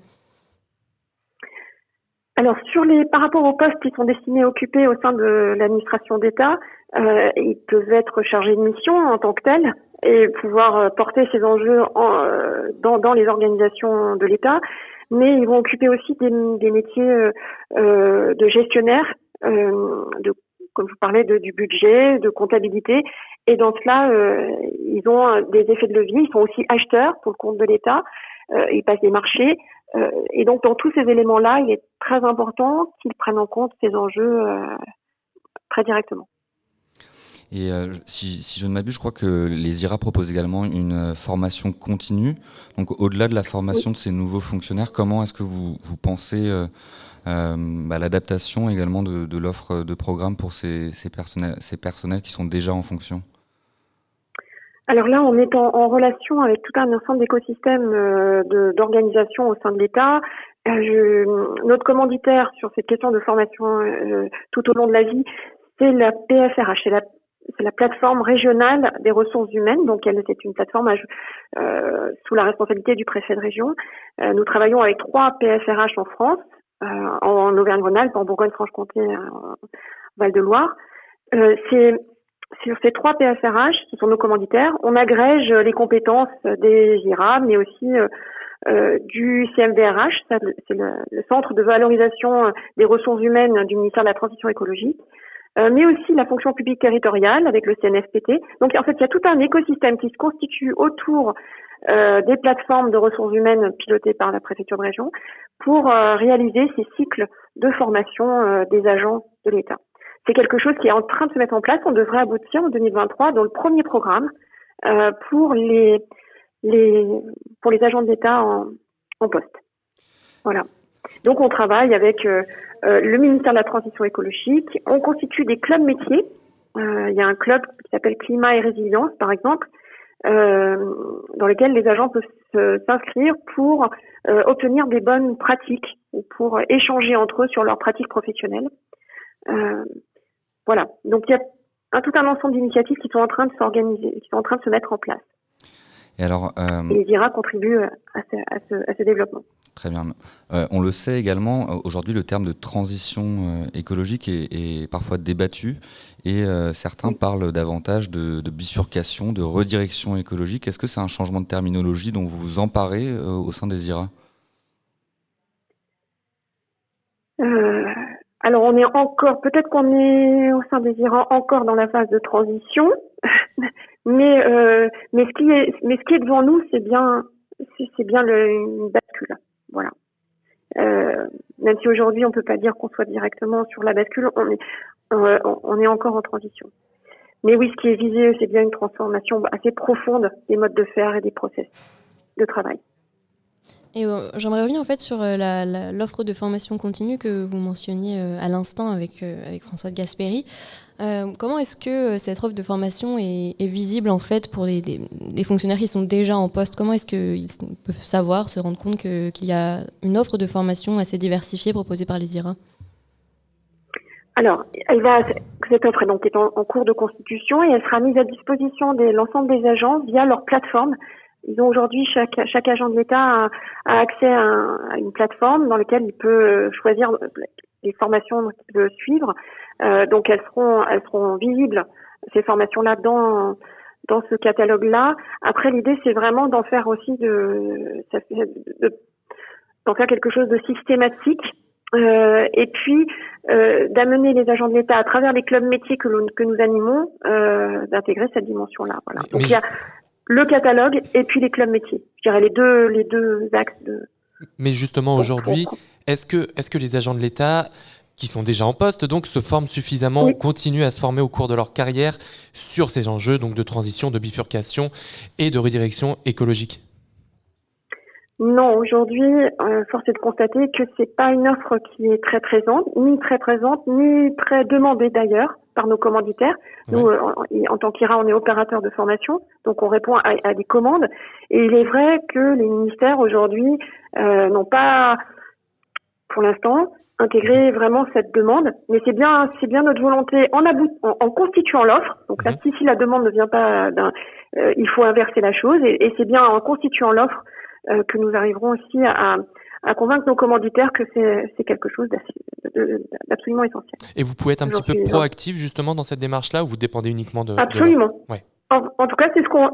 Alors, sur les, par rapport aux postes qui sont destinés à occuper au sein de l'administration d'État, ils peuvent être chargés de mission en tant que tels et pouvoir porter ces enjeux en, dans, les organisations de l'État, mais ils vont occuper aussi des, des métiers de gestionnaire, de, comme je vous parlais, de, du budget, de comptabilité, et dans cela, euh, ils ont euh, des effets de levier, ils sont aussi acheteurs pour le compte de l'État, euh, ils passent des marchés, euh, et donc, dans tous ces éléments-là, il est très important qu'ils prennent en compte ces enjeux très directement. Et euh, si, si je ne m'abuse, je crois que les IRA proposent également une formation continue. Donc au-delà de la formation de ces nouveaux fonctionnaires, comment est-ce que vous, vous pensez euh, bah, l'adaptation également de, l'offre de programme pour ces, personnels, ces personnels qui sont déjà en fonction Alors là, on est en, relation avec tout un ensemble d'écosystèmes euh, de- d'organisation au sein de l'État. Euh, notre commanditaire sur cette question de formation euh, tout au long de la vie, c'est la PFRH, c'est la, plateforme régionale des ressources humaines. Donc, elle c'est une plateforme euh, sous la responsabilité du préfet de région. Euh, nous travaillons avec trois PFRH en France, euh, en Auvergne-Rhône-Alpes, en Bourgogne-Franche-Comté, en Val-de-Loire. Euh, c'est sur ces trois PFRH, qui sont nos commanditaires, on agrège les compétences des IRA, mais aussi euh, euh, du CMVRH, c'est le, le centre de valorisation des ressources humaines du ministère de la Transition écologique, euh, mais aussi la fonction publique territoriale avec le CNFPT. Donc en fait, il y a tout un écosystème qui se constitue autour euh, des plateformes de ressources humaines pilotées par la préfecture de région pour euh, réaliser ces cycles de formation euh, des agents de l'État. C'est quelque chose qui est en train de se mettre en place. On devrait aboutir en 2023 dans le premier programme euh, pour les, les pour les agents de l'État en, en poste. Voilà. Donc on travaille avec euh, le ministère de la Transition écologique. On constitue des clubs métiers. Euh, Il y a un club qui s'appelle Climat et Résilience, par exemple, dans lequel les agents peuvent s'inscrire pour euh, obtenir des bonnes pratiques ou pour échanger entre eux sur leurs pratiques professionnelles. Euh, voilà. Donc il y a un, tout un ensemble d'initiatives qui sont en train de s'organiser, qui sont en train de se mettre en place. Et alors, euh, Et les IRA contribuent à ce, à ce, à ce développement. Très bien. Euh, on le sait également, euh, aujourd'hui, le terme de transition euh, écologique est, est parfois débattu et euh, certains parlent davantage de, de bifurcation, de redirection écologique. Est-ce que c'est un changement de terminologie dont vous vous emparez euh, au sein des IRA Euh, alors on est encore, peut-être qu'on est au sein des IRA encore dans la phase de transition, mais euh, mais ce qui est devant nous, c'est bien c'est bien le, une bascule. Voilà. Euh, même si aujourd'hui on peut pas dire qu'on soit directement sur la bascule, on est est encore en transition. Mais oui, ce qui est visé, c'est bien une transformation assez profonde des modes de faire et des process de travail. Euh, j'aimerais revenir en fait sur euh, l'offre de formation continue que vous mentionniez euh, à l'instant avec, François de Gasperi. Comment est-ce que cette offre de formation est, visible en fait pour les, fonctionnaires qui sont déjà en poste? Comment est-ce qu'ils peuvent savoir, se rendre compte qu'il y a une offre de formation assez diversifiée proposée par les IRA Alors, elle va, cette offre est donc en, en cours de constitution et elle sera mise à disposition de l'ensemble des agents via leur plateforme. Ils ont aujourd'hui chaque chaque agent de l'État a, a accès à, un- à une plateforme dans laquelle il peut euh, choisir les formations qu'il veut suivre. Euh, donc elles seront elles seront visibles ces formations là dans dans ce catalogue là. Après l'idée c'est vraiment d'en faire aussi de, de d'en faire quelque chose de systématique Euh, et puis euh, d'amener les agents de l'État à travers les clubs métiers que, que nous animons, euh, d'intégrer cette dimension-là. Voilà. Donc il y a le catalogue et puis les clubs métiers. Je dirais les deux, les deux axes de. Mais justement, aujourd'hui, est-ce que, est que les agents de l'État qui sont déjà en poste, donc, se forment suffisamment, Oui. continuent à se former au cours de leur carrière sur ces enjeux donc, de transition, de bifurcation et de redirection écologique? Non, aujourd'hui, euh, force est de constater que c'est pas une offre qui est très présente, ni très présente, ni très demandée d'ailleurs par nos commanditaires. Nous, euh, en, en tant qu'IRA, on est opérateur de formation, donc on répond à, à des commandes. Et il est vrai que les ministères aujourd'hui euh, n'ont pas, pour l'instant, intégré vraiment cette demande. Mais c'est bien, c'est bien notre volonté en, en, en constituant l'offre. Donc là, si, si la demande ne vient pas d'un, euh, il faut inverser la chose. Et, et c'est bien en constituant l'offre que nous arriverons aussi à, à convaincre nos commanditaires que c'est quelque chose d'absolument essentiel. Et vous pouvez être un petit peu Aujourd'hui, proactif justement dans cette démarche-là ou vous dépendez uniquement de. Absolument. Ouais. En, en tout cas, c'est ce qu'on,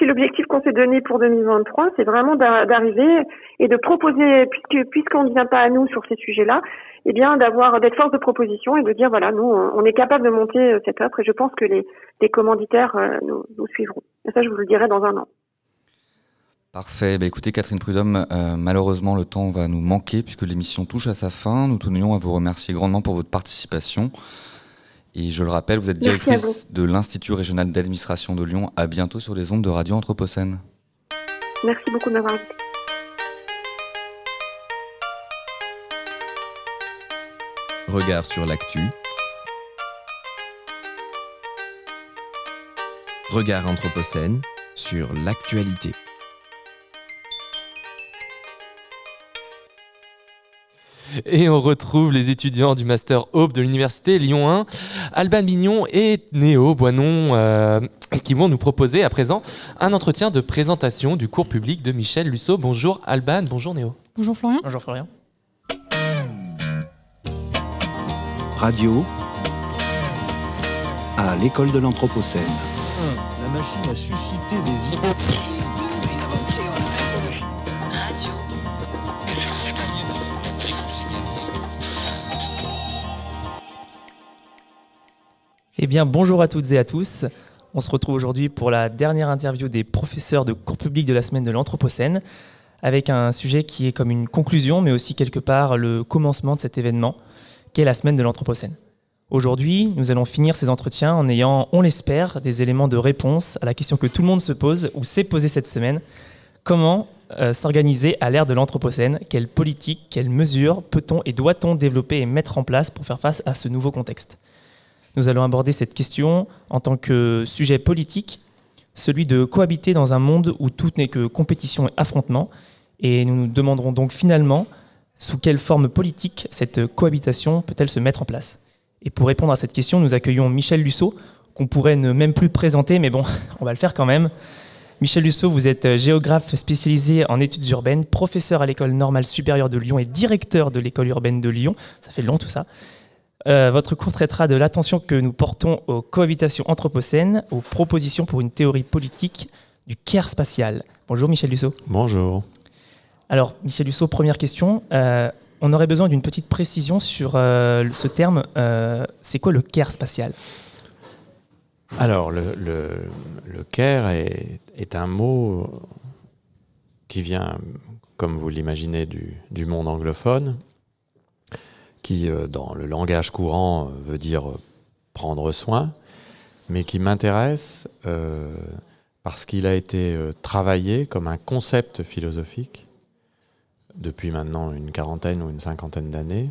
l'objectif qu'on s'est donné pour 2023, c'est vraiment d'a- d'arriver et de proposer, puisque puisqu'on ne vient pas à nous sur ces sujets-là, eh bien d'avoir d'être force de proposition et de dire voilà, nous on est capable de monter euh, cette offre et je pense que les, les commanditaires euh, nous, nous suivront. Et ça, je vous le dirai dans un an. Parfait. Bah, écoutez, Catherine Prudhomme, euh, malheureusement, le temps va nous manquer puisque l'émission touche à sa fin. Nous tenions à vous remercier grandement pour votre participation. Et je le rappelle, vous êtes directrice de l'Institut régional d'administration de Lyon. À bientôt sur les ondes de Radio Anthropocène. Merci beaucoup de m'avoir invité. Regard sur l'actu. Regard Anthropocène sur l'actualité. Et on retrouve les étudiants du Master Hope de l'Université Lyon 1, Alban Mignon et Néo Boinon, euh, qui vont nous proposer à présent un entretien de présentation du cours public de Michel Lusso. Bonjour Alban, bonjour Néo. Bonjour Florian. Bonjour Florian. Radio à l'école de l'Anthropocène. La machine a suscité des idées. Eh bien, bonjour à toutes et à tous. On se retrouve aujourd'hui pour la dernière interview des professeurs de cours public de la semaine de l'Anthropocène, avec un sujet qui est comme une conclusion, mais aussi quelque part le commencement de cet événement, qu'est la semaine de l'Anthropocène. Aujourd'hui, nous allons finir ces entretiens en ayant, on l'espère, des éléments de réponse à la question que tout le monde se pose ou s'est posée cette semaine. Comment euh, s'organiser à l'ère de l'Anthropocène? Quelles politiques, quelles mesures peut-on et doit-on développer et mettre en place pour faire face à ce nouveau contexte? Nous allons aborder cette question en tant que sujet politique, celui de cohabiter dans un monde où tout n'est que compétition et affrontement. Et nous nous demanderons donc finalement sous quelle forme politique cette cohabitation peut-elle se mettre en place? Et pour répondre à cette question, nous accueillons Michel Lusso, qu'on pourrait ne même plus présenter, mais bon, on va le faire quand même. Michel Lusso, vous êtes géographe spécialisé en études urbaines, professeur à l'école normale supérieure de Lyon et directeur de l'école urbaine de Lyon. Ça fait long tout ça. Euh, votre cours traitera de l'attention que nous portons aux cohabitations anthropocènes, aux propositions pour une théorie politique du care spatial. Bonjour Michel Lusso. Bonjour. Alors, Michel Lusso, première question. Euh, on aurait besoin d'une petite précision sur euh, ce terme. C'est quoi le care spatial? Alors, le, le, le care est, est un mot qui vient, comme vous l'imaginez, du, du monde anglophone, qui, euh, dans le langage courant, euh, veut dire euh, prendre soin, mais qui m'intéresse parce qu'il a été travaillé comme un concept philosophique depuis maintenant une quarantaine ou une cinquantaine d'années,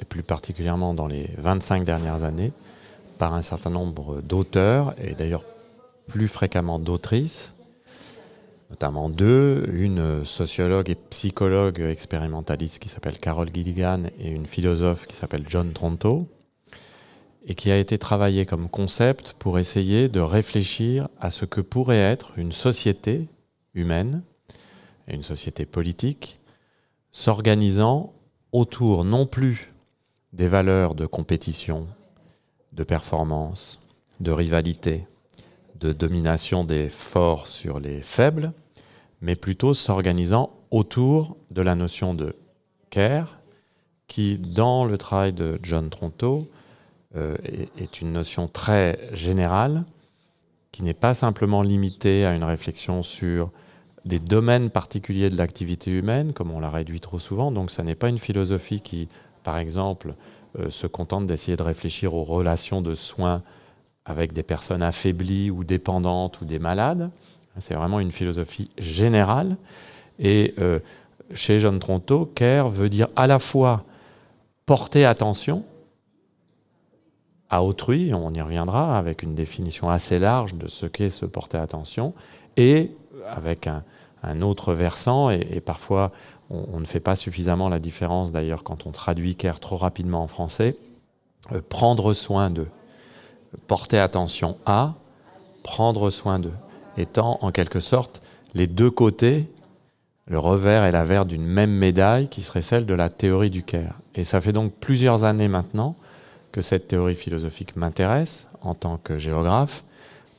et plus particulièrement dans les 25 dernières années, par un certain nombre d'auteurs, et d'ailleurs plus fréquemment d'autrices, notamment deux, une sociologue et psychologue expérimentaliste qui s'appelle Carol Gilligan et une philosophe qui s'appelle John Tronto, et qui a été travaillé comme concept pour essayer de réfléchir à ce que pourrait être une société humaine et une société politique s'organisant autour non plus des valeurs de compétition, de performance, de rivalité, de domination des forts sur les faibles, mais plutôt s'organisant autour de la notion de care, qui, dans le travail de John Tronto, euh, est, une notion très générale, qui n'est pas simplement limitée à une réflexion sur des domaines particuliers de l'activité humaine, comme on l'a réduit trop souvent. Donc, ça n'est pas une philosophie qui, par exemple, euh, se contente d'essayer de réfléchir aux relations de soins avec des personnes affaiblies ou dépendantes ou des malades. C'est vraiment une philosophie générale. Et euh, chez John Tronto, care veut dire à la fois porter attention à autrui, on y reviendra avec une définition assez large de ce qu'est se porter attention, et avec un, autre versant, et, parfois on, on, ne fait pas suffisamment la différence d'ailleurs quand on traduit care trop rapidement en français, euh, prendre soin d'eux, porter attention à, prendre soin d'eux, étant en quelque sorte les deux côtés le revers et l'avers d'une même médaille qui serait celle de la théorie du care. Et ça fait donc plusieurs années maintenant que cette théorie philosophique m'intéresse en tant que géographe,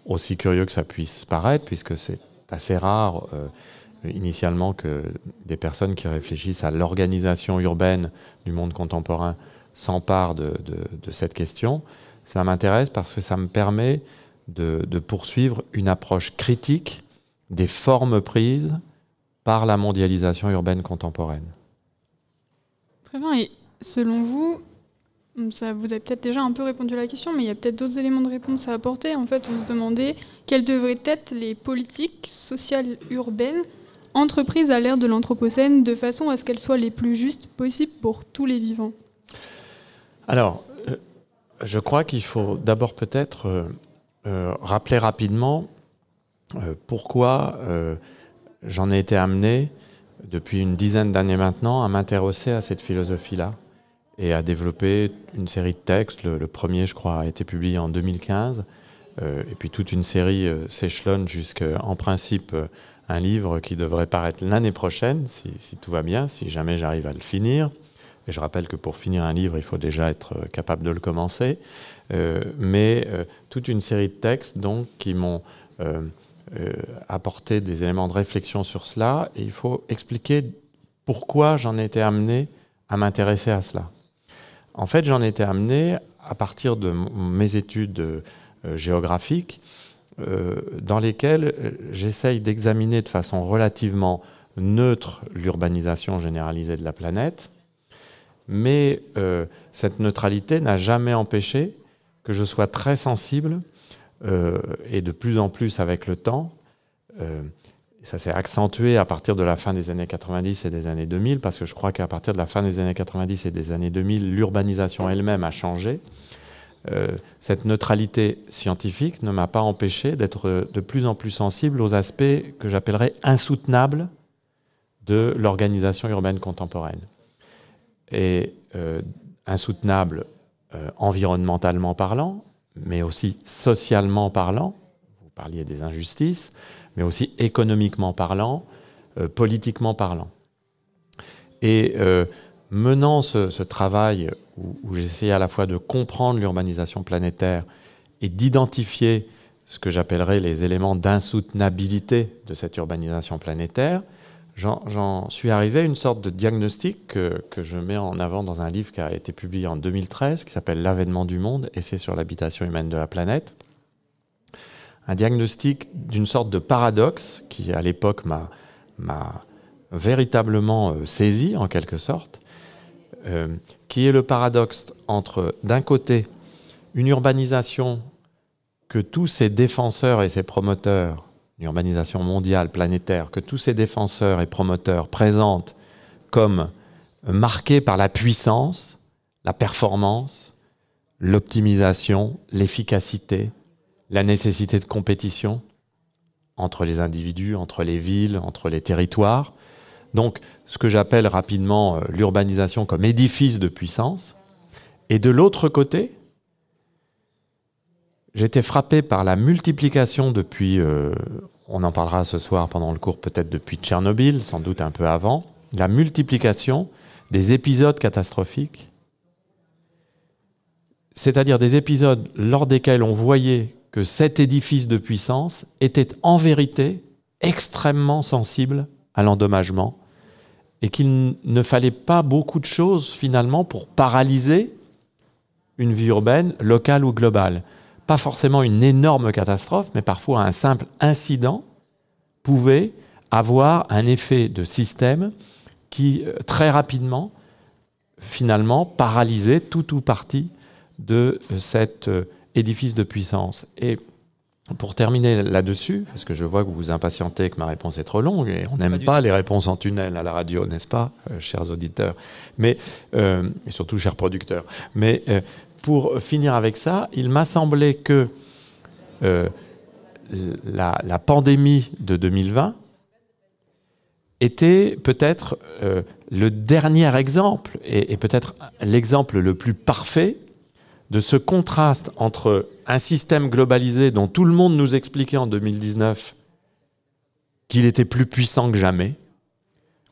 aussi curieux que ça puisse paraître, puisque c'est assez rare euh, initialement que des personnes qui réfléchissent à l'organisation urbaine du monde contemporain s'emparent de, cette question. Ça m'intéresse parce que ça me permet de, de poursuivre une approche critique des formes prises par la mondialisation urbaine contemporaine. Très bien. Et selon vous, ça, vous avez peut-être déjà un peu répondu à la question, mais il y a peut-être d'autres éléments de réponse à apporter. En fait, on se demandait quelles devraient être les politiques sociales urbaines entreprises à l'ère de l'Anthropocène de façon à ce qu'elles soient les plus justes possibles pour tous les vivants. Alors, je crois qu'il faut d'abord peut-être euh, euh, rappeler rapidement euh, pourquoi j'en ai été amené, depuis une dizaine d'années maintenant, à m'intéresser à cette philosophie-là et à développer une série de textes. Le, premier, je crois, a été publié en 2015, euh, et puis toute une série s'échelonne jusqu'en principe un livre qui devrait paraître l'année prochaine, si, tout va bien, si jamais j'arrive à le finir. Et je rappelle que pour finir un livre, il faut déjà être euh, capable de le commencer. Euh, mais euh, toute une série de textes donc qui m'ont apporter des éléments de réflexion sur cela et il faut expliquer pourquoi j'en ai été amené à m'intéresser à cela. En fait, j'en ai été amené à partir de mes études géographiques dans lesquelles j'essaye d'examiner de façon relativement neutre l'urbanisation généralisée de la planète, mais euh, cette neutralité n'a jamais empêché que je sois très sensible euh, et de plus en plus avec le temps. Euh, ça s'est accentué à partir de la fin des années 90 et des années 2000, parce que je crois qu'à partir de la fin des années 90 et des années 2000, l'urbanisation elle-même a changé. Cette neutralité scientifique ne m'a pas empêché d'être de plus en plus sensible aux aspects que j'appellerais insoutenables de l'organisation urbaine contemporaine. Et euh, insoutenable euh, environnementalement parlant, mais aussi socialement parlant, vous parliez des injustices, mais aussi économiquement parlant, euh, politiquement parlant. Et menant ce, ce travail où, où j'essayais à la fois de comprendre l'urbanisation planétaire et d'identifier ce que j'appellerais les éléments d'insoutenabilité de cette urbanisation planétaire, j'en suis arrivé à une sorte de diagnostic que, je mets en avant dans un livre qui a été publié en 2013, qui s'appelle L'avènement du monde, essai sur l'habitation humaine de la planète. Un diagnostic d'une sorte de paradoxe qui, à l'époque, m'a véritablement euh, saisi, en quelque sorte, euh, qui est le paradoxe entre, d'un côté, une urbanisation que tous ces défenseurs et ces promoteurs une urbanisation mondiale, planétaire, que tous ces défenseurs et promoteurs présentent comme marqués par la puissance, la performance, l'optimisation, l'efficacité, la nécessité de compétition entre les individus, entre les villes, entre les territoires. Donc, ce que j'appelle rapidement euh, l'urbanisation comme édifice de puissance. Et de l'autre côté, J'étais frappé par la multiplication depuis, euh, on en parlera ce soir pendant le cours, peut-être depuis Tchernobyl, sans doute un peu avant, la multiplication des épisodes catastrophiques, c'est-à-dire des épisodes lors desquels on voyait que cet édifice de puissance était en vérité extrêmement sensible à l'endommagement et qu'il ne fallait pas beaucoup de choses finalement pour paralyser une vie urbaine locale ou globale. Pas forcément une énorme catastrophe, mais parfois un simple incident pouvait avoir un effet de système qui, euh, très rapidement, finalement, paralysait tout ou partie de euh, cet euh, édifice de puissance. Et pour terminer là-dessus, parce que je vois que vous vous impatientez que ma réponse est trop longue, et on n'aime pas, les réponses en tunnel à la radio, n'est-ce pas, chers auditeurs, mais, et surtout chers producteurs. Mais pour finir avec ça, il m'a semblé que la, la, pandémie de 2020 était peut-être euh, le dernier exemple, et, et peut-être l'exemple le plus parfait, de ce contraste entre un système globalisé dont tout le monde nous expliquait en 2019 qu'il était plus puissant que jamais,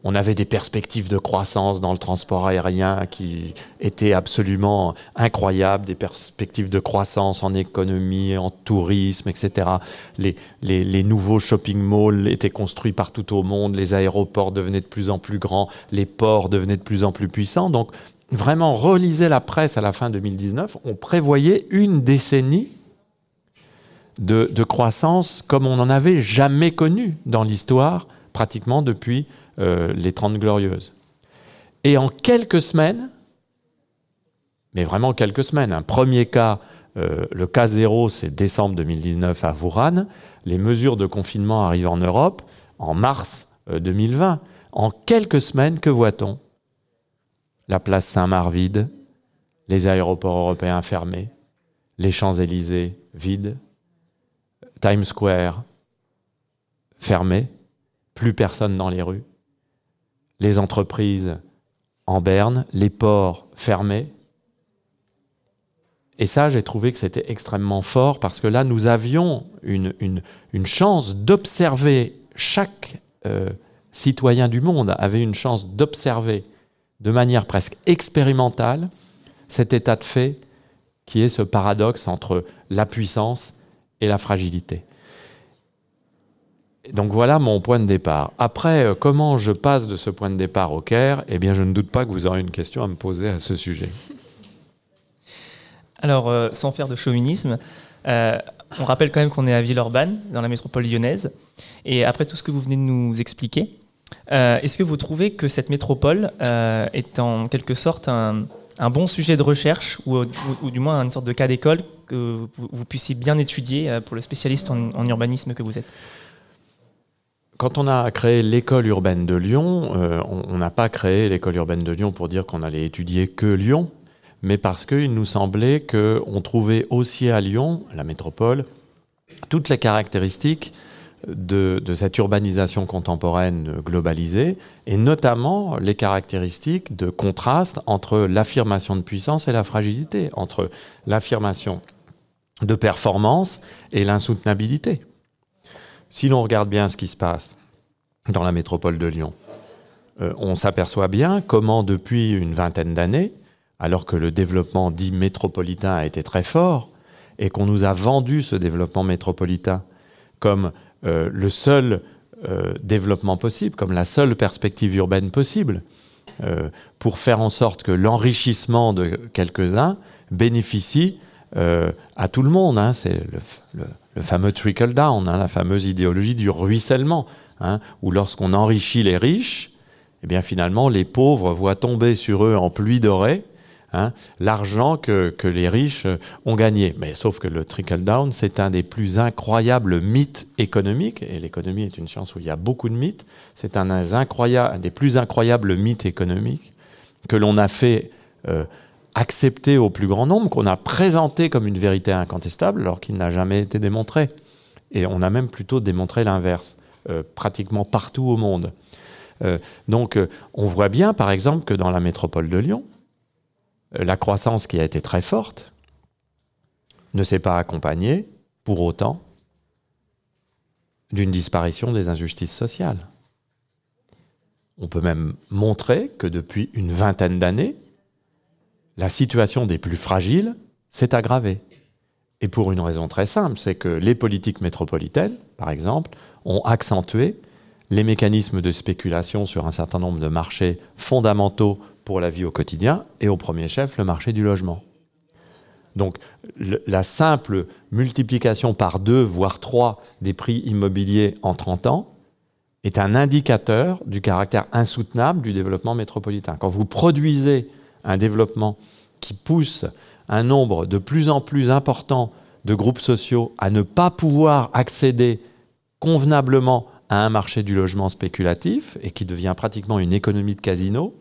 on avait des perspectives de croissance dans le transport aérien qui étaient absolument incroyables, des perspectives de croissance en économie, en tourisme, etc. Les, nouveaux shopping malls étaient construits partout au monde, les aéroports devenaient de plus en plus grands, les ports devenaient de plus en plus puissants. Donc, vraiment, relisez la presse à la fin 2019, on prévoyait une décennie de, de croissance comme on n'en avait jamais connu dans l'histoire, pratiquement depuis euh, les Trente Glorieuses. Et en quelques semaines, mais vraiment quelques semaines, un premier cas, euh, le cas zéro, c'est décembre 2019 à Wuhan, les mesures de confinement arrivent en Europe en mars 2020. Euh, en quelques semaines, que voit-on? La place Saint-Marc vide, les aéroports européens fermés, les Champs-Élysées vides, Times Square fermé, plus personne dans les rues les entreprises en berne, les ports fermés. Et ça, j'ai trouvé que c'était extrêmement fort parce que là, nous avions une, chance d'observer, chaque euh, citoyen du monde avait une chance d'observer de manière presque expérimentale cet état de fait qui est ce paradoxe entre la puissance et la fragilité. Donc voilà mon point de départ. Après, euh, comment je passe de ce point de départ au Caire Eh bien, je ne doute pas que vous aurez une question à me poser à ce sujet. Alors, euh, sans faire de chauvinisme, euh, on rappelle quand même qu'on est à Villeurbanne, dans la métropole lyonnaise. Et après tout ce que vous venez de nous expliquer, est-ce que vous trouvez que cette métropole est en quelque sorte un, bon sujet de recherche, ou, du moins une sorte de cas d'école que vous, puissiez bien étudier pour le spécialiste en urbanisme que vous êtes? Quand on a créé l'école urbaine de Lyon, euh, on n'a pas créé l'école urbaine de Lyon pour dire qu'on allait étudier que Lyon, mais parce qu'il nous semblait qu'on trouvait aussi à Lyon, la métropole, toutes les caractéristiques de, cette urbanisation contemporaine globalisée, et notamment les caractéristiques de contraste entre l'affirmation de puissance et la fragilité, entre l'affirmation de performance et l'insoutenabilité si l'on regarde bien ce qui se passe dans la métropole de Lyon, euh, on s'aperçoit bien comment depuis une vingtaine d'années, alors que le développement dit métropolitain a été très fort, et qu'on nous a vendu ce développement métropolitain comme euh, le seul euh, développement possible, comme la seule perspective urbaine possible, pour faire en sorte que l'enrichissement de quelques-uns bénéficie à tout le monde. Hein. Fameux trickle down, hein, la fameuse idéologie du ruissellement, hein, où lorsqu'on enrichit les riches, eh finalement les pauvres voient tomber sur eux en pluie dorée hein, l'argent que, les riches ont gagné. Mais sauf que le trickle down, c'est un des plus incroyables mythes économiques, et l'économie est une science où il y a beaucoup de mythes, c'est un, des plus incroyables mythes économiques que l'on a fait euh, accepté au plus grand nombre, qu'on a présenté comme une vérité incontestable, alors qu'il n'a jamais été démontré. Et on a même plutôt démontré l'inverse, euh, pratiquement partout au monde. Euh, donc euh, on voit bien, par exemple, que dans la métropole de Lyon, la croissance qui a été très forte ne s'est pas accompagnée, pour autant, d'une disparition des injustices sociales. On peut même montrer que depuis une vingtaine d'années, la situation des plus fragiles s'est aggravée. Et pour une raison très simple, c'est que les politiques métropolitaines, par exemple, ont accentué les mécanismes de spéculation sur un certain nombre de marchés fondamentaux pour la vie au quotidien, et au premier chef, le marché du logement. Donc la simple multiplication par deux, voire trois, des prix immobiliers en 30 ans est un indicateur du caractère insoutenable du développement métropolitain. Quand vous produisez un développement qui pousse un nombre de plus en plus important de groupes sociaux à ne pas pouvoir accéder convenablement à un marché du logement spéculatif et qui devient pratiquement une économie de casino,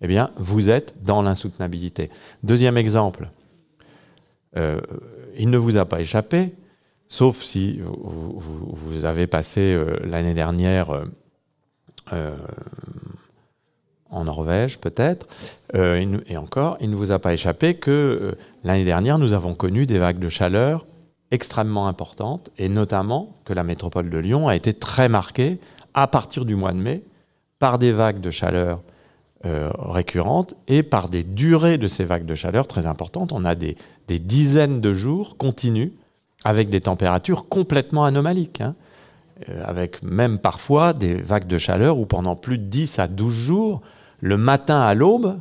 eh bien, vous êtes dans l'insoutenabilité. Deuxième exemple, euh, il ne vous a pas échappé, sauf si vous, avez passé euh, l'année dernière euh, en Norvège, peut-être, euh, et encore, il ne vous a pas échappé que euh, l'année dernière, nous avons connu des vagues de chaleur extrêmement importantes, et notamment que la métropole de Lyon a été très marquée à partir du mois de mai par des vagues de chaleur euh, récurrentes et par des durées de ces vagues de chaleur très importantes. On a des, dizaines de jours continus avec des températures complètement anomaliques, hein, avec même parfois des vagues de chaleur où pendant plus de 10 à 12 jours, le matin à l'aube,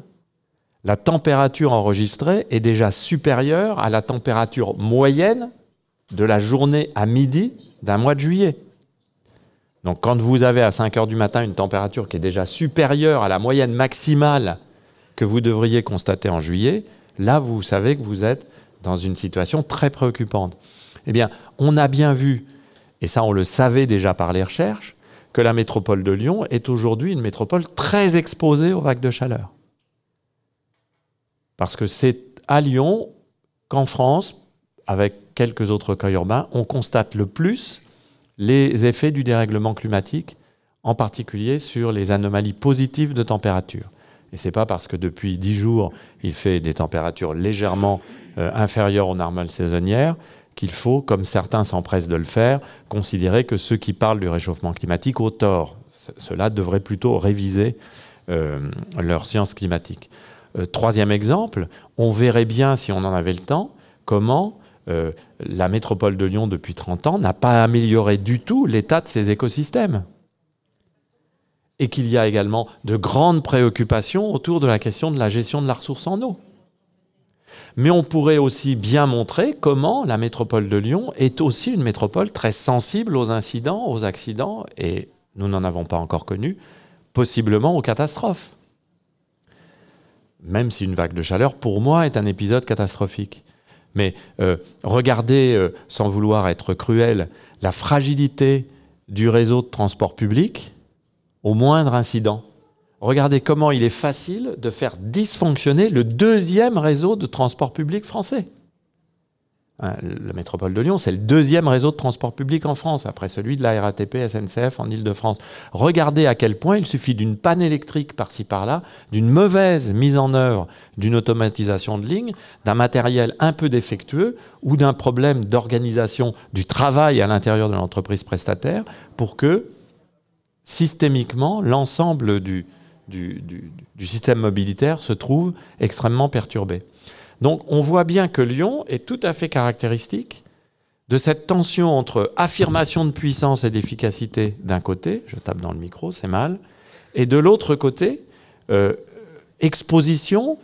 la température enregistrée est déjà supérieure à la température moyenne de la journée à midi d'un mois de juillet. Donc quand vous avez à 5 heures du matin une température qui est déjà supérieure à la moyenne maximale que vous devriez constater en juillet, là vous savez que vous êtes dans une situation très préoccupante. Eh bien, on a bien vu, et ça on le savait déjà par les recherches, que la métropole de Lyon est aujourd'hui une métropole très exposée aux vagues de chaleur. Parce que c'est à Lyon qu'en France, avec quelques autres cas urbains, on constate le plus les effets du dérèglement climatique, en particulier sur les anomalies positives de température. Et c'est pas parce que depuis 10 jours, il fait des températures légèrement euh, inférieures aux normales saisonnières qu'il faut, comme certains s'empressent de le faire, considérer que ceux qui parlent du réchauffement climatique ont tort. Cela devrait plutôt réviser euh, leur science climatique. Euh, troisième exemple, on verrait bien, si on en avait le temps, comment euh, la métropole de Lyon, depuis 30 ans, n'a pas amélioré du tout l'état de ses écosystèmes. Et qu'il y a également de grandes préoccupations autour de la question de la gestion de la ressource en eau. Mais on pourrait aussi bien montrer comment la métropole de Lyon est aussi une métropole très sensible aux incidents, aux accidents, et nous n'en avons pas encore connu, possiblement aux catastrophes. Même si une vague de chaleur, pour moi, est un épisode catastrophique. Mais euh, regardez, euh, sans vouloir être cruel, la fragilité du réseau de transport public au moindre incident. Regardez comment il est facile de faire dysfonctionner le deuxième réseau de transport public français. Hein, La métropole de Lyon, c'est le deuxième réseau de transport public en France, après celui de la RATP, SNCF en Ile-de-France. Regardez à quel point il suffit d'une panne électrique par-ci par-là, d'une mauvaise mise en œuvre d'une automatisation de ligne, d'un matériel un peu défectueux ou d'un problème d'organisation du travail à l'intérieur de l'entreprise prestataire pour que systémiquement l'ensemble du, du, du- système mobilitaire se trouve extrêmement perturbé. Donc on voit bien que Lyon est tout à fait caractéristique de cette tension entre affirmation de puissance et d'efficacité d'un côté, je tape dans le micro, c'est mal, et de l'autre côté, euh, exposition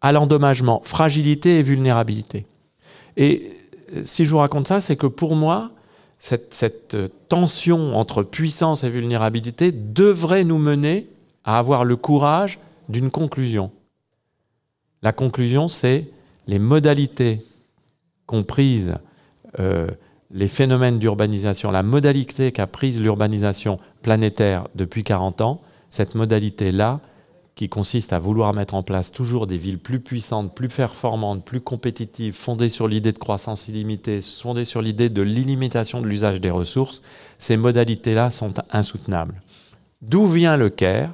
à l'endommagement, fragilité et vulnérabilité. Et euh, si je vous raconte ça, c'est que pour moi, cette, cette, euh, tension entre puissance et vulnérabilité devrait nous mener à avoir le courage d'une conclusion. La conclusion, c'est les modalités qu'ont prises euh, les phénomènes d'urbanisation, la modalité qu'a prise l'urbanisation planétaire depuis 40 ans, cette modalité-là, qui consiste à vouloir mettre en place toujours des villes plus puissantes, plus performantes, plus compétitives, fondées sur l'idée de croissance illimitée, fondées sur l'idée de l'illimitation de l'usage des ressources, ces modalités-là sont insoutenables. D'où vient le CARE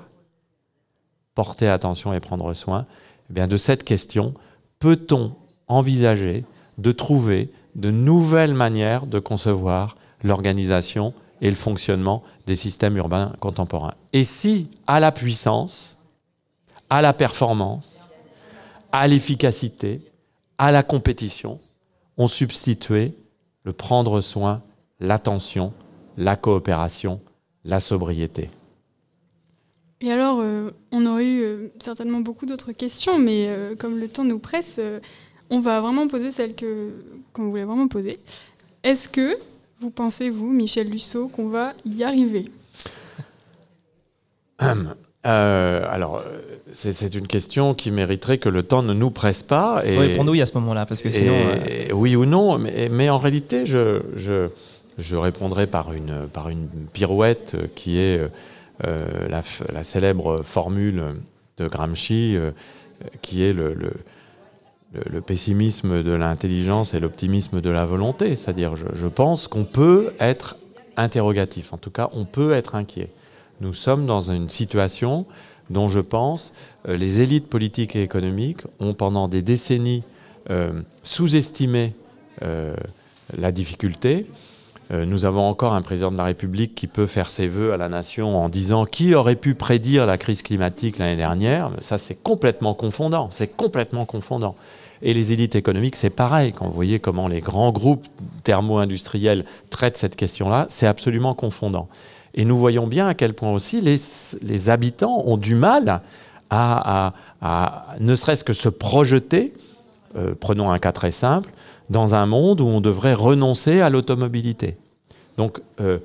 Porter attention et prendre soin. Eh bien, de cette question, peut-on envisager de trouver de nouvelles manières de concevoir l'organisation et le fonctionnement des systèmes urbains contemporains? Et si, à la puissance, à la performance, à l'efficacité, à la compétition, on substituait le prendre soin, l'attention, la coopération, la sobriété? Et alors, euh, on aurait eu euh, certainement beaucoup d'autres questions, mais euh, comme le temps nous presse, euh, on va vraiment poser celle que qu'on voulait vraiment poser. Est-ce que vous pensez, vous, Michel Lussot, qu'on va y arriver? Euh, alors, c'est une question qui mériterait que le temps ne nous presse pas. Faut répondre oui à ce moment-là, parce que sinon, et- oui ou non, mais, mais en réalité, je, je, je répondrai par une, par une pirouette qui est la, f- la célèbre formule de Gramsci, euh, qui est le, pessimisme de l'intelligence et l'optimisme de la volonté. C'est-à-dire, je, pense qu'on peut être interrogatif, en tout cas, on peut être inquiet. Nous sommes dans une situation dont je pense euh, les élites politiques et économiques ont pendant des décennies euh, sous-estimé euh, la difficulté. Euh, nous avons encore un président de la République qui peut faire ses vœux à la nation en disant qui aurait pu prédire la crise climatique l'année dernière. Ça, c'est complètement confondant. C'est complètement confondant. Et les élites économiques, c'est pareil. Quand vous voyez comment les grands groupes thermo-industriels traitent cette question-là, c'est absolument confondant. Et nous voyons bien à quel point aussi les, les habitants ont du mal à ne serait-ce que se projeter, euh, prenons un cas très simple, dans un monde où on devrait renoncer à l'automobilité. Donc, euh,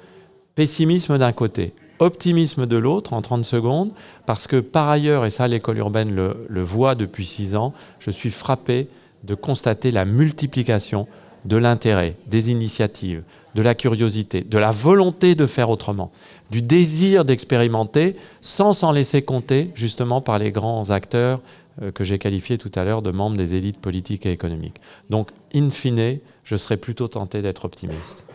pessimisme d'un côté, optimisme de l'autre en 30 secondes, parce que par ailleurs, et ça l'école urbaine le, le voit depuis six ans, je suis frappé de constater la multiplication de l'intérêt, des initiatives, de la curiosité, de la volonté de faire autrement, du désir d'expérimenter sans s'en laisser compter justement par les grands acteurs que j'ai qualifiés tout à l'heure de membres des élites politiques et économiques. Donc, in fine, je serais plutôt tenté d'être optimiste.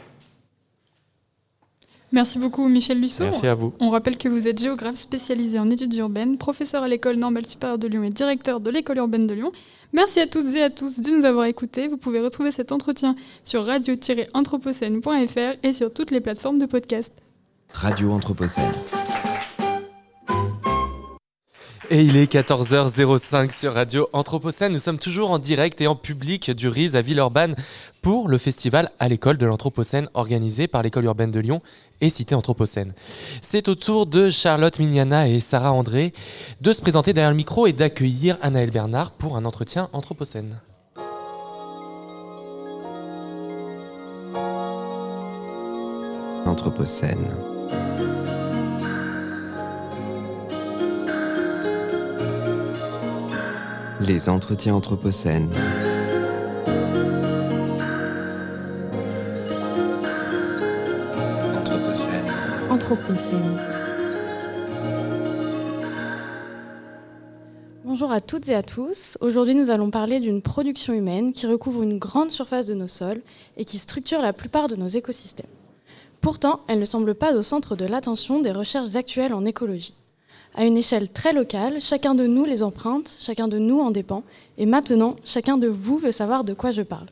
Merci beaucoup, Michel Lussot. Merci à vous. On rappelle que vous êtes géographe spécialisé en études urbaines, professeur à l'école normale supérieure de Lyon et directeur de l'école urbaine de Lyon. Merci à toutes et à tous de nous avoir écoutés. Vous pouvez retrouver cet entretien sur radio-anthropocène.fr et sur toutes les plateformes de podcast. Radio Anthropocène. Et il est 14h05 sur Radio Anthropocène. Nous sommes toujours en direct et en public du RIS à Villeurbanne pour le festival à l'école de l'Anthropocène organisé par l'école urbaine de Lyon et Cité Anthropocène. C'est au tour de Charlotte Mignana et Sarah André de se présenter derrière le micro et d'accueillir Anaël Bernard pour un entretien Anthropocène. Anthropocène. Les entretiens Anthropocène. Anthropocène. Anthropocène. Bonjour à toutes et à tous. Aujourd'hui, nous allons parler d'une production humaine qui recouvre une grande surface de nos sols et qui structure la plupart de nos écosystèmes. Pourtant, elle ne semble pas au centre de l'attention des recherches actuelles en écologie. À une échelle très locale, chacun de nous les emprunte, chacun de nous en dépend, et maintenant, chacun de vous veut savoir de quoi je parle.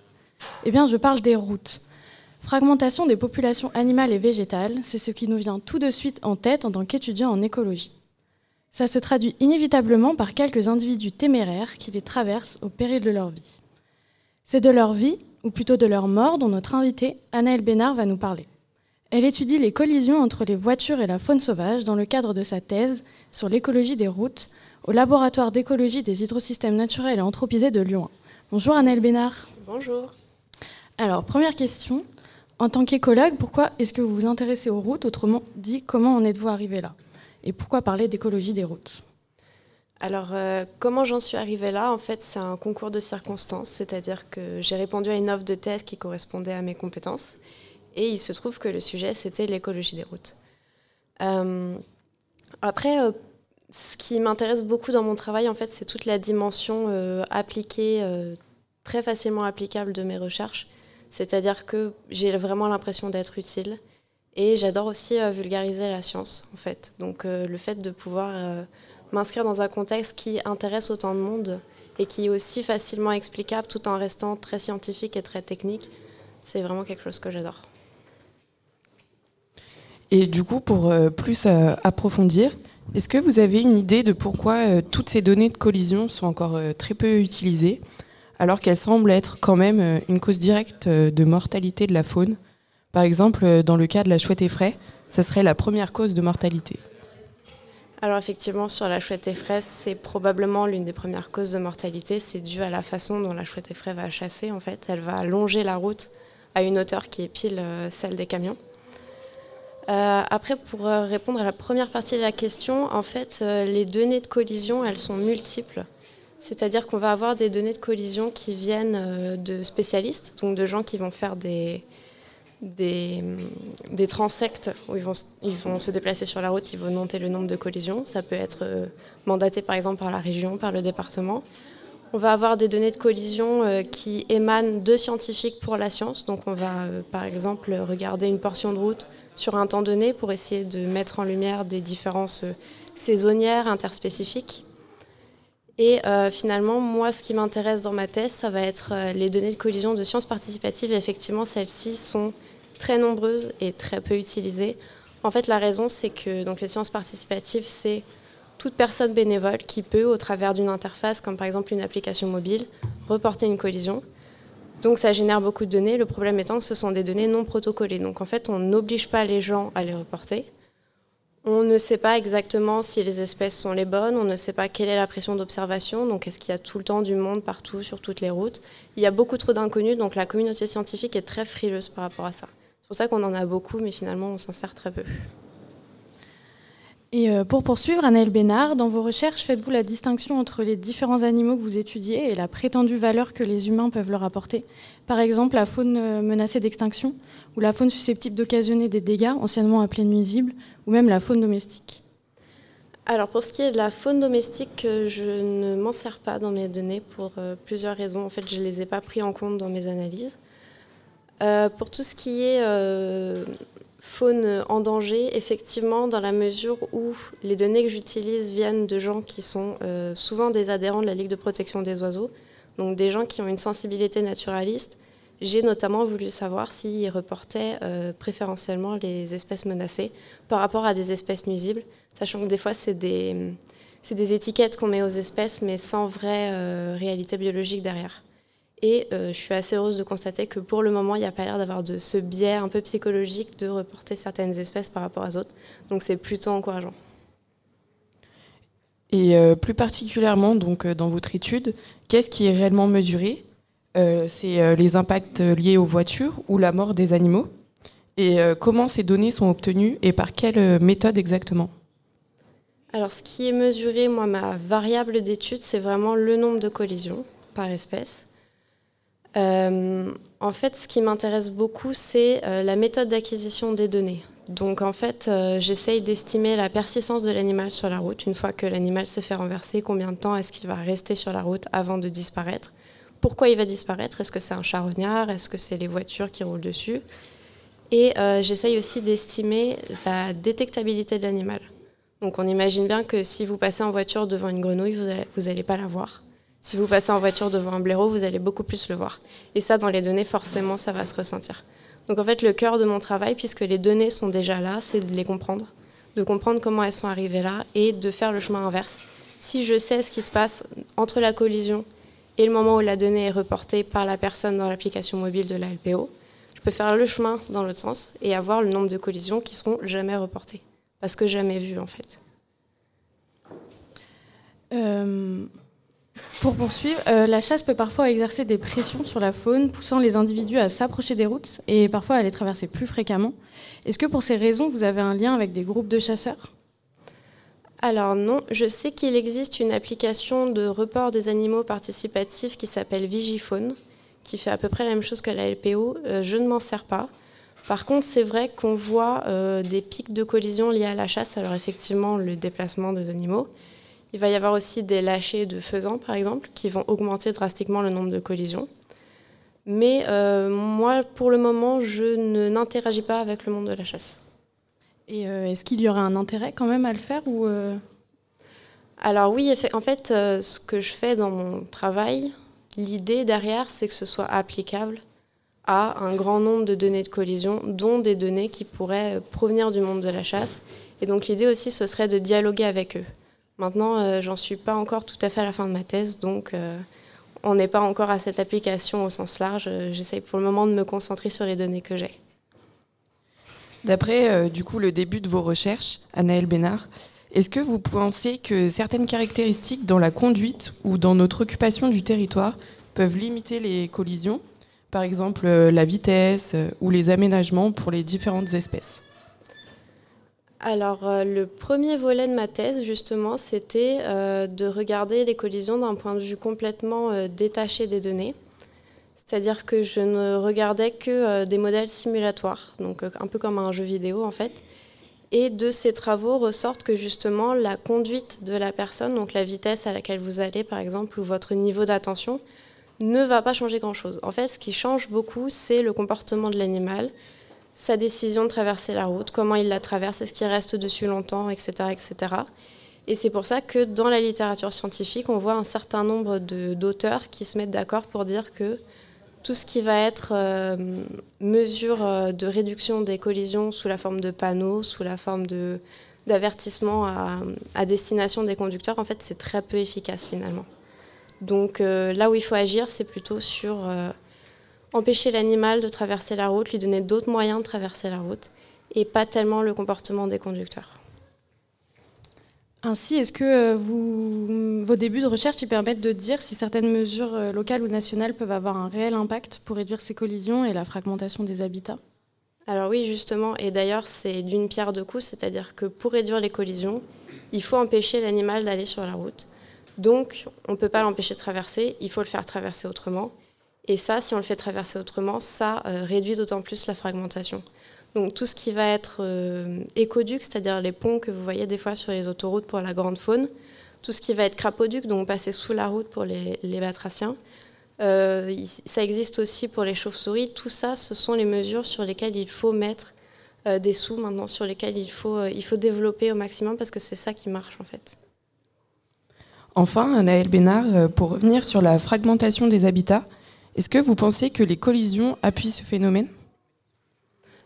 Eh bien, je parle des routes. Fragmentation des populations animales et végétales, c'est ce qui nous vient tout de suite en tête en tant qu'étudiants en écologie. Ça se traduit inévitablement par quelques individus téméraires qui les traversent au péril de leur vie. C'est de leur vie, ou plutôt de leur mort, dont notre invitée, Anaëlle Bénard, va nous parler. Elle étudie les collisions entre les voitures et la faune sauvage dans le cadre de sa thèse sur l'écologie des routes au laboratoire d'écologie des hydrosystèmes naturels et anthropisés de Lyon. Bonjour Anaëlle Bénard. Bonjour. Alors, première question. En tant qu'écologue, pourquoi est-ce que vous vous intéressez aux routes Autrement dit, comment en êtes-vous arrivé là? Et pourquoi parler d'écologie des routes? Alors, euh, comment j'en suis arrivée là? En fait, c'est un concours de circonstances, c'est-à-dire que j'ai répondu à une offre de thèse qui correspondait à mes compétences, et il se trouve que le sujet, c'était l'écologie des routes. Euh, après, euh, ce qui m'intéresse beaucoup dans mon travail, en fait, c'est toute la dimension euh, appliquée, euh, très facilement applicable de mes recherches, c'est-à-dire que j'ai vraiment l'impression d'être utile. Et j'adore aussi vulgariser la science, en fait. Donc le fait de pouvoir m'inscrire dans un contexte qui intéresse autant de monde et qui est aussi facilement explicable tout en restant très scientifique et très technique, c'est vraiment quelque chose que j'adore. Et du coup, pour euh, plus euh, approfondir, est-ce que vous avez une idée de pourquoi euh, toutes ces données de collision sont encore très peu utilisées, alors qu'elles semblent être quand même une cause directe de mortalité de la faune? Par exemple, dans le cas de la chouette effraie, ça serait la première cause de mortalité alors effectivement, sur la chouette effraie, c'est probablement l'une des premières causes de mortalité. C'est dû à la façon dont la chouette effraie va chasser. En fait, elle va longer la route à une hauteur qui est pile celle des camions. Euh, après, pour euh, répondre à la première partie de la question, en fait, les données de collision, elles sont multiples. C'est-à-dire qu'on va avoir des données de collision qui viennent de spécialistes, donc de gens qui vont faire des, des, où ils vont, ils vont se déplacer sur la route, ils vont monter le nombre de collisions. Ça peut être euh, mandaté par exemple par la région, par le département. On va avoir des données de collision euh, qui émanent de scientifiques pour la science. Donc on va euh, par exemple regarder une portion de route sur un temps donné pour essayer de mettre en lumière des différences saisonnières, interspécifiques. Et finalement, moi, ce qui m'intéresse dans ma thèse, ça va être les données de collision de sciences participatives. Et effectivement, celles-ci sont très nombreuses et très peu utilisées. En fait, la raison, c'est que donc, les sciences participatives, c'est toute personne bénévole qui peut, au travers d'une interface, comme par exemple une application mobile, reporter une collision. Donc ça génère beaucoup de données. Le problème étant que ce sont des données non protocolées. Donc en fait, on n'oblige pas les gens à les reporter. On ne sait pas exactement si les espèces sont les bonnes, on ne sait pas quelle est la pression d'observation, donc est-ce qu'il y a tout le temps du monde partout sur toutes les routes? Il y a beaucoup trop d'inconnus, donc la communauté scientifique est très frileuse par rapport à ça. C'est pour ça qu'on en a beaucoup, mais finalement, on s'en sert très peu. Et euh, pour poursuivre, Anaël Bénard, dans vos recherches, faites-vous la distinction entre les différents animaux que vous étudiez et la prétendue valeur que les humains peuvent leur apporter? Par exemple, la faune euh, menacée d'extinction, ou la faune susceptible d'occasionner des dégâts, anciennement appelés nuisibles, ou même la faune domestique alors pour ce qui est de la faune domestique, euh, je ne m'en sers pas dans mes données pour plusieurs raisons. En fait, je ne les ai pas pris en compte dans mes analyses. Pour tout ce qui est faune en danger, effectivement, dans la mesure où les données que j'utilise viennent de gens qui sont euh, souvent des adhérents de la Ligue de protection des oiseaux, donc des gens qui ont une sensibilité naturaliste, j'ai notamment voulu savoir s'ils reportaient préférentiellement les espèces menacées par rapport à des espèces nuisibles, sachant que des fois c'est des, des étiquettes qu'on met aux espèces mais sans vraie réalité biologique derrière. Et euh, je suis assez heureuse de constater que pour le moment, il n'y a pas l'air d'avoir de ce biais un peu psychologique de reporter certaines espèces par rapport aux autres. Donc c'est plutôt encourageant. Et euh, plus particulièrement donc, euh, dans votre étude, qu'est-ce qui est réellement mesuré? C'est les impacts liés aux voitures ou la mort des animaux? Et comment ces données sont obtenues et par quelle méthode exactement? Alors ce qui est mesuré, moi, ma variable d'étude, c'est vraiment le nombre de collisions par espèce. Euh, en fait, ce qui m'intéresse beaucoup, c'est euh, la méthode d'acquisition des données. Donc, en fait, euh, j'essaye d'estimer la persistance de l'animal sur la route. Une fois que l'animal s'est fait renverser, combien de temps est-ce qu'il va rester sur la route avant de disparaître? Pourquoi il va disparaître? Est-ce que c'est un charognard? Est-ce que c'est les voitures qui roulent dessus? Et j'essaye aussi d'estimer la détectabilité de l'animal. Donc, on imagine bien que si vous passez en voiture devant une grenouille, vous n'allez pas la voir. Si vous passez en voiture devant un blaireau, vous allez beaucoup plus le voir. Et ça, dans les données, forcément, ça va se ressentir. Donc en fait, le cœur de mon travail, puisque les données sont déjà là, c'est de les comprendre, de comprendre comment elles sont arrivées là et de faire le chemin inverse. Si je sais ce qui se passe entre la collision et le moment où la donnée est reportée par la personne dans l'application mobile de la LPO, je peux faire le chemin dans l'autre sens et avoir le nombre de collisions qui seront jamais reportées. Parce que jamais vues en fait. Euh, pour poursuivre, euh, la chasse peut parfois exercer des pressions sur la faune, poussant les individus à s'approcher des routes et parfois à les traverser plus fréquemment. Est-ce que pour ces raisons, vous avez un lien avec des groupes de chasseurs? Alors non, je sais qu'il existe une application de report des animaux participatifs qui s'appelle Vigifaune, qui fait à peu près la même chose que la LPO. Euh, je ne m'en sers pas. Par contre, c'est vrai qu'on voit euh, des pics de collision liés à la chasse, alors effectivement le déplacement des animaux, il va y avoir aussi des lâchers de faisans, par exemple, qui vont augmenter drastiquement le nombre de collisions. Mais euh, moi, pour le moment, je n'interagis pas avec le monde de la chasse. Et euh, est-ce qu'il y aurait un intérêt quand même à le faire ou euh Alors oui, en fait, ce que je fais dans mon travail, l'idée derrière, c'est que ce soit applicable à un grand nombre de données de collision, dont des données qui pourraient provenir du monde de la chasse. Et donc l'idée aussi, ce serait de dialoguer avec eux. Maintenant, euh, j'en suis pas encore tout à fait à la fin de ma thèse, donc euh, on n'est pas encore à cette application au sens large. J'essaie pour le moment de me concentrer sur les données que j'ai. D'après euh, du coup le début de vos recherches, Anaël Bénard, est-ce que vous pensez que certaines caractéristiques dans la conduite ou dans notre occupation du territoire peuvent limiter les collisions Par exemple euh, la vitesse euh, ou les aménagements pour les différentes espèces? Alors, euh, le premier volet de ma thèse, justement, c'était euh, de regarder les collisions d'un point de vue complètement euh, détaché des données. C'est-à-dire que je ne regardais que des modèles simulatoires, donc un peu comme un jeu vidéo en fait. Et de ces travaux ressortent que justement la conduite de la personne, donc la vitesse à laquelle vous allez par exemple, ou votre niveau d'attention, ne va pas changer grand-chose. En fait, ce qui change beaucoup, c'est le comportement de l'animal, sa décision de traverser la route, comment il la traverse, est-ce qu'il reste dessus longtemps, etc. etc. Et c'est pour ça que dans la littérature scientifique, on voit un certain nombre d'auteurs qui se mettent d'accord pour dire que tout ce qui va être euh, mesure euh, de réduction des collisions sous la forme de panneaux, sous la forme de- à, destination des conducteurs, en fait, c'est très peu efficace finalement. Donc euh, là où il faut agir, c'est plutôt sur empêcher l'animal de traverser la route, lui donner d'autres moyens de traverser la route, et pas tellement le comportement des conducteurs. Ainsi, est-ce que euh, vous, vos débuts de recherche ils permettent de dire si certaines mesures euh, locales ou nationales peuvent avoir un réel impact pour réduire ces collisions et la fragmentation des habitats? Alors oui, justement, et d'ailleurs c'est d'une pierre deux coups, c'est-à-dire que pour réduire les collisions, il faut empêcher l'animal d'aller sur la route. Donc on ne peut pas l'empêcher de traverser, il faut le faire traverser autrement. Et ça, si on le fait traverser autrement, ça euh, réduit d'autant plus la fragmentation. Donc tout ce qui va être euh, écoduc, c'est-à-dire les ponts que vous voyez des fois sur les autoroutes pour la grande faune, tout ce qui va être crapoduc, donc passer sous la route pour les, batraciens, euh, ça existe aussi pour les chauves-souris. Tout ça, ce sont les mesures sur lesquelles il faut mettre euh, des sous maintenant, sur lesquelles il faut, il faut développer au maximum parce que c'est ça qui marche en fait. Enfin, Anaël Bénard, pour revenir sur la fragmentation des habitats, est-ce que vous pensez que les collisions appuient ce phénomène?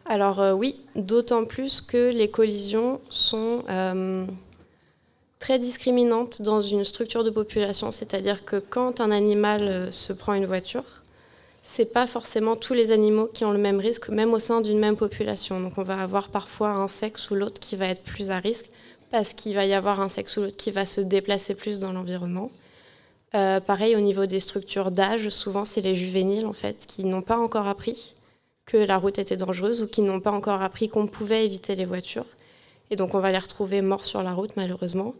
Alors euh, oui, d'autant plus que les collisions sont euh, très discriminantes dans une structure de population, c'est-à-dire que quand un animal euh, se prend une voiture, c'est pas forcément tous les animaux qui ont le même risque, même au sein d'une même population. Donc on va avoir parfois un sexe ou l'autre qui va être plus à risque parce qu'il va y avoir un sexe ou l'autre qui va se déplacer plus dans l'environnement. Euh, pareil au niveau des structures d'âge, souvent c'est les juvéniles en fait qui n'ont pas encore appris que la route était dangereuse ou qui n'ont pas encore appris qu'on pouvait éviter les voitures. Et donc on va les retrouver morts sur la route malheureusement.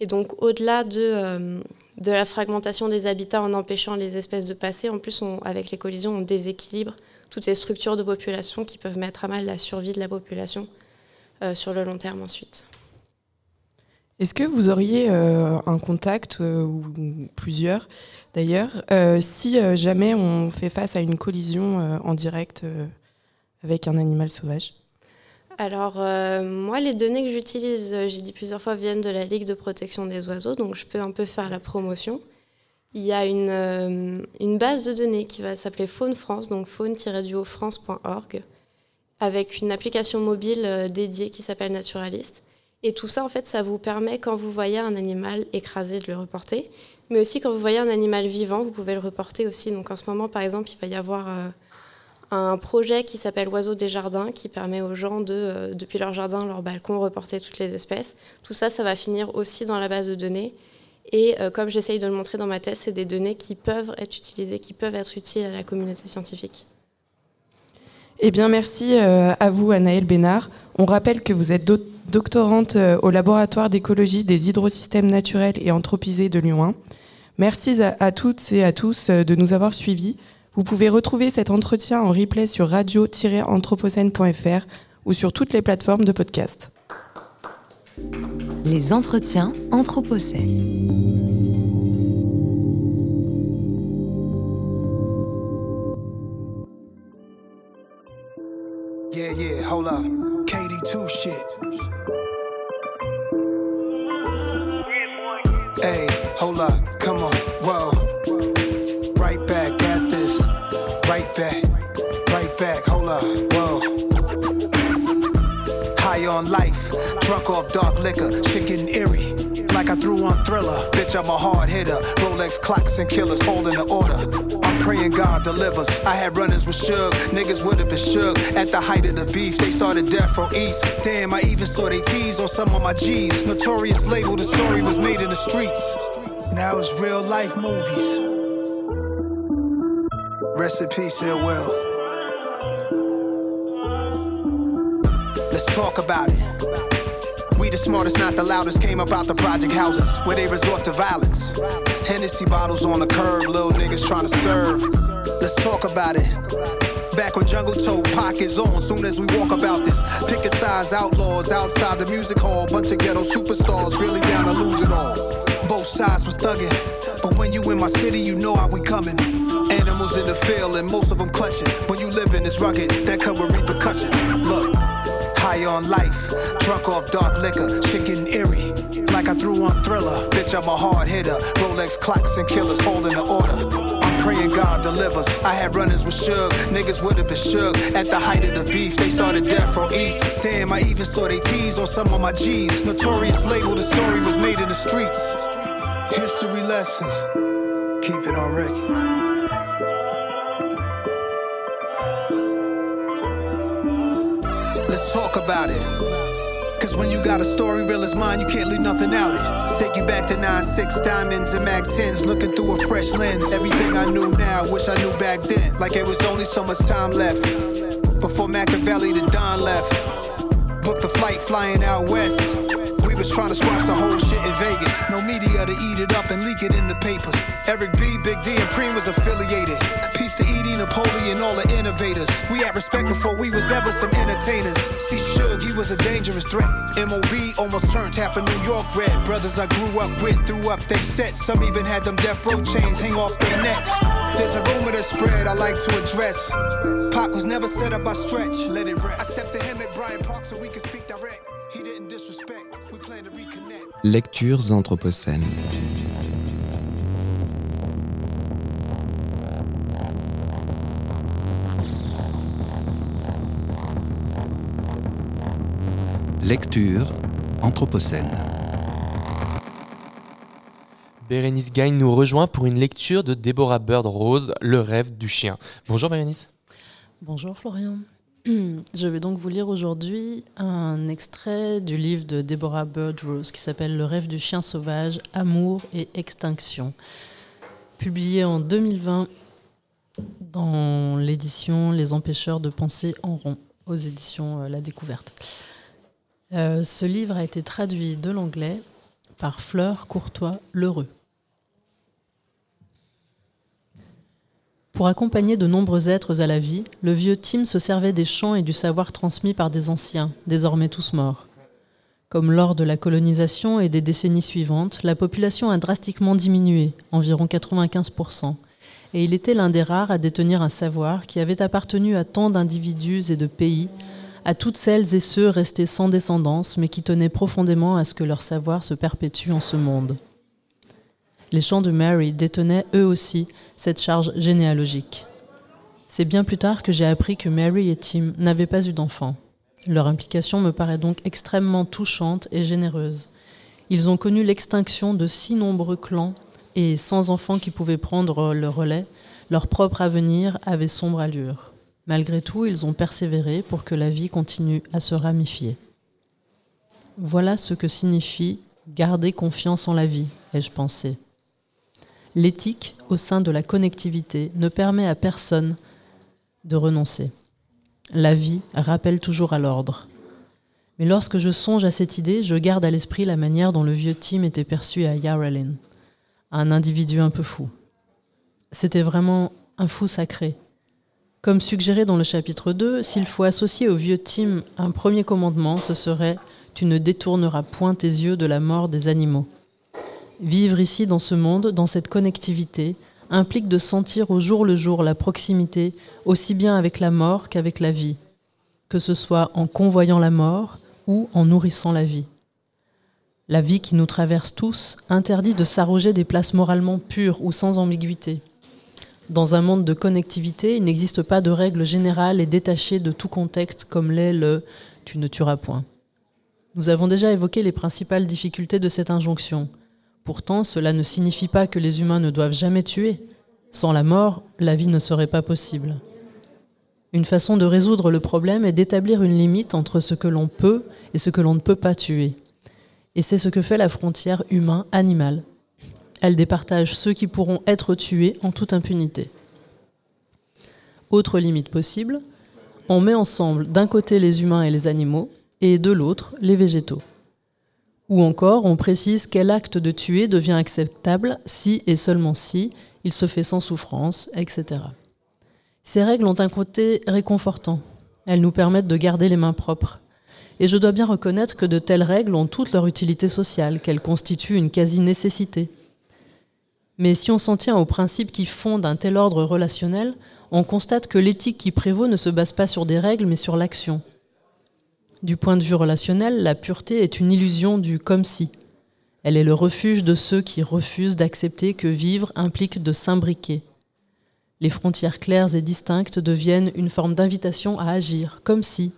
Et donc au-delà de, euh, de la fragmentation des habitats en empêchant les espèces de passer, en plus avec les collisions on déséquilibre toutes les structures de population qui peuvent mettre à mal la survie de la population euh, sur le long terme ensuite. Est-ce que vous auriez euh, un contact, euh, ou plusieurs d'ailleurs, euh, si jamais on fait face à une collision en direct avec un animal sauvage? Alors, moi, les données que j'utilise, j'ai dit plusieurs fois, viennent de la Ligue de protection des oiseaux, donc je peux un peu faire la promotion. Il y a une, base de données qui va s'appeler Faune France, donc faune-france.org, avec une application mobile dédiée qui s'appelle Naturalist. Et tout ça, en fait, ça vous permet, quand vous voyez un animal écrasé, de le reporter. Mais aussi, quand vous voyez un animal vivant, vous pouvez le reporter aussi. Donc, en ce moment, par exemple, il va y avoir euh, un projet qui s'appelle Oiseaux des jardins, qui permet aux gens de, euh, depuis leur jardin, leur balcon, reporter toutes les espèces. Tout ça, ça va finir aussi dans la base de données. Et euh, comme j'essaye de le montrer dans ma thèse, c'est des données qui peuvent être utilisées, qui peuvent être utiles à la communauté scientifique. Eh bien, merci euh, à vous, Anaël Bénard. On rappelle que vous êtes do- doctorante euh, au laboratoire d'écologie des hydrosystèmes naturels et anthropisés de Lyon 1. Merci à, à toutes et à tous euh, de nous avoir suivis. Vous pouvez retrouver cet entretien en replay sur radio-anthropocène.fr ou sur toutes les plateformes de podcast. Les entretiens Anthropocène. Yeah, yeah, hold up. KD2 shit. Hey, hold up, come on, whoa. Right back at this. Right back, right back, hold up, whoa. High on life, drunk off dark liquor, chicken eerie. like I threw on Thriller. Bitch, I'm a hard hitter. Rolex clocks and killers holding the order. Praying God delivers. I had runners with Suge, niggas would have been shook. At the height of the beef, they started death from East. Damn, I even saw they tease on some of my G's. Notorious label, the story was made in the streets. Now it's real life movies. Rest in peace, Ill Will. Let's talk about it. The smartest, not the loudest. Came about the project houses where they resort to violence. Hennessy bottles on the curb, little niggas trying to serve. Let's talk about it. Back when Jungle told pockets on, soon as we walk about this. Picket size outlaws outside the music hall. Bunch of ghetto superstars really down to lose it all. Both sides was thugging. But when you in my city, you know how we coming. Animals in the field and most of them clutching. When you live in this rugged, that with repercussions. Look, high on life, drunk off dark liquor, chicken eerie. Like I threw on Thriller, bitch, I'm a hard hitter. Rolex clocks and killers holding the order. I'm praying God delivers. I had runners with Suge, niggas would have been shook. At the height of the beef, they started death from East. Damn, I even saw they tease on some of my G's. Notorious label, the story was made in the streets. History lessons, keep it on record. About it. Cause when you got a story real as mine, you can't leave nothing out it. Take you back to 9-6 diamonds and Mag 10s, looking through a fresh lens. Everything I knew now, wish I knew back then. Like it was only so much time left. Before Machiavelli the Don left. Booked the flight flying out west. Was trying to squash the whole shit in Vegas. No media to eat it up and leak it in the papers. Eric B, Big D, and Preem was affiliated. Peace to Edie, Napoleon, all the innovators. We had respect before we was ever some entertainers. See, Suge, he was a dangerous threat. MOB almost turned half of New York red. Brothers I grew up with threw up their sets. Some even had them death row chains hang off their necks. There's a rumor that spread I like to address. Pac was never set up by stretch. Let it rest. I stepped to him at Bryant Park so we could Lectures anthropocènes. Lecture Anthropocène. Bérénice Gagne nous rejoint pour une lecture de Deborah Bird Rose, Le rêve du chien. Bonjour Bérénice. Bonjour Florian. Je vais donc vous lire aujourd'hui un extrait du livre de Deborah Bird Rose qui s'appelle Le rêve du chien sauvage, amour et extinction, publié en 2020 dans l'édition Les empêcheurs de penser en rond aux éditions euh, La Découverte. Euh, ce livre a été traduit de l'anglais par Fleur Courtois Lheureux. Pour accompagner de nombreux êtres à la vie, le vieux Tim se servait des chants et du savoir transmis par des anciens, désormais tous morts. Comme lors de la colonisation et des décennies suivantes, la population a drastiquement diminué, environ 95%, et il était l'un des rares à détenir un savoir qui avait appartenu à tant d'individus et de pays, à toutes celles et ceux restés sans descendance, mais qui tenaient profondément à ce que leur savoir se perpétue en ce monde. Les chants de Mary détenaient eux aussi cette charge généalogique. C'est bien plus tard que j'ai appris que Mary et Tim n'avaient pas eu d'enfants. Leur implication me paraît donc extrêmement touchante et généreuse. Ils ont connu l'extinction de si nombreux clans et sans enfants qui pouvaient prendre le relais, leur propre avenir avait sombre allure. Malgré tout, ils ont persévéré pour que la vie continue à se ramifier. Voilà ce que signifie garder confiance en la vie, ai-je pensé. L'éthique au sein de la connectivité ne permet à personne de renoncer. La vie rappelle toujours à l'ordre. Mais lorsque je songe à cette idée, je garde à l'esprit la manière dont le vieux Tim était perçu à Yarralin, un individu un peu fou. C'était vraiment un fou sacré. Comme suggéré dans le chapitre 2, s'il faut associer au vieux Tim un premier commandement, ce serait Tu ne détourneras point tes yeux de la mort des animaux. Vivre ici dans ce monde, dans cette connectivité, implique de sentir au jour le jour la proximité aussi bien avec la mort qu'avec la vie, que ce soit en convoyant la mort ou en nourrissant la vie. La vie qui nous traverse tous interdit de s'arroger des places moralement pures ou sans ambiguïté. Dans un monde de connectivité, il n'existe pas de règle générale et détachée de tout contexte comme l'est le tu ne tueras point. Nous avons déjà évoqué les principales difficultés de cette injonction. Pourtant, cela ne signifie pas que les humains ne doivent jamais tuer. Sans la mort, la vie ne serait pas possible. Une façon de résoudre le problème est d'établir une limite entre ce que l'on peut et ce que l'on ne peut pas tuer. Et c'est ce que fait la frontière humain-animal. Elle départage ceux qui pourront être tués en toute impunité. Autre limite possible, on met ensemble d'un côté les humains et les animaux, et de l'autre les végétaux. Ou encore, on précise quel acte de tuer devient acceptable si et seulement si il se fait sans souffrance, etc. Ces règles ont un côté réconfortant. Elles nous permettent de garder les mains propres. Et je dois bien reconnaître que de telles règles ont toute leur utilité sociale, qu'elles constituent une quasi-nécessité. Mais si on s'en tient aux principes qui fondent un tel ordre relationnel, on constate que l'éthique qui prévaut ne se base pas sur des règles, mais sur l'action. Du point de vue relationnel, la pureté est une illusion du comme si. Elle est le refuge de ceux qui refusent d'accepter que vivre implique de s'imbriquer. Les frontières claires et distinctes deviennent une forme d'invitation à agir, comme si,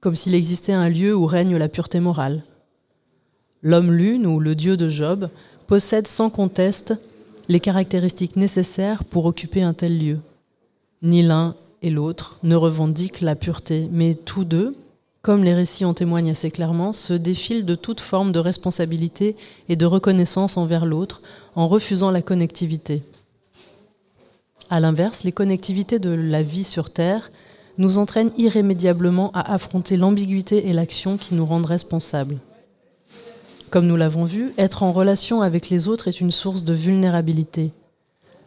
comme s'il existait un lieu où règne la pureté morale. L'homme lune ou le dieu de Job possède sans conteste les caractéristiques nécessaires pour occuper un tel lieu. Ni l'un et l'autre ne revendiquent la pureté, mais tous deux, comme les récits en témoignent assez clairement, se défilent de toute forme de responsabilité et de reconnaissance envers l'autre en refusant la connectivité. A l'inverse, les connectivités de la vie sur Terre nous entraînent irrémédiablement à affronter l'ambiguïté et l'action qui nous rendent responsables. Comme nous l'avons vu, être en relation avec les autres est une source de vulnérabilité.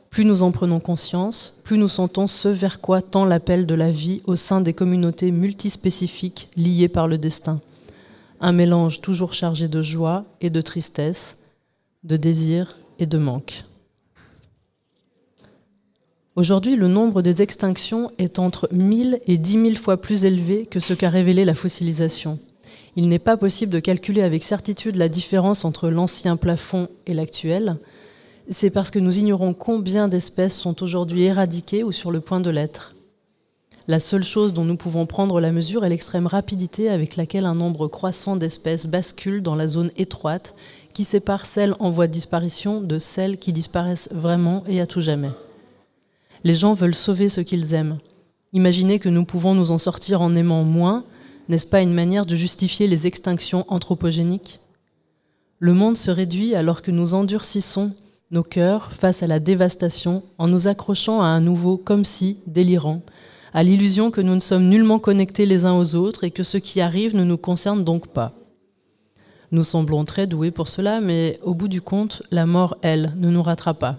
Plus nous en prenons conscience, plus nous sentons ce vers quoi tend l'appel de la vie au sein des communautés multispécifiques liées par le destin. Un mélange toujours chargé de joie et de tristesse, de désir et de manque. Aujourd'hui, le nombre des extinctions est entre 1000 et 10 000 fois plus élevé que ce qu'a révélé la fossilisation. Il n'est pas possible de calculer avec certitude la différence entre l'ancien plafond et l'actuel. C'est parce que nous ignorons combien d'espèces sont aujourd'hui éradiquées ou sur le point de l'être. La seule chose dont nous pouvons prendre la mesure est l'extrême rapidité avec laquelle un nombre croissant d'espèces bascule dans la zone étroite qui sépare celles en voie de disparition de celles qui disparaissent vraiment et à tout jamais. Les gens veulent sauver ce qu'ils aiment. Imaginez que nous pouvons nous en sortir en aimant moins, n'est-ce pas une manière de justifier les extinctions anthropogéniques? Le monde se réduit alors que nous endurcissons nos cœurs face à la dévastation en nous accrochant à un nouveau comme si délirant, à l'illusion que nous ne sommes nullement connectés les uns aux autres et que ce qui arrive ne nous concerne donc pas. Nous semblons très doués pour cela, mais au bout du compte, la mort, elle, ne nous ratera pas.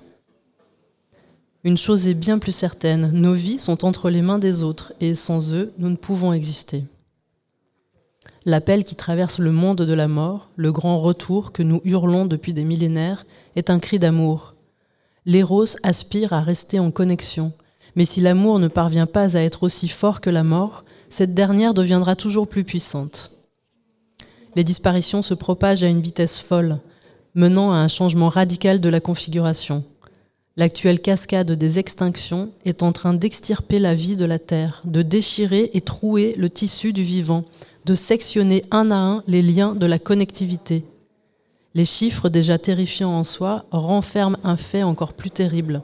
Une chose est bien plus certaine, nos vies sont entre les mains des autres, et sans eux, nous ne pouvons exister. L'appel qui traverse le monde de la mort, le grand retour que nous hurlons depuis des millénaires, est un cri d'amour. L'éros aspire à rester en connexion, mais si l'amour ne parvient pas à être aussi fort que la mort, cette dernière deviendra toujours plus puissante. Les disparitions se propagent à une vitesse folle, menant à un changement radical de la configuration. L'actuelle cascade des extinctions est en train d'extirper la vie de la Terre, de déchirer et trouer le tissu du vivant, de sectionner un à un les liens de la connectivité. Les chiffres déjà terrifiants en soi renferment un fait encore plus terrible.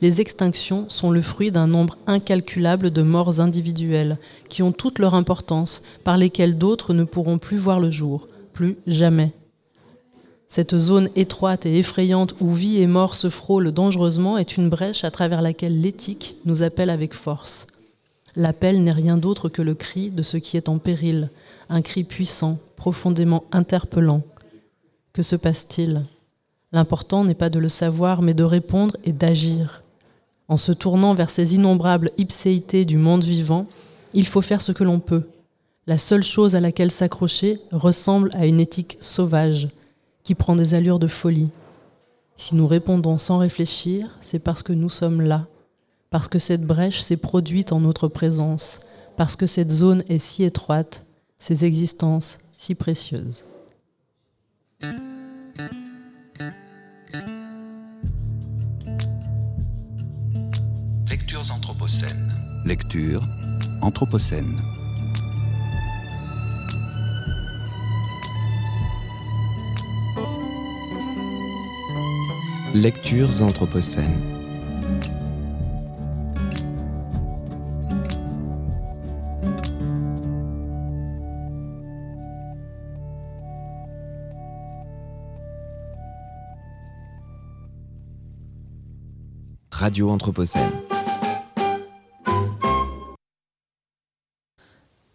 Les extinctions sont le fruit d'un nombre incalculable de morts individuelles, qui ont toute leur importance, par lesquelles d'autres ne pourront plus voir le jour, plus jamais. Cette zone étroite et effrayante où vie et mort se frôlent dangereusement est une brèche à travers laquelle l'éthique nous appelle avec force. L'appel n'est rien d'autre que le cri de ce qui est en péril, un cri puissant, profondément interpellant. Que se passe-t-il? L'important n'est pas de le savoir, mais de répondre et d'agir. En se tournant vers ces innombrables ipséités du monde vivant, il faut faire ce que l'on peut. La seule chose à laquelle s'accrocher ressemble à une éthique sauvage, qui prend des allures de folie. Si nous répondons sans réfléchir, c'est parce que nous sommes là, parce que cette brèche s'est produite en notre présence, parce que cette zone est si étroite, ces existences si précieuses. Lectures anthropocènes. Lectures anthropocènes.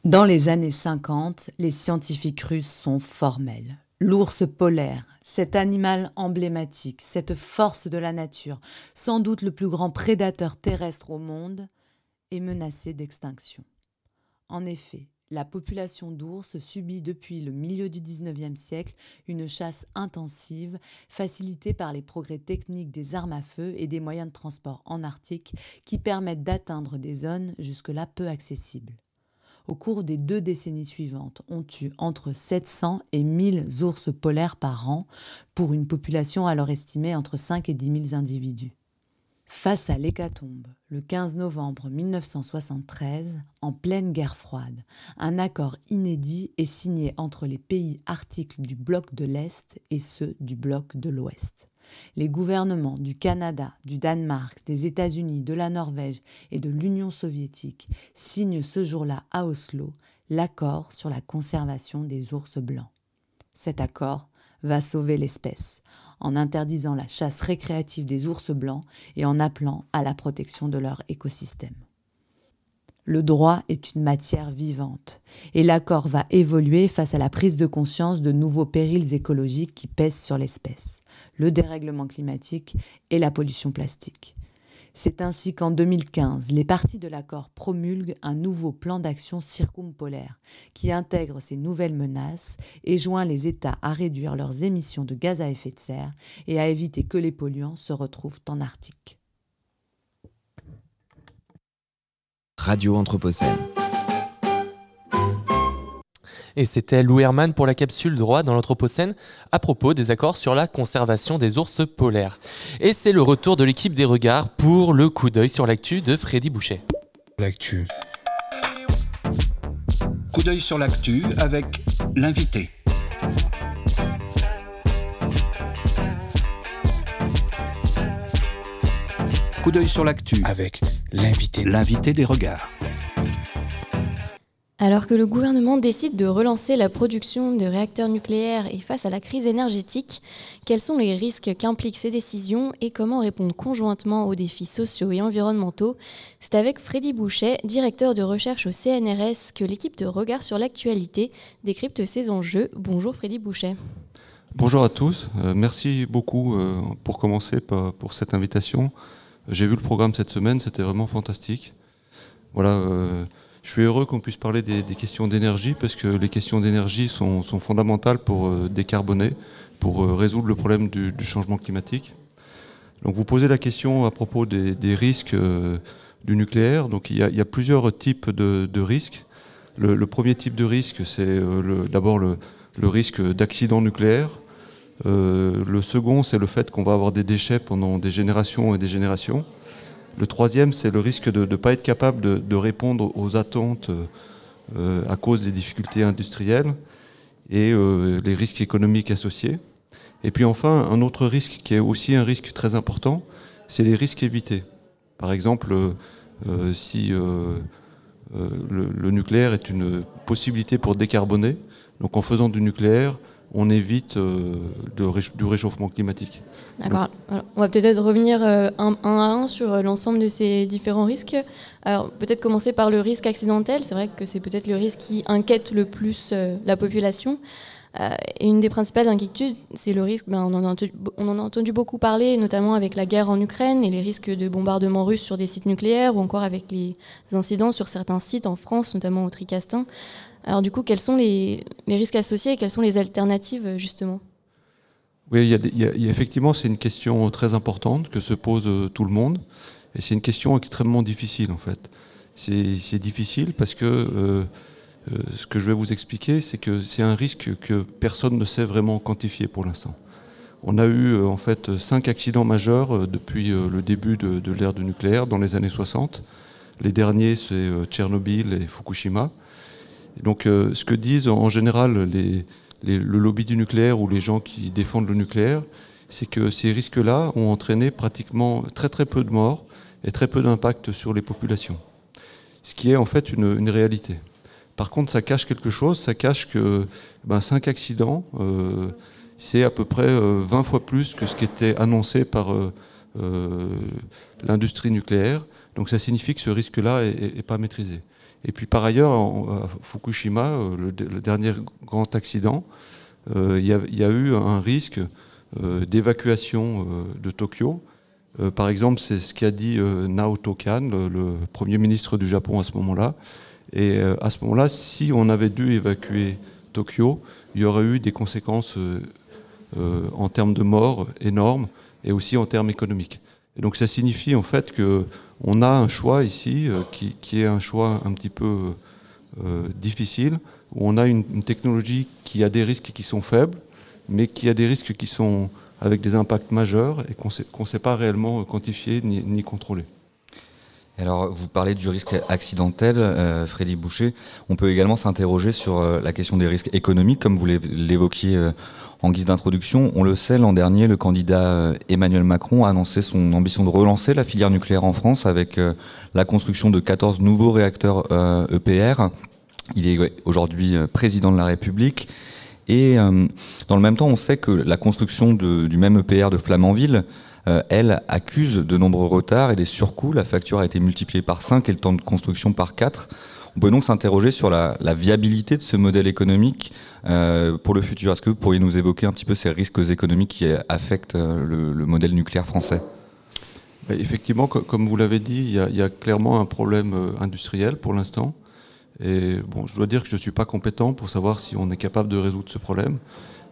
Dans les années 50, les scientifiques russes sont formels. L'ours polaire, cet animal emblématique, cette force de la nature, sans doute le plus grand prédateur terrestre au monde, est menacé d'extinction. En effet, la population d'ours subit depuis le milieu du XIXe siècle une chasse intensive, facilitée par les progrès techniques des armes à feu et des moyens de transport en Arctique qui permettent d'atteindre des zones jusque-là peu accessibles au cours des deux décennies suivantes, on tue entre 700 et 1000 ours polaires par an, pour une population alors estimée entre 5 et 10 000 individus. Face à l'hécatombe, le 15 novembre 1973, en pleine guerre froide, un accord inédit est signé entre les pays articles du bloc de l'Est et ceux du bloc de l'Ouest les gouvernements du Canada, du Danemark, des États-Unis, de la Norvège et de l'Union soviétique signent ce jour-là à Oslo l'accord sur la conservation des ours blancs. Cet accord va sauver l'espèce en interdisant la chasse récréative des ours blancs et en appelant à la protection de leur écosystème. Le droit est une matière vivante, et l'accord va évoluer face à la prise de conscience de nouveaux périls écologiques qui pèsent sur l'espèce le dérèglement climatique et la pollution plastique. C'est ainsi qu'en 2015, les parties de l'accord promulguent un nouveau plan d'action circumpolaire qui intègre ces nouvelles menaces et joint les États à réduire leurs émissions de gaz à effet de serre et à éviter que les polluants se retrouvent en Arctique. Radio Anthropocène. Et c'était Lou Herman pour la capsule droit dans l'Anthropocène à propos des accords sur la conservation des ours polaires. Et c'est le retour de l'équipe des regards pour le coup d'œil sur l'actu de Freddy Boucher. L'actu. Coup d'œil sur l'actu avec l'invité. Coup d'œil sur l'actu avec l'invité, l'invité des regards. Alors que le gouvernement décide de relancer la production de réacteurs nucléaires et face à la crise énergétique, quels sont les risques qu'impliquent ces décisions et comment répondre conjointement aux défis sociaux et environnementaux? C'est avec Freddy Boucher, directeur de recherche au CNRS, que l'équipe de Regard sur l'actualité décrypte ces enjeux. Bonjour Freddy Boucher. Bonjour à tous, euh, merci beaucoup euh, pour commencer pour cette invitation. J'ai vu le programme cette semaine, c'était vraiment fantastique. Voilà. Euh, je suis heureux qu'on puisse parler des, questions d'énergie parce que les questions d'énergie sont, fondamentales pour euh, décarboner, pour euh, résoudre le problème du, changement climatique. Donc vous posez la question à propos des, risques euh, du nucléaire. Donc il y a, plusieurs types de, risques. Le, premier type de risque, c'est d'abord le, risque d'accident nucléaire. le second, c'est le fait qu'on va avoir des déchets pendant des générations et des générations. Le troisième, c'est le risque de ne pas être capable de, répondre aux attentes euh, à cause des difficultés industrielles et euh, les risques économiques associés. Et puis enfin, un autre risque qui est aussi un risque très important, c'est les risques évités. Par exemple, euh, si le, nucléaire est une possibilité pour décarboner, donc en faisant du nucléaire, on évite euh, du réchauffement climatique. D'accord. On va peut-être revenir euh, un, à un sur euh, l'ensemble de ces différents risques. Alors peut-être commencer par le risque accidentel. C'est vrai que c'est peut-être le risque qui inquiète le plus la population. et une des principales inquiétudes, c'est le risque, ben, on, en on, en a entendu, beaucoup parler, notamment avec la guerre en Ukraine et les risques de bombardement russe sur des sites nucléaires, ou encore avec les incidents sur certains sites en France, notamment au Tricastin. Alors du coup, quels sont les, risques associés et quelles sont les alternatives justement? Oui, effectivement, c'est une question très importante que se pose euh, tout le monde. Et c'est une question extrêmement difficile en fait. C'est difficile parce que euh, euh, ce que je vais vous expliquer, c'est que c'est un risque que personne ne sait vraiment quantifier pour l'instant. On a eu en fait cinq accidents majeurs depuis le début de, de l'ère du nucléaire dans les années 60. Les derniers, c'est Tchernobyl et Fukushima. Donc euh, ce que disent en général le lobby du nucléaire ou les gens qui défendent le nucléaire, c'est que ces risques-là ont entraîné pratiquement très très peu de morts et très peu d'impact sur les populations. Ce qui est en fait une, réalité. Par contre, ça cache quelque chose, ça cache que ben, 5 accidents, euh, c'est à peu près 20 euh, fois plus que ce qui était annoncé par l'industrie nucléaire. Donc ça signifie que ce risque-là n'est pas maîtrisé. Et puis par ailleurs, à Fukushima, le, dernier grand accident, il y, a eu un risque euh, d'évacuation euh, de Tokyo. Euh, par exemple, c'est ce qu'a dit Naoto Kan, le, Premier ministre du Japon à ce moment-là. Et à ce moment-là, si on avait dû évacuer Tokyo, il y aurait eu des conséquences en termes de morts énormes et aussi en termes économiques. Donc ça signifie en fait qu'on a un choix ici qui, qui, est un choix un petit peu difficile, où on a une, technologie qui a des risques qui sont faibles, mais qui a des risques qui sont avec des impacts majeurs et qu'on ne sait pas réellement quantifier ni, contrôler. Alors, vous parlez du risque accidentel, euh, Freddy Boucher. On peut également s'interroger sur euh, la question des risques économiques, comme vous l'évoquiez euh, en guise d'introduction. On le sait, l'an dernier, le candidat Emmanuel Macron a annoncé son ambition de relancer la filière nucléaire en France avec la construction de 14 nouveaux réacteurs EPR. E Il est aujourd'hui président de la République. Et euh, dans le même temps, on sait que la construction du même EPR de Flamanville, euh, elle, accuse de nombreux retards et des surcoûts. La facture a été multipliée par 5 et le temps de construction par 4. On peut donc s'interroger sur la, viabilité de ce modèle économique euh, pour le futur. Est-ce que vous pourriez nous évoquer un petit peu ces risques économiques qui affectent le, modèle nucléaire français? Effectivement, comme vous l'avez dit, il y, a, clairement un problème industriel pour l'instant. Et bon, je dois dire que je ne suis pas compétent pour savoir si on est capable de résoudre ce problème.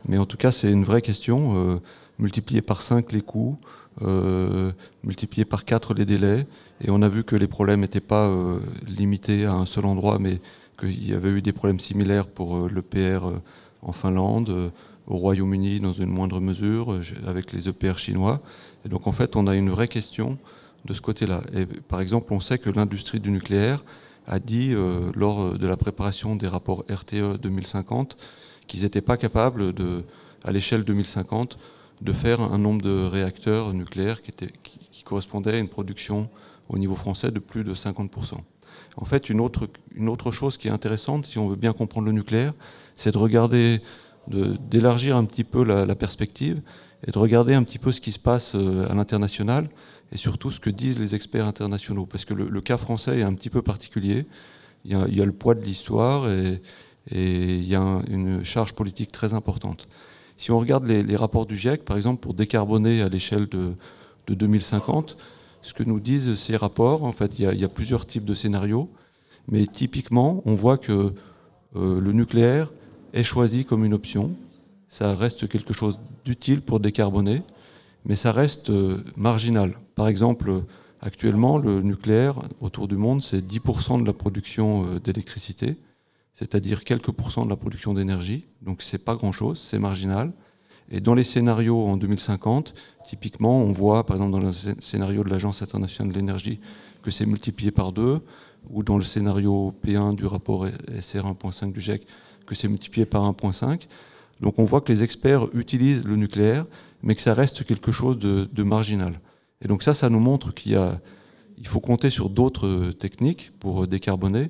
Mais en tout cas, c'est une vraie question. Euh, multiplier par 5 les coûts, euh, multiplier par 4 les délais. Et on a vu que les problèmes n'étaient pas euh, limités à un seul endroit, mais qu'il y avait eu des problèmes similaires pour l'EPR en Finlande, au Royaume-Uni dans une moindre mesure, avec les EPR chinois. Et donc en fait, on a une vraie question de ce côté-là. Et par exemple, on sait que l'industrie du nucléaire, a dit euh, lors de la préparation des rapports RTE 2050 qu'ils n'étaient pas capables, de, à l'échelle 2050, de faire un nombre de réacteurs nucléaires qui, était, correspondait à une production au niveau français de plus de 50%. En fait, une autre, chose qui est intéressante, si on veut bien comprendre le nucléaire, c'est de regarder, d'élargir un petit peu la, la, perspective et de regarder un petit peu ce qui se passe euh, à l'international et surtout ce que disent les experts internationaux. Parce que le, cas français est un petit peu particulier. Il y a, le poids de l'histoire et, il y a une charge politique très importante. Si on regarde les, rapports du GIEC, par exemple, pour décarboner à l'échelle de, 2050, ce que nous disent ces rapports, en fait, il y, a, plusieurs types de scénarios, mais typiquement, on voit que euh, le nucléaire est choisi comme une option. Ça reste quelque chose d'utile pour décarboner, mais ça reste euh, marginal. Par exemple, actuellement, le nucléaire autour du monde, c'est 10% de la production euh, d'électricité, c'est-à-dire quelques pourcents de la production d'énergie. Donc c'est pas grand-chose, c'est marginal. Et dans les scénarios en 2050, typiquement, on voit, par exemple, dans le scénario de l'Agence internationale de l'énergie, que c'est multiplié par deux, ou dans le scénario P1 du rapport SR 1.5 du GIEC, que c'est multiplié par 1.5. Donc on voit que les experts utilisent le nucléaire, mais que ça reste quelque chose de, marginal. Et donc ça, ça nous montre qu'il il faut compter sur d'autres techniques pour décarboner.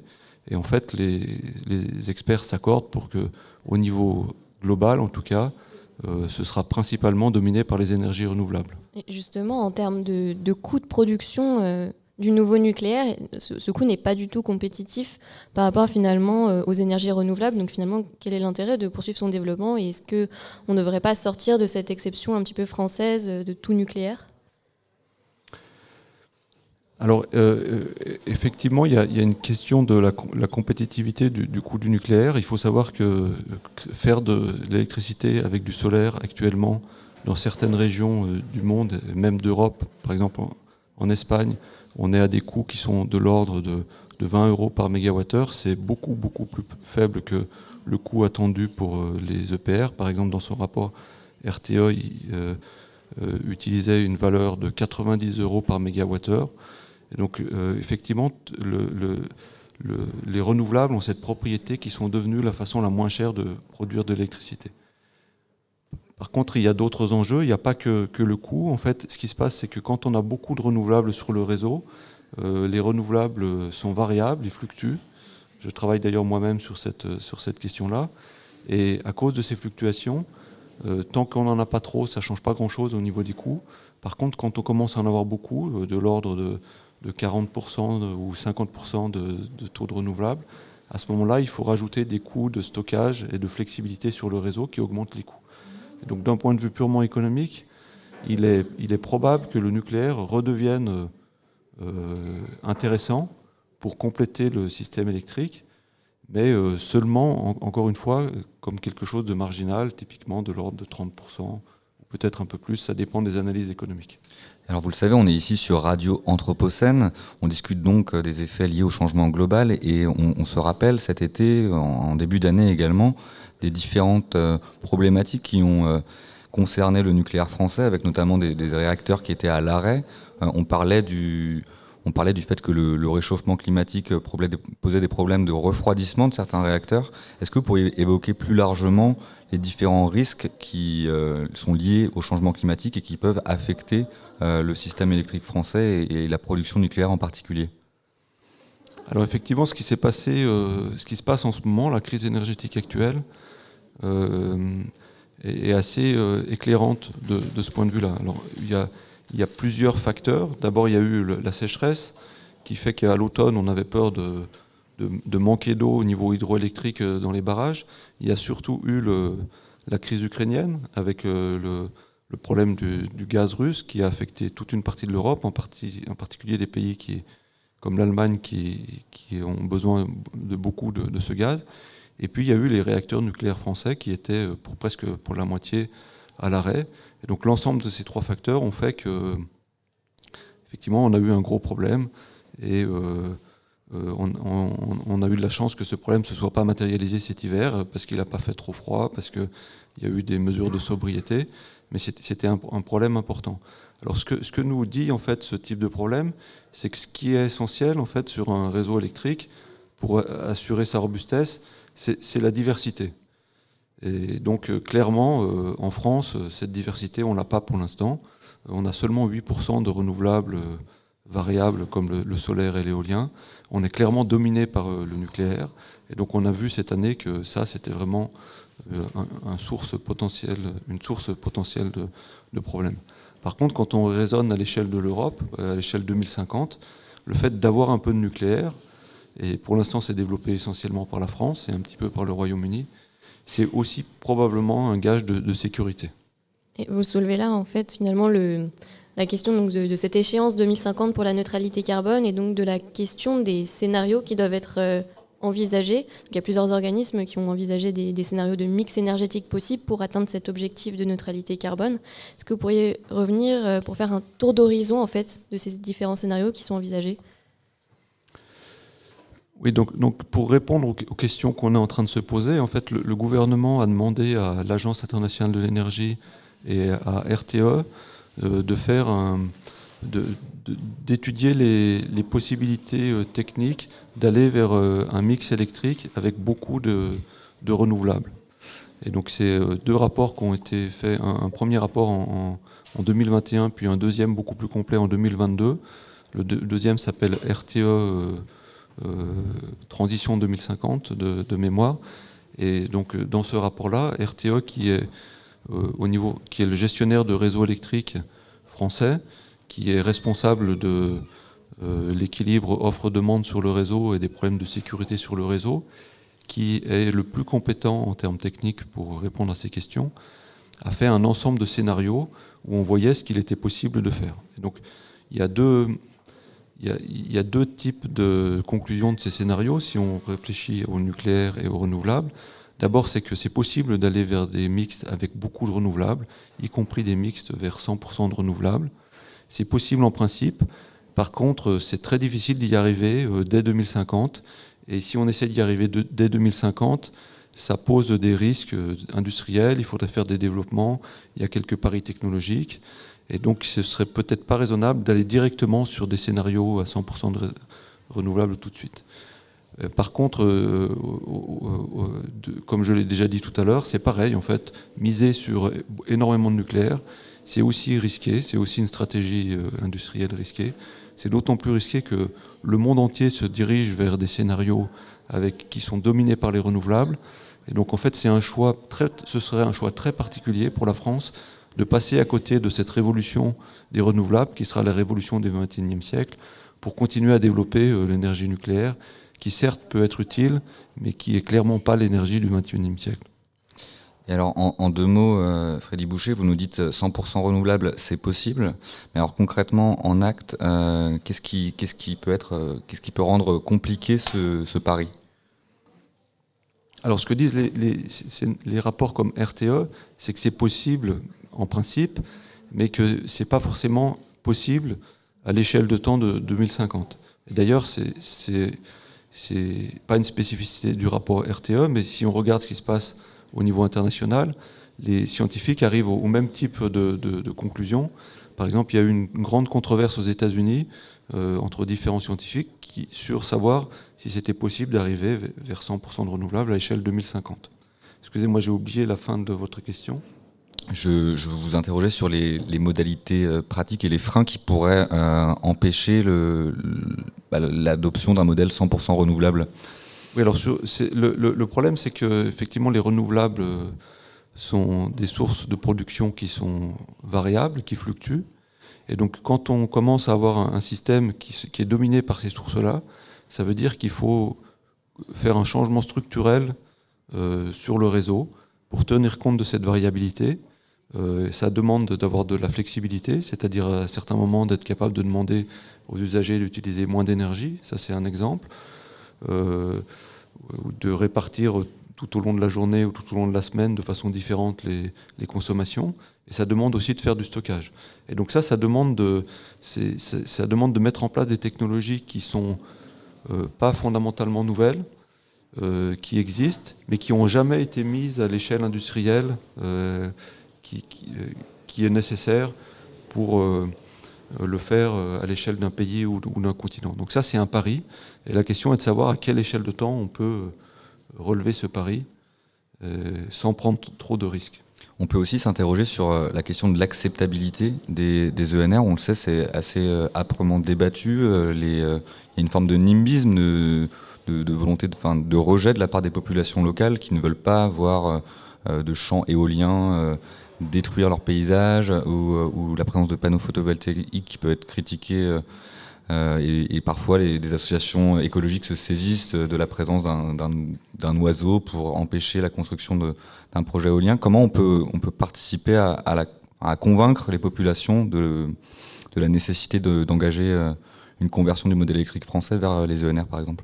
Et en fait, les, experts s'accordent pour que, au niveau global, en tout cas, euh, ce sera principalement dominé par les énergies renouvelables. justement, en termes de, coûts de production, euh, du nouveau nucléaire, ce, coût n'est pas du tout compétitif par rapport finalement euh, aux énergies renouvelables. Donc finalement, quel est l'intérêt de poursuivre son développement? Et est-ce qu'on ne devrait pas sortir de cette exception un petit peu française de tout nucléaire? Alors, euh, effectivement, il y, a une question de la, compétitivité du, coût du nucléaire. Il faut savoir que, faire de l'électricité avec du solaire actuellement dans certaines régions du monde, même d'Europe, par exemple en Espagne, on est à des coûts qui sont de l'ordre de, 20 euros par mégawattheure. C'est beaucoup, beaucoup plus faible que le coût attendu pour euh, les EPR. Par exemple, dans son rapport, RTE euh, euh, utilisait une valeur de 90 euros par mégawattheure. Et donc, effectivement, les renouvelables ont cette propriété qui sont devenus la façon la moins chère de produire de l'électricité. Par contre, il y a d'autres enjeux. Il n'y a pas que, le coût. En fait, ce qui se passe, c'est que quand on a beaucoup de renouvelables sur le réseau, euh, les renouvelables sont variables, ils fluctuent. Je travaille d'ailleurs moi-même sur cette, sur cette question-là. Et à cause de ces fluctuations, euh, tant qu'on n'en a pas trop, ça ne change pas grand-chose au niveau des coûts. Par contre, quand on commence à en avoir beaucoup, euh, de l'ordre de, 40% ou 50% de, de, taux de renouvelables, à ce moment-là, il faut rajouter des coûts de stockage et de flexibilité sur le réseau qui augmentent les coûts donc d'un point de vue purement économique, il est, il est, probable que le nucléaire redevienne euh, intéressant pour compléter le système électrique, mais euh, seulement, encore une fois, comme quelque chose de marginal, typiquement de l'ordre de 30%, ou peut-être un peu plus, ça dépend des analyses économiques. Alors vous le savez, on est ici sur Radio Anthropocène, on discute donc euh, des effets liés au changement global, et on, se rappelle cet été, en début d'année également, des différentes euh, problématiques qui ont euh, concerné le nucléaire français, avec notamment des, réacteurs qui étaient à l'arrêt. On parlait du on parlait du fait que le, réchauffement climatique posait des problèmes de refroidissement de certains réacteurs. Est-ce que vous pourriez évoquer plus largement les différents risques qui sont liés au changement climatique et qui peuvent affecter le système électrique français et, la production nucléaire en particulier Alors effectivement, ce qui s'est passé, ce qui se passe en ce moment, la crise énergétique actuelle, euh, est, assez euh, éclairante de, ce point de vue-là. Alors, il y a plusieurs facteurs. D'abord, il y a eu la sécheresse qui fait qu'à l'automne, on avait peur de, de, manquer d'eau au niveau hydroélectrique euh, dans les barrages. Il y a surtout eu le, la crise ukrainienne avec le, le problème du, du, gaz russe qui a affecté toute une partie de l'Europe, en, en, particulier des pays qui, comme l'Allemagne qui, qui, ont besoin de beaucoup de, de, ce gaz. Et puis il y a eu les réacteurs nucléaires français qui étaient euh, pour presque pour la moitié à l'arrêt. Donc l'ensemble de ces trois facteurs ont fait que, effectivement, on a eu un gros problème et euh, euh, on, a eu de la chance que ce problème ne se soit pas matérialisé cet hiver parce qu'il n'a pas fait trop froid, parce qu'il y a eu des mesures de sobriété, mais c'était un, problème important. Alors ce que, nous dit en fait ce type de problème, c'est que ce qui est essentiel en fait sur un réseau électrique pour assurer sa robustesse, c'est la diversité. Et donc euh, clairement, euh, en France, euh, cette diversité, on l'a pas pour l'instant. On a seulement 8% de renouvelables variables comme le, solaire et l'éolien. On est clairement dominé par le nucléaire. Et donc on a vu cette année que ça, c'était vraiment potentielle, une source potentielle de, de problèmes. Par contre, quand on raisonne à l'échelle de l'Europe, à l'échelle 2050, le fait d'avoir un peu de nucléaire, et pour l'instant c'est développé essentiellement par la France et un petit peu par le Royaume-Uni, c'est aussi probablement un gage de, sécurité. Et vous soulevez là en fait finalement le, la question donc, de, cette échéance 2050 pour la neutralité carbone et donc de la question des scénarios qui doivent être euh, envisagés. il y a plusieurs organismes qui ont envisagé des, scénarios de mix énergétique possibles pour atteindre cet objectif de neutralité carbone. Est-ce que vous pourriez revenir euh, pour faire un tour d'horizon en fait de ces différents scénarios qui sont envisagés? Oui, donc, pour répondre aux, questions qu'on est en train de se poser, en fait, le, gouvernement a demandé à l'Agence internationale de l'énergie et à RTE de faire d'étudier les, possibilités euh, techniques d'aller vers euh, un mix électrique avec beaucoup de, renouvelables. Et donc c'est deux rapports qui ont été faits, un, premier rapport en, 2021, puis un deuxième beaucoup plus complet en 2022. Le, deuxième s'appelle RTE euh, transition 2050 de, mémoire. Et donc euh, dans ce rapport-là, RTE, qui est, euh, au niveau, qui est le gestionnaire de réseau électrique français, qui est responsable de l'équilibre offre-demande sur le réseau et des problèmes de sécurité sur le réseau, qui est le plus compétent en termes techniques pour répondre à ces questions, a fait un ensemble de scénarios où on voyait ce qu'il était possible de faire. donc il y a deux, il y, a, deux types de conclusions de ces scénarios si on réfléchit au nucléaire et au renouvelable. D'abord, c'est que c'est possible d'aller vers des mixtes avec beaucoup de renouvelables, y compris des mixtes vers 100% de renouvelables. C'est possible en principe. Par contre, c'est très difficile d'y arriver euh, dès 2050. Et si on essaie d'y arriver dès 2050, ça pose des risques euh, industriels. Il faudrait faire des développements. Il y a quelques paris technologiques. Et donc, ce serait peut-être pas raisonnable d'aller directement sur des scénarios à 100% de renouvelables tout de suite. Euh, par contre, euh, comme je l'ai déjà dit tout à l'heure, c'est pareil, en fait, miser sur énormément de nucléaire, c'est aussi risqué, c'est aussi une stratégie industrielle risquée. C'est d'autant plus risqué que le monde entier se dirige vers des scénarios avec, qui sont dominés par les renouvelables. Et donc en fait, c'est un choix très, ce serait un choix très particulier pour la France de passer à côté de cette révolution des renouvelables, qui sera la révolution du XXIe siècle, pour continuer à développer euh, l'énergie nucléaire, qui certes peut être utile, mais qui est clairement pas l'énergie du XXIe siècle. Et alors, en, deux mots, euh, Freddy Boucher, vous nous dites 100% euh, renouvelable, c'est possible. Mais alors concrètement, en acte, qu'est-ce qui, qu'est-ce qui peut être, qu'est-ce qui peut rendre compliqué ce, ce pari? Alors, ce que disent les, les, les rapports comme RTE, c'est que c'est possible en principe, mais que ce n'est pas forcément possible à l'échelle de temps de 2050. D'ailleurs, c'est n'est pas une spécificité du rapport RTE, mais si on regarde ce qui se passe au niveau international, les scientifiques arrivent au, même type de, de, conclusion. Par exemple, il y a eu une grande controverse aux États-Unis euh, entre différents scientifiques qui, sur savoir si c'était possible d'arriver vers 100% de renouvelables à l'échelle 2050. Excusez-moi, j'ai oublié la fin de votre question. Je, vous interrogeais sur les, modalités euh, pratiques et les freins qui pourraient euh, empêcher bah, l'adoption d'un modèle 100% renouvelable. Oui, alors le, problème, c'est que effectivement, les renouvelables euh, sont des sources de production qui sont variables, qui fluctuent. Et donc, quand on commence à avoir un, système qui, est dominé par ces sources-là, ça veut dire qu'il faut faire un changement structurel sur le réseau pour tenir compte de cette variabilité euh, ça demande d'avoir de la flexibilité, c'est-à-dire à certains moments d'être capable de demander aux usagers d'utiliser moins d'énergie, ça c'est un exemple, euh, de répartir tout au long de la journée ou tout au long de la semaine de façon différente les, consommations. Et ça demande aussi de faire du stockage. Et donc ça, ça demande de, ça demande de mettre en place des technologies qui sont euh, pas fondamentalement nouvelles, qui existent, mais qui n'ont jamais été mises à l'échelle industrielle euh, qui, est nécessaire pour euh, le faire euh, à l'échelle d'un pays ou, d'un continent. Donc ça, c'est un pari. Et la question est de savoir à quelle échelle de temps on peut relever ce pari sans prendre trop de risques. On peut aussi s'interroger sur la question de l'acceptabilité des, ENR. On le sait, c'est assez âprement débattu. il y a une forme de nimbisme, de, volonté de, rejet de la part des populations locales qui ne veulent pas voir de champs éoliens détruire leur paysage euh, ou, la présence de panneaux photovoltaïques qui peut être critiquée. Euh, euh, et, parfois, des associations écologiques se saisissent de la présence d'un oiseau pour empêcher la construction d'un projet éolien. Comment on peut, on peut participer à, à, convaincre les populations de, de la nécessité d'engager une conversion du modèle électrique français vers les ENR, par exemple?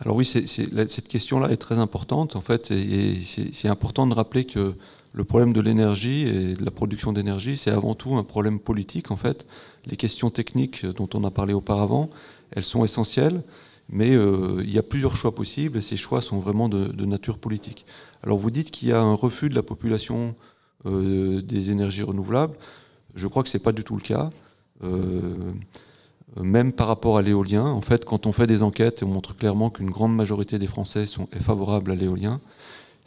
Alors oui, cette question-là est très importante en fait, et c'est important de rappeler que le problème de l'énergie et de la production d'énergie, c'est avant tout un problème politique en fait. Les questions techniques dont on a parlé auparavant, elles sont essentielles, mais euh, il y a plusieurs choix possibles et ces choix sont vraiment de, nature politique. Alors vous dites qu'il y a un refus de la population euh, des énergies renouvelables. Je crois que ce n'est pas du tout le cas. Euh, même par rapport à l'éolien, en fait, quand on fait des enquêtes, on montre clairement qu'une grande majorité des Français sont, est favorable à l'éolien.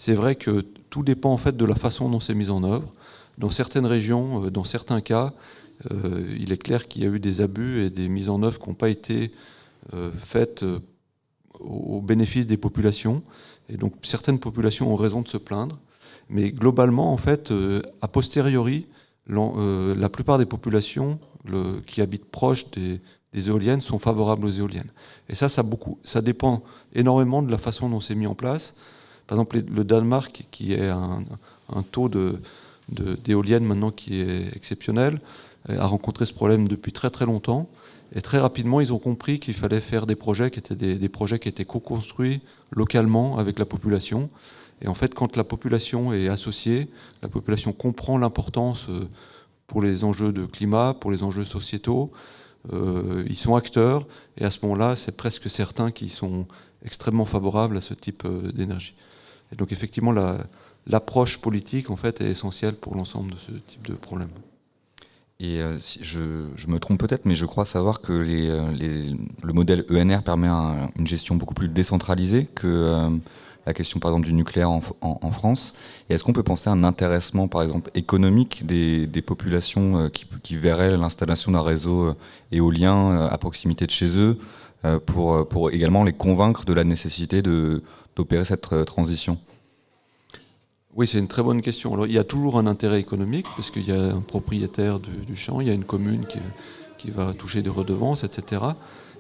C'est vrai que tout dépend en fait de la façon dont c'est mis en œuvre. Dans certaines régions, euh, dans certains cas, euh, il est clair qu'il y a eu des abus et des mises en œuvre qui n'ont pas été euh, faites au bénéfice des populations. Et donc certaines populations ont raison de se plaindre. Mais globalement, en fait, a posteriori, la plupart des populations qui habitent proches des, des, éoliennes sont favorables aux éoliennes. Et ça, ça, dépend énormément de la façon dont c'est mis en place. Par exemple, le Danemark, qui est un, taux d'éoliennes maintenant qui est exceptionnel, euh, a rencontré ce problème depuis très très longtemps. Et très rapidement, ils ont compris qu'il fallait faire des projets qui étaient des, projets qui étaient co-construits localement avec la population. Et en fait, quand la population est associée, la population comprend l'importance euh, pour les enjeux de climat, pour les enjeux sociétaux. Euh, ils sont acteurs, et à ce moment-là, c'est presque certains qui sont extrêmement favorables à ce type d'énergie. Donc effectivement, l'approche politique en fait est essentielle pour l'ensemble de ce type de problème. Et je, me trompe peut-être, mais je crois savoir que le modèle ENR permet une gestion beaucoup plus décentralisée que la question par exemple du nucléaire en, France. Et est-ce qu'on peut penser à un intéressement par exemple économique des, populations qui, qui, verraient l'installation d'un réseau éolien à proximité de chez eux pour, également les convaincre de la nécessité d'opérer cette transition oui, c'est une très bonne question. Alors, il y a toujours un intérêt économique, parce qu'il y a un propriétaire du, champ, il y a une commune qui, va toucher des redevances, etc.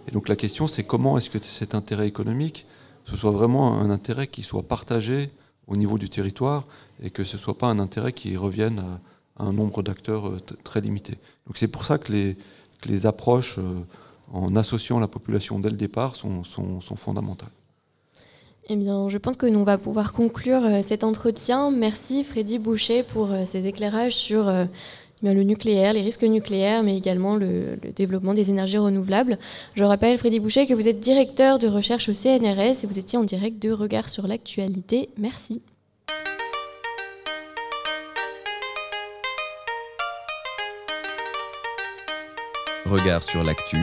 Et donc la question, c'est comment est-ce que cet intérêt économique, ce soit vraiment un intérêt qui soit partagé au niveau du territoire, et que ce ne soit pas un intérêt qui revienne à, un nombre d'acteurs euh, très limité. Donc c'est pour ça que les, approches euh, en associant la population dès le départ sont fondamentales. Eh bien, je pense que nous va pouvoir conclure euh, cet entretien. Merci Freddy Boucher pour euh, ces éclairages sur euh, le nucléaire, les risques nucléaires, mais également le, développement des énergies renouvelables. Je rappelle, Freddy Boucher, que vous êtes directeur de recherche au CNRS et vous étiez en direct de Regard sur l'actualité. Merci. Regard sur l'actu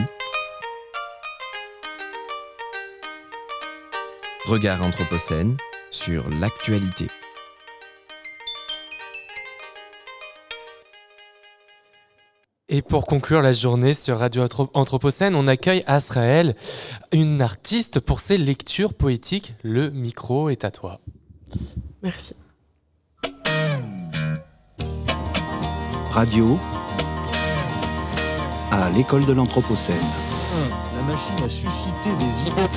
Regard Anthropocène sur l'actualité. Et pour conclure la journée sur Radio Anthropocène, on accueille Asraël, une artiste pour ses lectures poétiques. Le micro est à toi. Merci. Radio à l'école de l'Anthropocène. La machine a suscité des idées.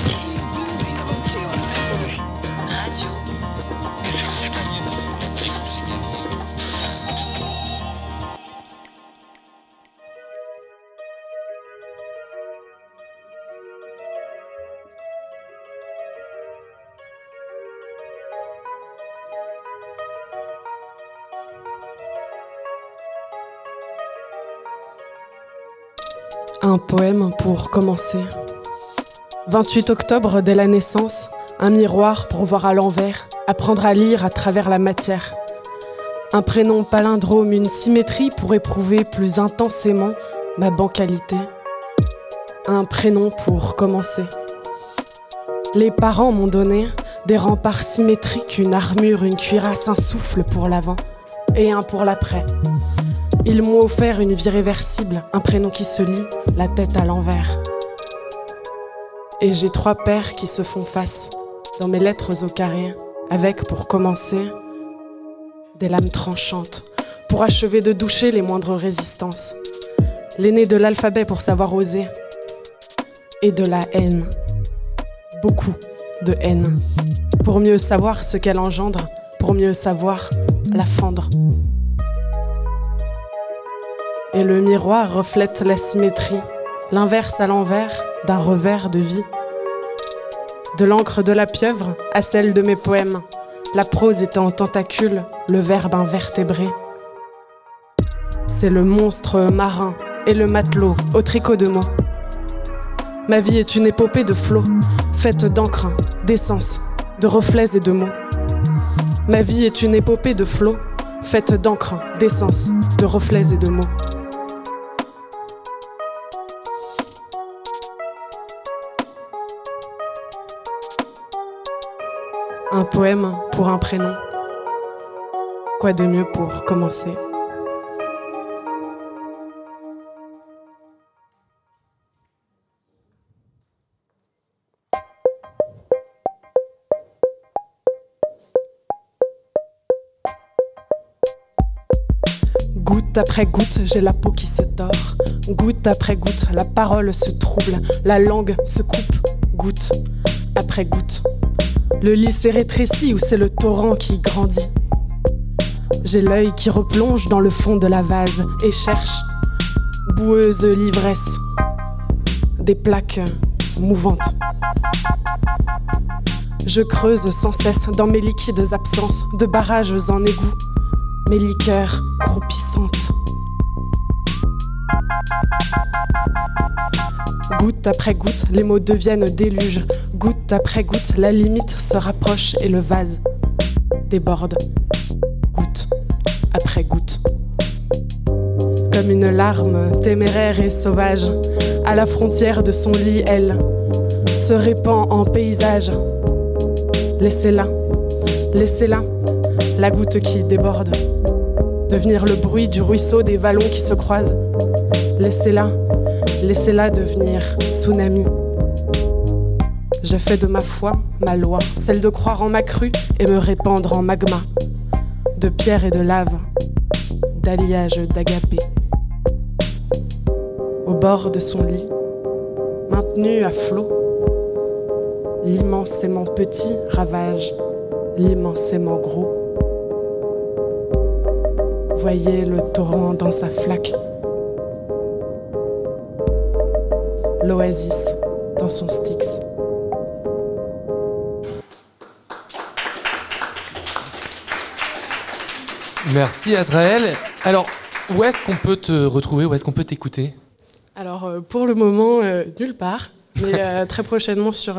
Poème pour commencer. 28 octobre dès la naissance, un miroir pour voir à l'envers, apprendre à lire à travers la matière. Un prénom palindrome, une symétrie pour éprouver plus intensément ma bancalité. Un prénom pour commencer. Les parents m'ont donné des remparts symétriques, une armure, une cuirasse, un souffle pour l'avant et un pour l'après. Ils m'ont offert une vie réversible, un prénom qui se lit, la tête à l'envers. Et j'ai trois pères qui se font face dans mes lettres au carré, avec pour commencer des lames tranchantes, pour achever de doucher les moindres résistances. L'aîné de l'alphabet pour savoir oser, et de la haine, beaucoup de haine, pour mieux savoir ce qu'elle engendre, pour mieux savoir la fendre et le miroir reflète la symétrie, l'inverse à l'envers d'un revers de vie. De l'encre de la pieuvre à celle de mes poèmes, la prose étant en tentacule, le verbe invertébré. C'est le monstre marin et le matelot au tricot de mots. Ma vie est une épopée de flots, faite d'encre, d'essence, de reflets et de mots. Ma vie est une épopée de flots, faite d'encre, d'essence, de reflets et de mots. Un poème pour un prénom. Quoi de mieux pour commencer? Goutte après goutte, j'ai la peau qui se tord. Goutte après goutte, la parole se trouble, la langue se coupe. Goutte après goutte, le lit s'est rétréci ou c'est le torrent qui grandit J'ai l'œil qui replonge dans le fond de la vase et cherche, boueuse l'ivresse, des plaques mouvantes. Je creuse sans cesse dans mes liquides absences de barrages en égout, mes liqueurs croupissantes. Goutte après goutte, les mots deviennent déluge. Goutte après goutte, la limite se rapproche et le vase déborde. Goutte après goutte. comme une larme téméraire et sauvage. À la frontière de son lit, elle se répand en paysage. Laissez-la, laissez-la, la goutte qui déborde. Devenir le bruit du ruisseau des vallons qui se croisent. Laissez-la, laissez-la devenir tsunami. J'ai fait de ma foi ma loi, celle de croire en ma crue et me répandre en magma, de pierre et de lave, d'alliage d'agapé. Au bord de son lit, maintenu à flot, l'immensément petit ravage l'immensément gros. Voyez le torrent dans sa flaque, l'oasis dans son Styx. Merci Azraël. Alors, où est-ce qu'on peut te retrouver Où est-ce qu'on peut t'écouter? Alors, euh, pour le moment, euh, nulle part, mais euh, très prochainement sur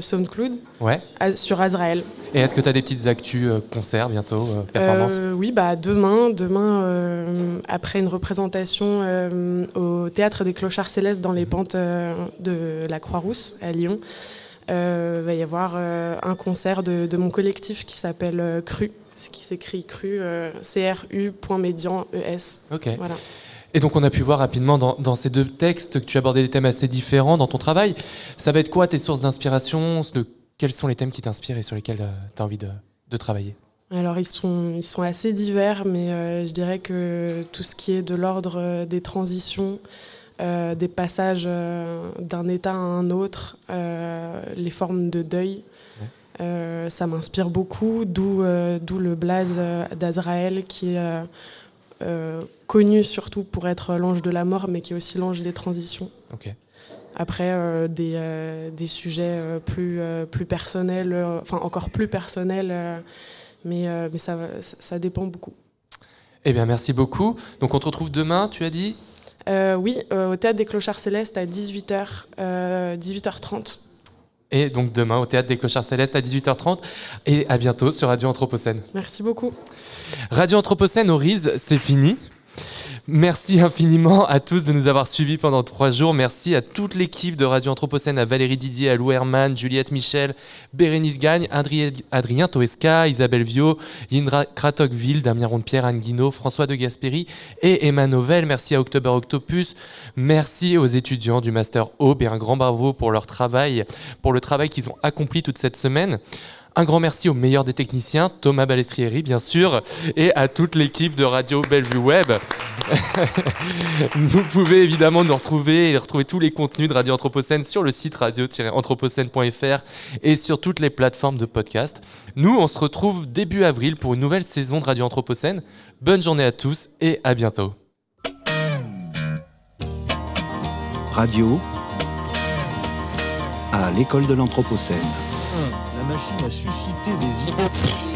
SoundCloud, Ouais. à- sur Azraël. Et est-ce que tu as des petites actus concerts bientôt, performances? Oui, bah, demain, demain après une représentation au Théâtre des Clochards Célestes dans les pentes euh, de la Croix-Rousse à Lyon, euh, va y avoir un concert de, de mon collectif qui s'appelle Cru, ce qui s'écrit Cru, euh, C-R-U.médian E-S. Ok. Voilà. Et donc on a pu voir rapidement dans, dans ces deux textes que tu abordais des thèmes assez différents dans ton travail. Ça va être quoi tes sources d'inspiration? De, Quels sont les thèmes qui t'inspirent et sur lesquels tu as envie de, de travailler? Alors ils sont, ils sont assez divers, mais euh, je dirais que tout ce qui est de l'ordre euh, des transitions, euh, des passages euh, d'un état à un autre, euh, les formes de deuil, euh, ça m'inspire beaucoup, d'où euh, le blaze euh, d'Azraël qui est euh, euh, connu surtout pour être l'ange de la mort, mais qui est aussi l'ange des transitions. Après, euh, des, euh, des sujets euh, plus, euh, plus personnels, euh, enfin encore plus personnels, euh, mais, euh, mais ça, dépend beaucoup. Eh bien merci beaucoup. Donc on te retrouve demain, tu as dit? Euh, oui, euh, au Théâtre des Clochards Célestes à 18h, euh, 18h30. Et donc demain au Théâtre des Clochards Célestes à 18h30. Et à bientôt sur Radio Anthropocène. Merci beaucoup. Radio Anthropocène au RISE, c'est fini. Merci infiniment à tous de nous avoir suivis pendant trois jours. Merci à toute l'équipe de Radio Anthropocène, à Valérie Didier, à Lou Herman, Juliette Michel, Bérénice Gagne, Adri- Adrien Toesca, Isabelle Viau, Yindra Kratokville, Damien Rondepierre, Anne Guinaud, François de Gasperi et Emma Novelle. Merci à October Octopus. Merci aux étudiants du Master Aube et un grand bravo pour leur travail, pour le travail qu'ils ont accompli toute cette semaine. Un grand merci au meilleur des techniciens, Thomas Balestrieri bien sûr, et à toute l'équipe de Radio Bellevue Web. Vous pouvez évidemment nous retrouver et retrouver tous les contenus de Radio Anthropocène sur le site radio-anthropocène.fr et sur toutes les plateformes de podcast. Nous, on se retrouve début avril pour une nouvelle saison de Radio Anthropocène. Bonne journée à tous et à bientôt. Radio à l'école de l'Anthropocène. Machine a suscité des idées.